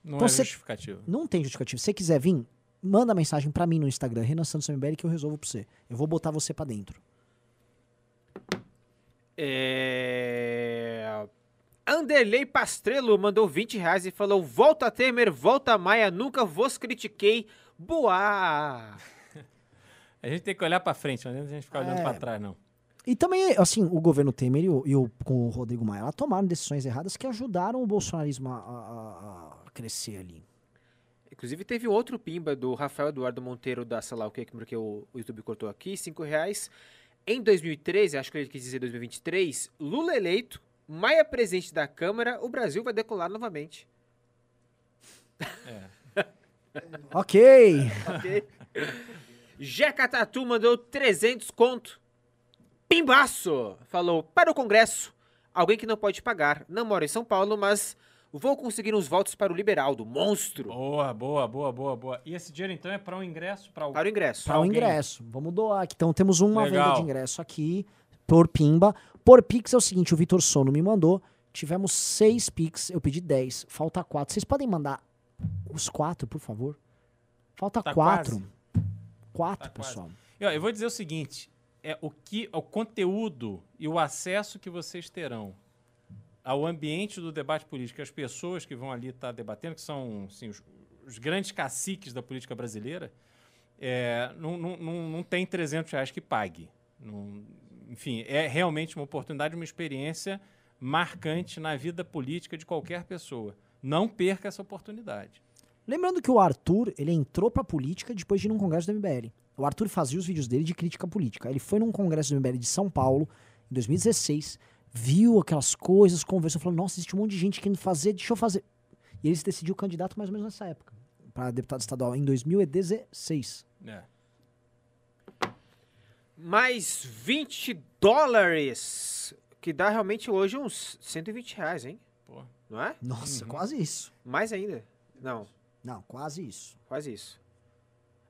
Não Então é você- justificativo. Não tem justificativo. Se você quiser vir, manda mensagem pra mim no Instagram, Renan Santos MBL, que eu resolvo pra você. Eu vou botar você pra dentro. É... Anderley Pastrello mandou 20 reais e falou: Volta Temer, volta Maia, nunca vos critiquei. Boa! A gente tem que olhar para frente, não adianta a gente ficar olhando É. para trás, não. E também, assim, o governo Temer e o, e o- com o Rodrigo Maia tomaram decisões erradas que ajudaram o bolsonarismo a, a- a crescer ali. Inclusive teve outro pimba do Rafael Eduardo Monteiro da sei lá o que, porque o, o YouTube cortou aqui, 5 reais. Em 2013, acho que ele quis dizer 2023, Lula eleito, Maia presidente da Câmara, o Brasil vai decolar novamente. Ok. Ok? Jeca Tatu mandou 300 conto. Pimbaço falou: para o Congresso, alguém que não pode pagar. Não mora em São Paulo, mas vou conseguir uns votos para o Liberaldo, monstro. Boa, boa, boa, boa, boa. E esse dinheiro então é para um ingresso para Para o ingresso. Para o ingresso. Vamos doar aqui. Então temos uma Legal. venda de ingresso aqui por Pimba. Por Pix é o seguinte, o Vitor Sono me mandou. Tivemos seis Pix, eu pedi 10. Falta quatro. Vocês podem mandar os quatro, por favor? Falta Tá quatro. quase. Quatro, Tá quase. pessoal. E, ó, eu vou dizer o seguinte: é o que o conteúdo e o acesso que vocês terão ao ambiente do debate político, as pessoas que vão ali estar debatendo, que são assim, os, os grandes caciques da política brasileira, é, não, não, não, não tem 300 reais que pague. Enfim, é realmente uma oportunidade, uma experiência marcante na vida política de qualquer pessoa. Não perca essa oportunidade. Lembrando que o Arthur, ele entrou pra política depois de ir num congresso do MBL. O Arthur fazia os vídeos dele de crítica política. Ele foi num congresso do MBL de São Paulo, em 2016, viu aquelas coisas, conversou, falou, nossa, existe um monte de gente querendo fazer, deixa eu fazer. E ele se decidiu candidato mais ou menos nessa época, para deputado estadual, em 2016. É. Mais 20 dólares. Que dá realmente hoje uns 120 reais, hein? Pô. Não é? Nossa, quase isso. Mais ainda. Não, Não, quase isso. quase isso.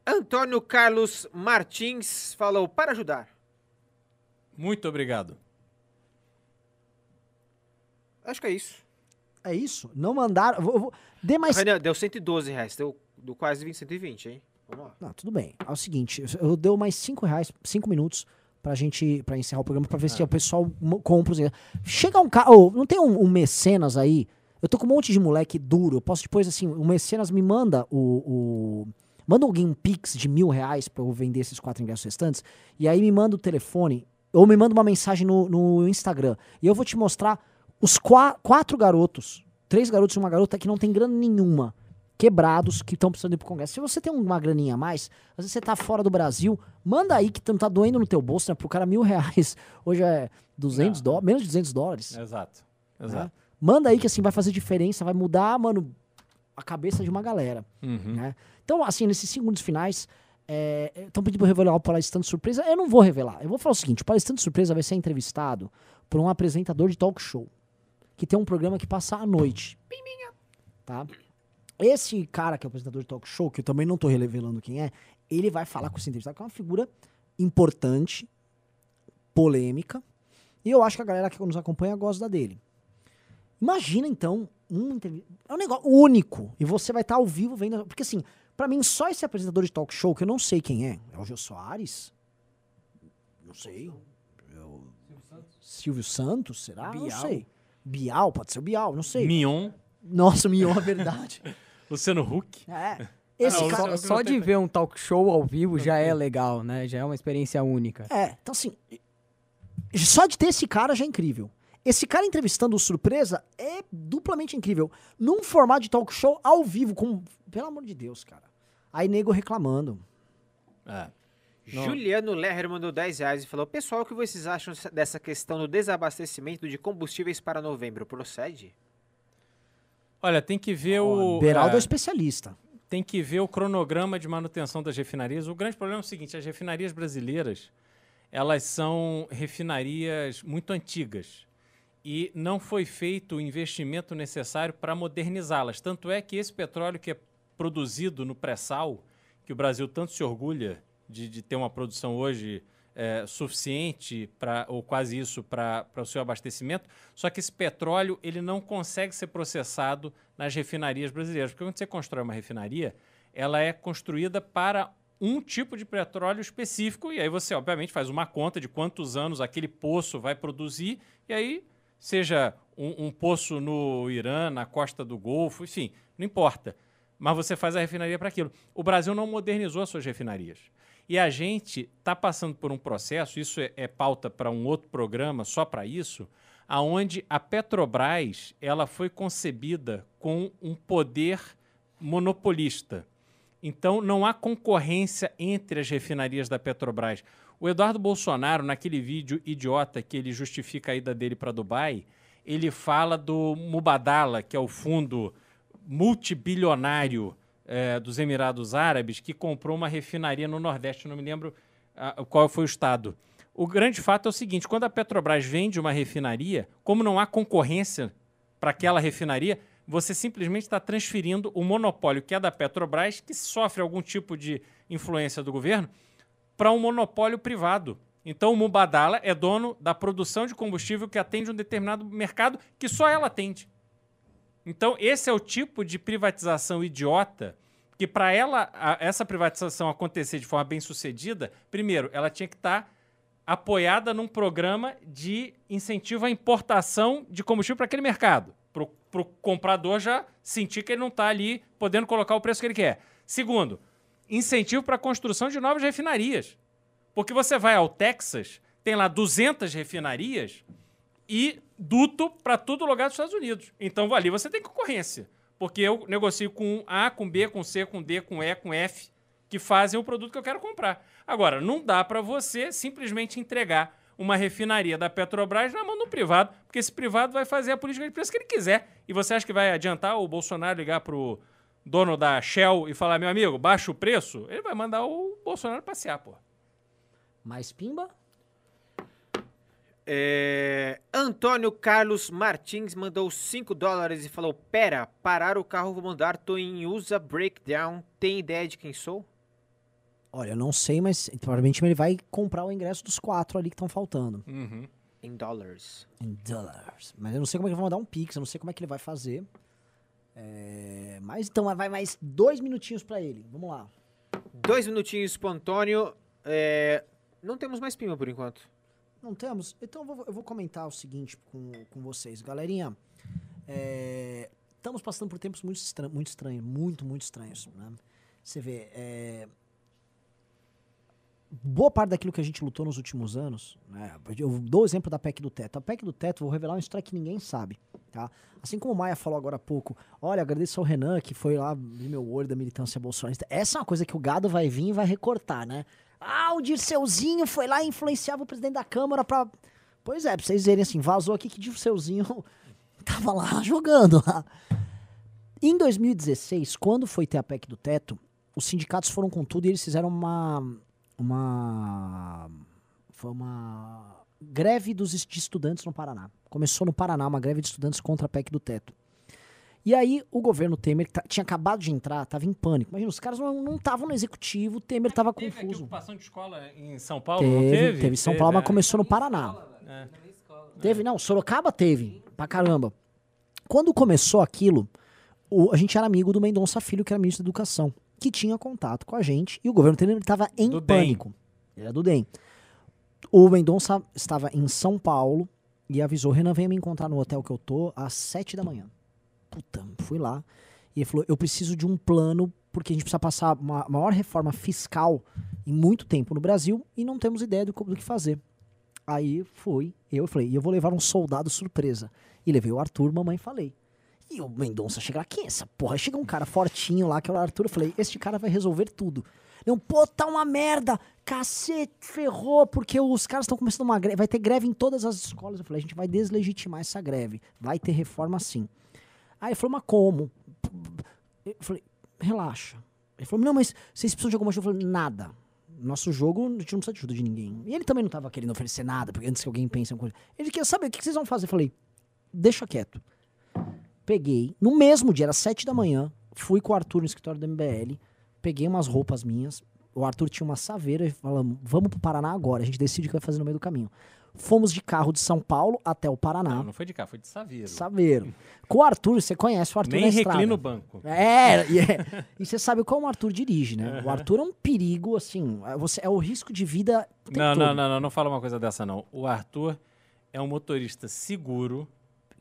Antônio Carlos Martins falou para ajudar. Muito obrigado. Acho que é isso. É isso? Não mandaram. Vou, vou- dê mais. Renan, deu 112 reais. Deu, deu quase 20, 120, hein? Vamos lá. Não, tudo bem. É o seguinte, eu, eu dou mais cinco reais, cinco minutos pra gente, pra encerrar o programa, pra ver se o pessoal compra. Chega um cara, ô, não tem um, um mecenas aí? Eu tô com um monte de moleque duro, eu posso depois, assim, o mecenas me manda o... o- manda alguém um pix de mil reais pra eu vender esses quatro ingressos restantes, e aí me manda o telefone, ou me manda uma mensagem no, no Instagram, e eu vou te mostrar os qua- quatro garotos, três garotos e uma garota que não tem grana nenhuma, quebrados que estão precisando ir pro Congresso. Se você tem uma graninha a mais, às vezes você tá fora do Brasil, manda aí que não tá doendo no teu bolso, né? Pro cara mil reais, hoje é 200 Não. dólares, menos de 200 dólares. Exato. né? Exato. Manda aí que assim vai fazer diferença, vai mudar, mano, a cabeça de uma galera, Uhum. né? Então, assim, nesses segundos finais, estão pedindo pra eu revelar o palestrante surpresa. Eu não vou revelar. Eu vou falar o seguinte: o palestrante surpresa vai ser entrevistado por um apresentador de talk show que tem um programa que passa à noite. Tá? Esse cara que é o apresentador de talk show, que eu também não tô revelando quem é, ele vai falar com esse entrevistado, que é uma figura importante, polêmica, e eu acho que a galera que nos acompanha gosta dele. Imagina então um entrevista. É um negócio único. E você vai estar ao vivo vendo. Porque assim, pra mim, só esse apresentador de talk show, que eu não sei quem é. É o Gil Soares? Não sei. É o Silvio Santos, será? Não Bial. sei. Bial, pode ser o Bial, não sei. Mion, Nossa, Mion, é verdade. Luciano Huck. É. Esse não, cara. só- Só de ver um talk show ao vivo já é legal, né? Já é uma experiência única. É, então assim. Só de ter esse cara já é incrível. Esse cara entrevistando o surpresa é duplamente incrível. Num formato de talk show ao vivo, com. Pelo amor de Deus, cara. Aí nego reclamando. É. Juliano Lerner mandou 10 reais e falou: Pessoal, o que vocês acham dessa questão do desabastecimento de combustíveis para novembro? Procede? Olha, tem que ver o. Beraldo é é, especialista. tem que ver o cronograma de manutenção das refinarias. O grande problema é o seguinte: as refinarias brasileiras elas são refinarias muito antigas e não foi feito o investimento necessário para modernizá-las. Tanto é que esse petróleo que é produzido no pré-sal, que o Brasil tanto se orgulha de, de ter uma produção hoje é, suficiente para ou quase isso para o seu abastecimento, só que esse petróleo ele não consegue ser processado nas refinarias brasileiras, porque quando você constrói uma refinaria, ela é construída para um tipo de petróleo específico e aí você obviamente faz uma conta de quantos anos aquele poço vai produzir e aí seja um, um poço no Irã, na costa do Golfo, enfim, não importa. Mas você faz a refinaria para aquilo. O Brasil não modernizou as suas refinarias. E a gente está passando por um processo, isso é, é pauta para um outro programa só para isso, aonde a Petrobras ela foi concebida com um poder monopolista. Então não há concorrência entre as refinarias da Petrobras. O Eduardo Bolsonaro, naquele vídeo idiota que ele justifica a ida dele para Dubai, ele fala do Mubadala, que é o fundo multibilionário eh, dos Emirados Árabes, que comprou uma refinaria no Nordeste, não me lembro ah, qual foi o estado. o grande fato é o seguinte: quando a Petrobras vende uma refinaria, como não há concorrência para aquela refinaria, você simplesmente está transferindo o monopólio que é da Petrobras, que sofre algum tipo de influência do governo, para um monopólio privado. Então o Mubadala é dono da produção de combustível que atende um determinado mercado que só ela atende. Então esse é o tipo de privatização idiota que para ela a- essa privatização acontecer de forma bem sucedida, primeiro ela tinha que estar apoiada num programa de incentivo à importação de combustível para aquele mercado, para o comprador já sentir que ele não está ali podendo colocar o preço que ele quer. Segundo, incentivo para a construção de novas refinarias. Porque você vai ao Texas, tem lá 200 refinarias e duto para todo lugar dos Estados Unidos. Então ali você tem concorrência. Porque eu negocio com A, com B, com C, com D, com E, com F, que fazem o produto que eu quero comprar. Agora, não dá para você simplesmente entregar uma refinaria da Petrobras na mão do privado, porque esse privado vai fazer a política de preço que ele quiser. E você acha que vai adiantar o Bolsonaro ligar pro dono da Shell e falar, meu amigo, baixa o preço? Ele vai mandar o Bolsonaro passear, pô. Mais pimba? É, Antônio Carlos Martins mandou 5 dólares e falou: Pera, parar o carro, vou mandar, tô em USA Breakdown. Tem ideia de quem sou? Olha, eu não sei, mas provavelmente ele vai comprar o ingresso dos quatro ali que estão faltando. Uhum. Em dólares. Em dólares. Mas eu não sei como é que ele vai mandar um pix, eu não sei como é que ele vai fazer. É, Mas então vai mais dois minutinhos pra ele. Vamos lá. Dois minutinhos pro Antônio. É, Não temos mais pima por enquanto. Não temos? Então eu vou, eu vou comentar o seguinte com, com vocês. Galerinha, é, estamos passando por tempos muito, estra muito estranhos, muito, muito estranhos. Né? Você vê, é, boa parte daquilo que a gente lutou nos últimos anos, né? eu dou o exemplo da PEC do teto. A PEC do teto, vou revelar uma história que ninguém sabe. Tá? Assim como o Maia falou agora há pouco, olha, agradeço ao Renan que foi lá ver meu olho da militância bolsonarista. Essa é uma coisa que o gado vai vir e vai recortar, né? Ah, o Dirceuzinho foi lá e influenciava o presidente da Câmara pra. Pois é, pra vocês verem assim, vazou aqui que Dirceuzinho tava lá jogando lá. Em 2016, quando foi ter a PEC do teto, os sindicatos foram com tudo e eles fizeram uma. Uma. Foi uma greve dos de estudantes no Paraná. Começou no Paraná uma greve de estudantes contra a PEC do teto. E aí o governo Temer, que tinha acabado de entrar, tava em pânico. Imagina, os caras não estavam no executivo, o Temer tava Teve aqui confuso. ocupação de escola em São Paulo, Teve, não teve, teve? em São Paulo, mas é. começou no Paraná. É. Teve, não, Sorocaba teve, pra caramba. Quando começou aquilo, o- a gente era amigo do Mendonça Filho, que era ministro da Educação, que tinha contato com a gente, e o governo Temer estava em Do DEM. pânico. Ele era do DEM. O Mendonça estava em São Paulo e avisou, Renan, venha me encontrar no hotel que eu tô às sete da manhã. Puta, fui lá. E ele falou, eu preciso de um plano, porque a gente precisa passar uma maior reforma fiscal em muito tempo no Brasil e não temos ideia do, do que fazer. Aí fui, eu falei, e eu vou levar um soldado surpresa. E levei o Arthur, mamãe falei. E o Mendonça chega quem é essa porra? Chega um cara fortinho lá, que é o Arthur, eu falei, este cara vai resolver tudo. Não, pô, tá uma merda, cacete, ferrou, porque os caras estão começando uma greve, vai ter greve em todas as escolas. Eu falei, a gente vai deslegitimar essa greve, vai ter reforma sim. Aí ele falou, mas como? Eu falei, relaxa. Ele falou, não, mas vocês precisam de alguma ajuda? Eu falei, nada. Nosso jogo, a gente não precisa de ajuda de ninguém. E ele também não tava querendo oferecer nada, porque antes que alguém pense em alguma coisa. Ele queria saber, o que vocês vão fazer? Eu falei, deixa quieto. Peguei, no mesmo dia, era sete da manhã, fui com o Arthur no escritório do MBL, peguei umas roupas minhas, o Arthur tinha uma saveira e falamos, vamos pro Paraná agora, a gente decide o que vai fazer no meio do caminho. Fomos de carro de São Paulo até o Paraná. Não, não foi de cá, foi de Saveiro. Saveiro. Com o Arthur, você conhece o Arthur Nem na reclina o banco. É, e, é. e você sabe como o Arthur dirige, né? O Arthur é um perigo, assim, é você, é o risco de vida Não, não, não, não, não fala uma coisa dessa, não. O Arthur é um motorista seguro.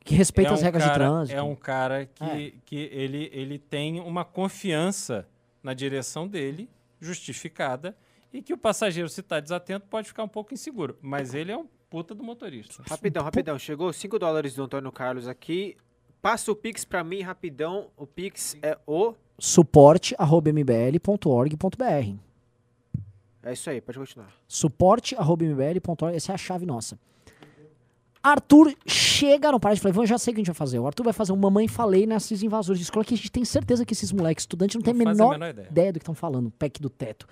Que respeita é as um regras cara, de trânsito. É um cara que, É. que ele, ele tem uma confiança na direção dele, justificada, e que o passageiro, se está desatento, pode ficar um pouco inseguro. Mas ele é um puta do motorista. Rapidão, rapidão. Chegou 5 dólares do Antônio Carlos aqui. Passa o Pix pra mim rapidão. O Pix é o. suporte.mbl.org.br É isso aí, pode continuar. suporte.mbl.org, essa é a chave nossa. Arthur chega, não para de falar, eu já sei o que a gente vai fazer. O Arthur vai fazer um mamãe falei nesses invasores de escola que a gente tem certeza que esses moleques estudantes não, tem a Não faz a menor, menor ideia. ideia do que estão falando, PEC do teto.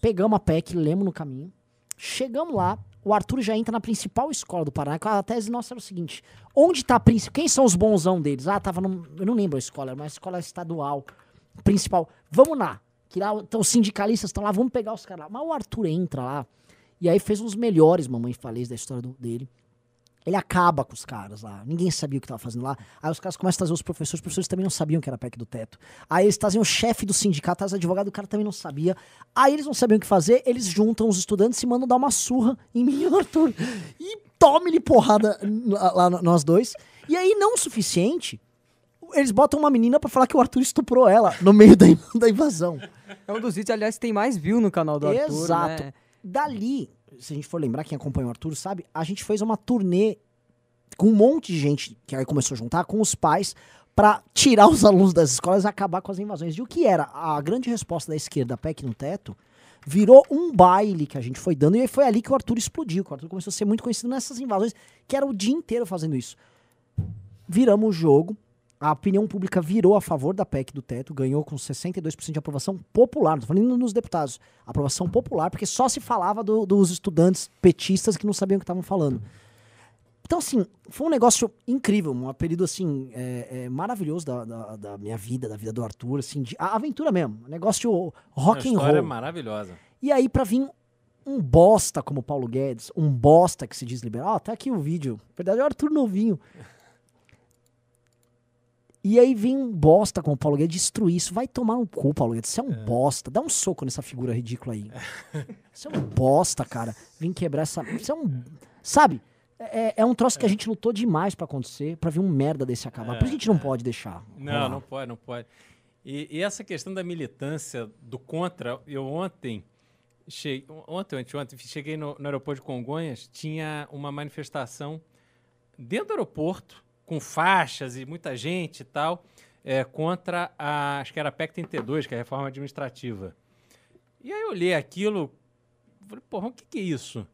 Pegamos a PEC, lemos no caminho. Chegamos lá, o Arthur já entra na principal escola do Paraná. A tese nossa era o seguinte: onde tá a principal? Quem são os bonzão deles? Ah, tava num. Eu não lembro a escola, era uma escola estadual principal. Vamos lá. Que lá então, os sindicalistas estão lá, vamos pegar os caras lá. Mas o Arthur entra lá. E aí fez um dos melhores mamãe falês da história do- dele. Ele acaba com os caras lá. Ninguém sabia o que tava fazendo lá. Aí os caras começam a trazer os professores. Os professores também não sabiam que era PEC do teto. Aí eles trazem o chefe do sindicato, trazem o advogado, o cara também não sabia. Aí eles não sabiam o que fazer, eles juntam os estudantes e mandam dar uma surra em mim e Arthur. E tome-lhe porrada lá, nós dois. E aí, não o suficiente, eles botam uma menina pra falar que o Arthur estuprou ela no meio da, da invasão. É um dos vídeos, aliás, que tem mais view no canal do Arthur, Exato. né? Dali, se a gente for lembrar, quem acompanha o Arthur sabe, a gente fez uma turnê com um monte de gente que aí começou a juntar com os pais pra tirar os alunos das escolas e acabar com as invasões. E o que era? A grande resposta da esquerda, PEC no teto, virou um baile que a gente foi dando e foi ali que o Arthur explodiu. que O Arthur começou a ser muito conhecido nessas invasões, que era o dia inteiro fazendo isso. Viramos o jogo. A opinião pública virou a favor da PEC do teto, ganhou com 62% de aprovação popular. Não tô falando nos deputados. Aprovação popular, porque só se falava do- dos estudantes petistas que não sabiam o que estavam falando. Então, assim, foi um negócio incrível, um período, assim, é, é, maravilhoso da, da, da minha vida, da vida do Arthur, assim, de, a aventura mesmo, um negócio rock and história é roll. maravilhosa. E aí, pra vir um bosta como o Paulo Guedes, um bosta que se diz liberal, ó, tá aqui o vídeo. Na verdade, é o Arthur novinho. E aí vem um bosta como o Paulo Guedes destruir isso. Vai tomar um cu, Paulo Guedes. Você é um bosta. Dá um soco nessa figura ridícula aí. Você é um bosta, cara. Vem quebrar essa. Você é um. Sabe? É, é um troço que a gente lutou demais pra acontecer, pra ver um merda desse acabar. Por isso que a gente não pode deixar. Não, não pode, não pode. E, e essa questão da militância do contra, eu ontem, che... ontem, ontem, ontem, cheguei no, no aeroporto de Congonhas, tinha uma manifestação dentro do aeroporto, com faixas e muita gente e tal, é, contra a, acho que era a PEC 32, que é a reforma administrativa. E aí eu olhei aquilo, falei, porra, o que, que é isso?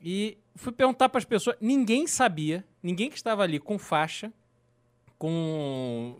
E fui perguntar para as pessoas, ninguém sabia, ninguém que estava ali com faixa, com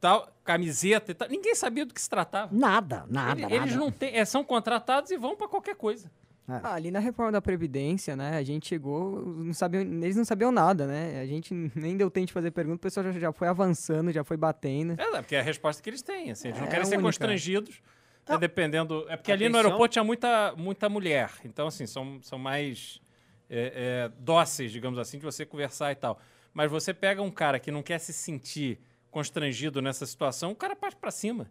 tal, camiseta e tal, ninguém sabia do que se tratava. Nada, nada, Ele- nada. Eles não têm, é, são contratados e vão para qualquer coisa. Ah, ali na reforma da Previdência, né, a gente chegou, não sabiam, eles não sabiam nada, né? A gente nem deu tempo de fazer pergunta, o pessoal já, já foi avançando, já foi batendo. É, porque é a resposta que eles têm. Assim, eles não É querem ser única. constrangidos, né, dependendo. É porque ali no Atenção. aeroporto tinha muita, muita mulher. Então, assim, são, são mais é, é, dóceis, digamos assim, de você conversar e tal. Mas você pega um cara que não quer se sentir constrangido nessa situação, o cara parte pra cima.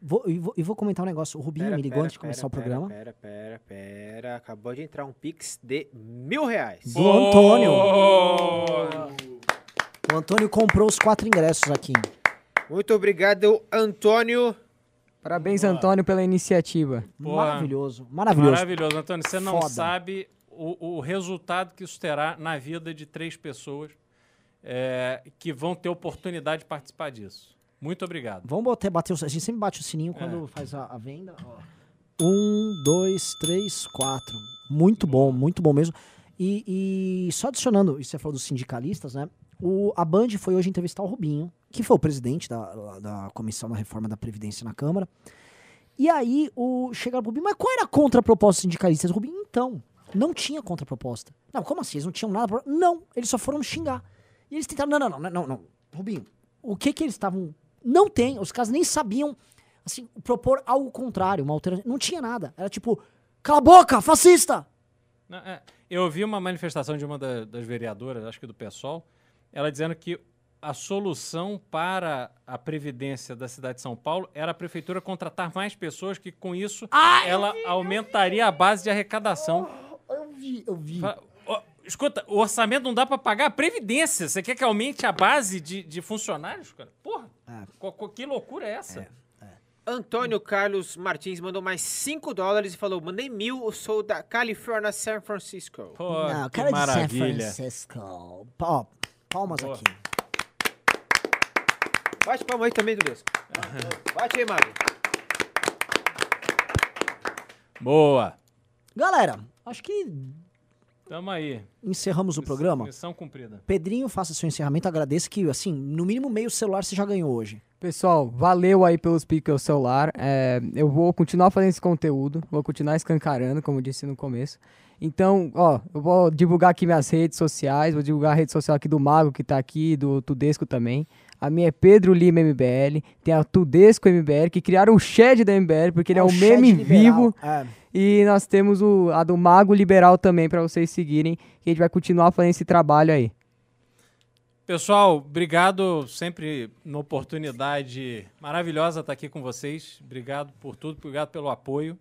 Vou, e, vou, e vou comentar um negócio. O Rubinho Pera, me ligou pera, antes de começar pera, o programa. Pera, pera, pera. Acabou de entrar um pix de mil reais. Do Antônio. Oh! O Antônio comprou os quatro ingressos aqui. Muito obrigado, Antônio. Parabéns, Antônio, pela iniciativa. Porra. Maravilhoso, maravilhoso. Maravilhoso, Antônio. Você não Foda. sabe o, o resultado que isso terá na vida de três pessoas é, que vão ter oportunidade de participar disso. Muito obrigado. Vamos bater, bater o, a gente sempre bate o sininho quando faz a, a venda. ó. Um, dois, três, quatro. Muito bom, muito bom mesmo. E, e só adicionando, isso você falou dos sindicalistas, né? O, a Band foi hoje entrevistar o Rubinho, que foi o presidente da, da Comissão da Reforma da Previdência na Câmara. E aí o, chegaram pro Rubinho, mas qual era a contraproposta dos sindicalistas? O Rubinho, então, não tinha contraproposta. Não, como assim? Eles não tinham nada pra... Não, eles só foram xingar. E eles tentaram, não, não, não, não, não. Rubinho, o que que eles estavam... Não tem, os caras nem sabiam, assim, propor algo contrário, uma alternativa. Não tinha nada. Era tipo, cala a boca, fascista! Não, é, eu ouvi uma manifestação de uma da- das vereadoras, acho que do PSOL, ela dizendo que a solução para a previdência da cidade de São Paulo era a prefeitura contratar mais pessoas, que com isso ela aumentaria a base de arrecadação. Eu vi, eu vi. Fa- ó, Escuta, o orçamento não dá para pagar a previdência. Você quer que aumente a base de, de funcionários, cara? É. co- que loucura é essa? Antônio Carlos Martins mandou mais 5 dólares e falou: mandei mil, eu sou da Califórnia, San Francisco. Pô, não, que cara de San maravilha. Francisco. Ó, palmas Boa. aqui. Bate palma aí também, Dudesco. Bate aí, Mário. Boa. Galera, acho que Tamo aí. Encerramos o programa. Missão cumprida. Pedrinho, faça seu encerramento. Agradeço que, assim, no mínimo meio celular você já ganhou hoje. Pessoal, valeu aí pelos piques celular. É, eu vou continuar fazendo esse conteúdo, vou continuar escancarando, como eu disse no começo. Então, ó, eu vou divulgar aqui minhas redes sociais, vou divulgar a rede social aqui do Mago, que tá aqui, do Tudesco também. A minha é Pedro Lima MBL, tem a Tudesco MBL, que criaram o Shed da MBL, porque ele é Ó, um Shed meme liberal. vivo. É. E nós temos o, a do Mago Liberal também, pra vocês seguirem, que a gente vai continuar fazendo esse trabalho aí. Pessoal, obrigado sempre na oportunidade maravilhosa estar aqui com vocês. Obrigado por tudo, obrigado pelo apoio.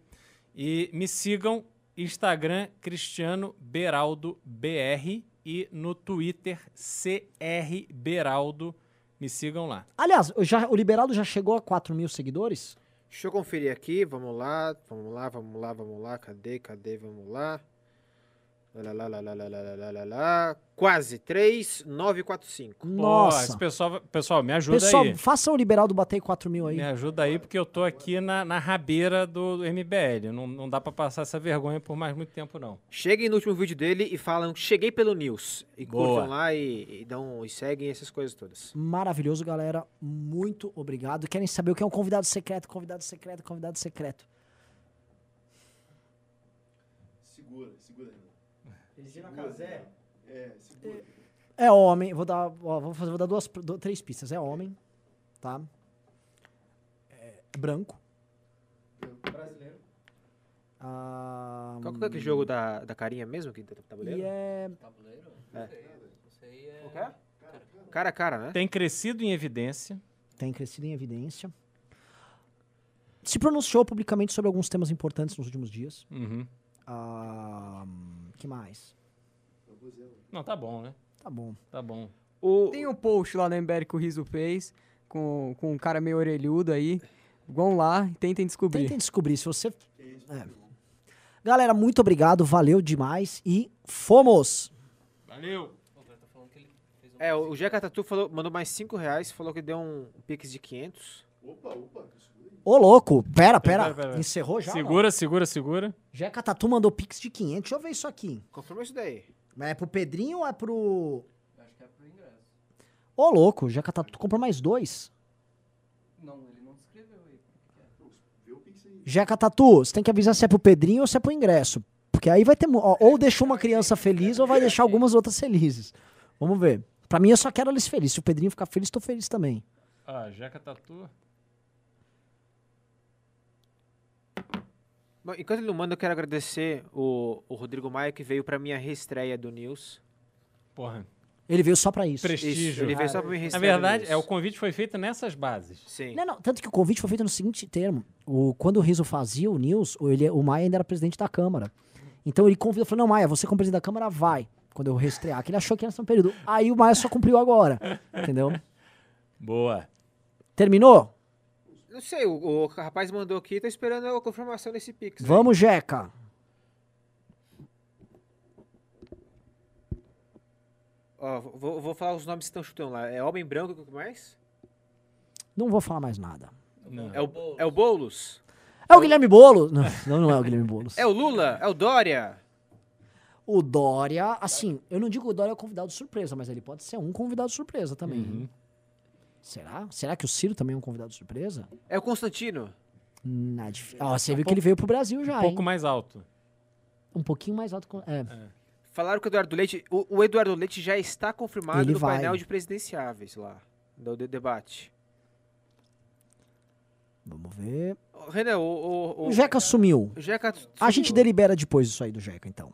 E me sigam Instagram Cristiano Beraldo BR e no Twitter CR Beraldo. Me sigam lá. Aliás, o já, o Liberaldo já chegou a 4 mil seguidores? Deixa eu conferir aqui, vamos lá, vamos lá, vamos lá, vamos lá, cadê, cadê, vamos lá. Lá, lá, lá, lá, lá, lá, lá, lá, lá. Quase, 3,945. Pô, Nossa. esse pessoal, pessoal, me ajuda Pessoal, aí. faça o Liberaldo bater 4 mil aí. Me ajuda aí, porque eu tô aqui na, na rabeira do, do MBL. Não, não dá pra passar essa vergonha por mais muito tempo, não. Cheguem no último vídeo dele e falam, cheguei pelo News. E Boa. curtam lá e, e dão, e seguem essas coisas todas. Maravilhoso, galera. Muito obrigado. Querem saber o que é um convidado secreto? Convidado secreto, convidado secreto. Segura, segura ainda. Segura. É, segura. É homem. Vou dar, ó, vou fazer, vou dar duas, du- três pistas. É homem, tá? É branco. Brasileiro. Ah, Qual que é aquele jogo da, da carinha mesmo, que tá tabuleiro? e é Cara a cara, né? Tem crescido em evidência. tem crescido em evidência. Se pronunciou publicamente sobre alguns temas importantes nos últimos dias. Uhum. Ah, que mais? Não, tá bom, né? Tá bom. Tá bom. O, Tem um post lá no MBL que o Riso fez, com, com um cara meio orelhudo aí. Vão lá e tentem descobrir. Tentem descobrir se você. É. Galera, muito obrigado. Valeu demais. E fomos! Valeu! é, o Jeca Tatu falou, mandou mais 5 reais, falou que deu um pix de 500. Opa, opa. Ô, louco! Pera, pera. Pera, pera, pera. Encerrou já? não? Segura, segura, segura. Jeca Tatu mandou pix de 500. Deixa eu ver isso aqui. Confirma isso daí. Mas é pro Pedrinho ou é pro. Acho que é pro ingresso. Ô, louco, Jeca Tatu comprou mais dois. Não, ele não descreveu aí. Vê o Pix aí. Jeca Tatu, você tem que avisar se é pro Pedrinho ou se é pro ingresso. Porque aí vai ter. ó, ou deixa uma criança feliz ou vai deixar algumas outras felizes. Vamos ver. Pra mim, eu só quero eles felizes. Se o Pedrinho ficar feliz, tô feliz também. Ah, Jeca Tatu. Bom, enquanto ele não manda, eu quero agradecer o, o Rodrigo Maia, que veio pra minha reestreia do News. Porra. Ele veio só pra isso. Prestígio. Isso, ele veio só pra minha Na reestreia do verdade, News. é, o convite foi feito nessas bases. Sim. Não, não, tanto que o convite foi feito no seguinte termo. O, quando o Riso fazia o News, o, ele, o Maia ainda era presidente da Câmara. Então ele convidou, falou, não, Maia, você como presidente da Câmara, vai. Quando eu reestrear, que ele achou que ser um período. Aí o Maia só cumpriu agora, entendeu? Boa. Terminou? Não sei, o, o rapaz mandou aqui, tô esperando a confirmação desse pix. aí. Vamos, Jeca. Ó, vou, vou falar os nomes que estão chutando lá. É Homem Branco, o que mais? Não vou falar mais nada. Não. É o, é o Boulos? É o Guilherme Boulos? Não, não, não é o Guilherme Boulos. É o Lula? É o Dória? O Dória, assim, eu não digo que o Dória é o convidado surpresa, mas ele pode ser um convidado surpresa também. Uhum. Será? Será que o Ciro também é um convidado surpresa? É o Constantino? Não, é difí- Ó, você viu que ele veio pro Brasil já, Um pouco hein? mais alto. Um pouquinho mais alto. com- É. Falaram que o Eduardo Leite. O, o Eduardo Leite já está confirmado Ele no vai. painel de presidenciáveis lá. Do, de- debate. Vamos ver. Ô, Renan, o. O, O Jeca sumiu. o Jeca. A gente sumiu. delibera depois isso aí do Jeca, então.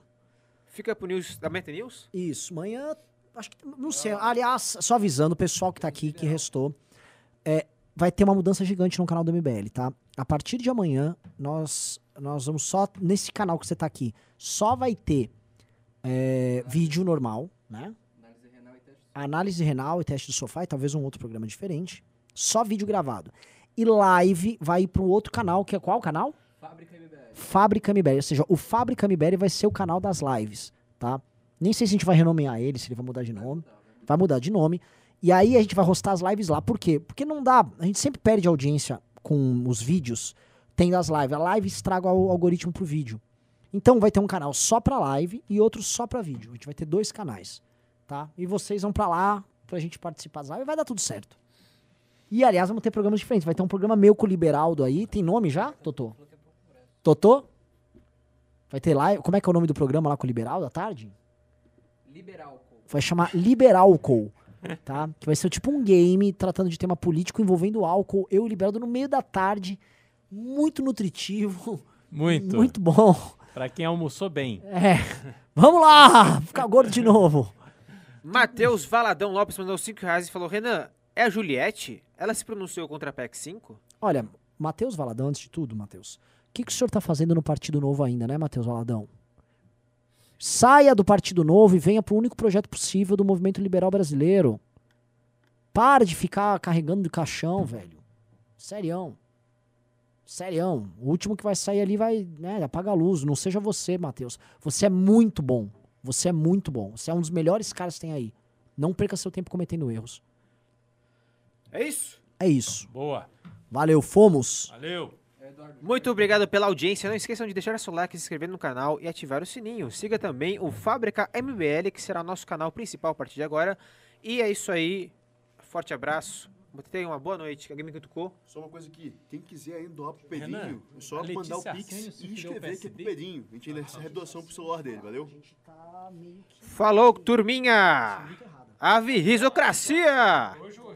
Fica pro News da Meta News? Isso, amanhã. Acho que. Não sei. Aliás, só avisando o pessoal que tá aqui, que restou. É, vai ter uma mudança gigante no canal do MBL, tá? A partir de amanhã, nós, nós vamos só. Nesse canal que você tá aqui, só vai ter é, vídeo normal, né? Análise renal e teste do sofá e talvez um outro programa diferente. Só vídeo gravado. E live vai ir para um outro canal, que é qual canal? Fábrica MBL. Fábrica MBL. Ou seja, o Fábrica MBL vai ser o canal das lives, tá? Nem sei se a gente vai renomear ele, se ele vai mudar de nome. Vai mudar de nome. E aí a gente vai rostar as lives lá. Por quê? Porque não dá. A gente sempre perde audiência com os vídeos tendo as lives. A live estraga o algoritmo pro vídeo. Então vai ter um canal só pra live e outro só pra vídeo. A gente vai ter dois canais, tá? E vocês vão pra lá pra gente participar das lives vai dar tudo certo. E aliás, vamos ter programas diferentes. Vai ter um programa meu com o Liberaldo aí. Tem nome já, Totô? Totô? Vai ter live. Como é que é o nome do programa lá com o Liberaldo à tarde? Liberal. vai chamar Liberalcool, tá? Que vai ser tipo um game tratando de tema político envolvendo álcool. Eu o Liberaldo no meio da tarde, muito nutritivo, Muito. muito bom. Pra quem almoçou bem. É. Vamos lá, ficar gordo de novo. Matheus Valadão Lopes mandou 5 reais e falou: Renan, é a Juliette? Ela se pronunciou contra a PEC 5? Olha, Matheus Valadão, antes de tudo, Matheus, o que, que o senhor tá fazendo no Partido Novo ainda, né, Matheus Valadão? Saia do Partido Novo e venha pro único projeto possível do movimento liberal brasileiro. Para de ficar carregando de caixão, velho. Serião. Serião. O último que vai sair ali vai, né, apaga a luz. Não seja você, Matheus. Você é muito bom. Você é muito bom. Você é um dos melhores caras que tem aí. Não perca seu tempo cometendo erros. É isso? É isso. Boa. Valeu, fomos. Valeu. Muito obrigado pela audiência. Não esqueçam de deixar seu like, se inscrever no canal e ativar o sininho. Siga também o Fábrica MBL, que será nosso canal principal a partir de agora. E é isso aí. Forte abraço. Tenha uma boa noite. Alguém me cutucou? Só uma coisa aqui, quem quiser aí doar pro Renan, Pedrinho, é só mandar o Pix e escrever aqui pro? Pedrinho. A gente essa redoação pro celular dele, valeu? Falou, turminha! Ave Risocracia! Hoje o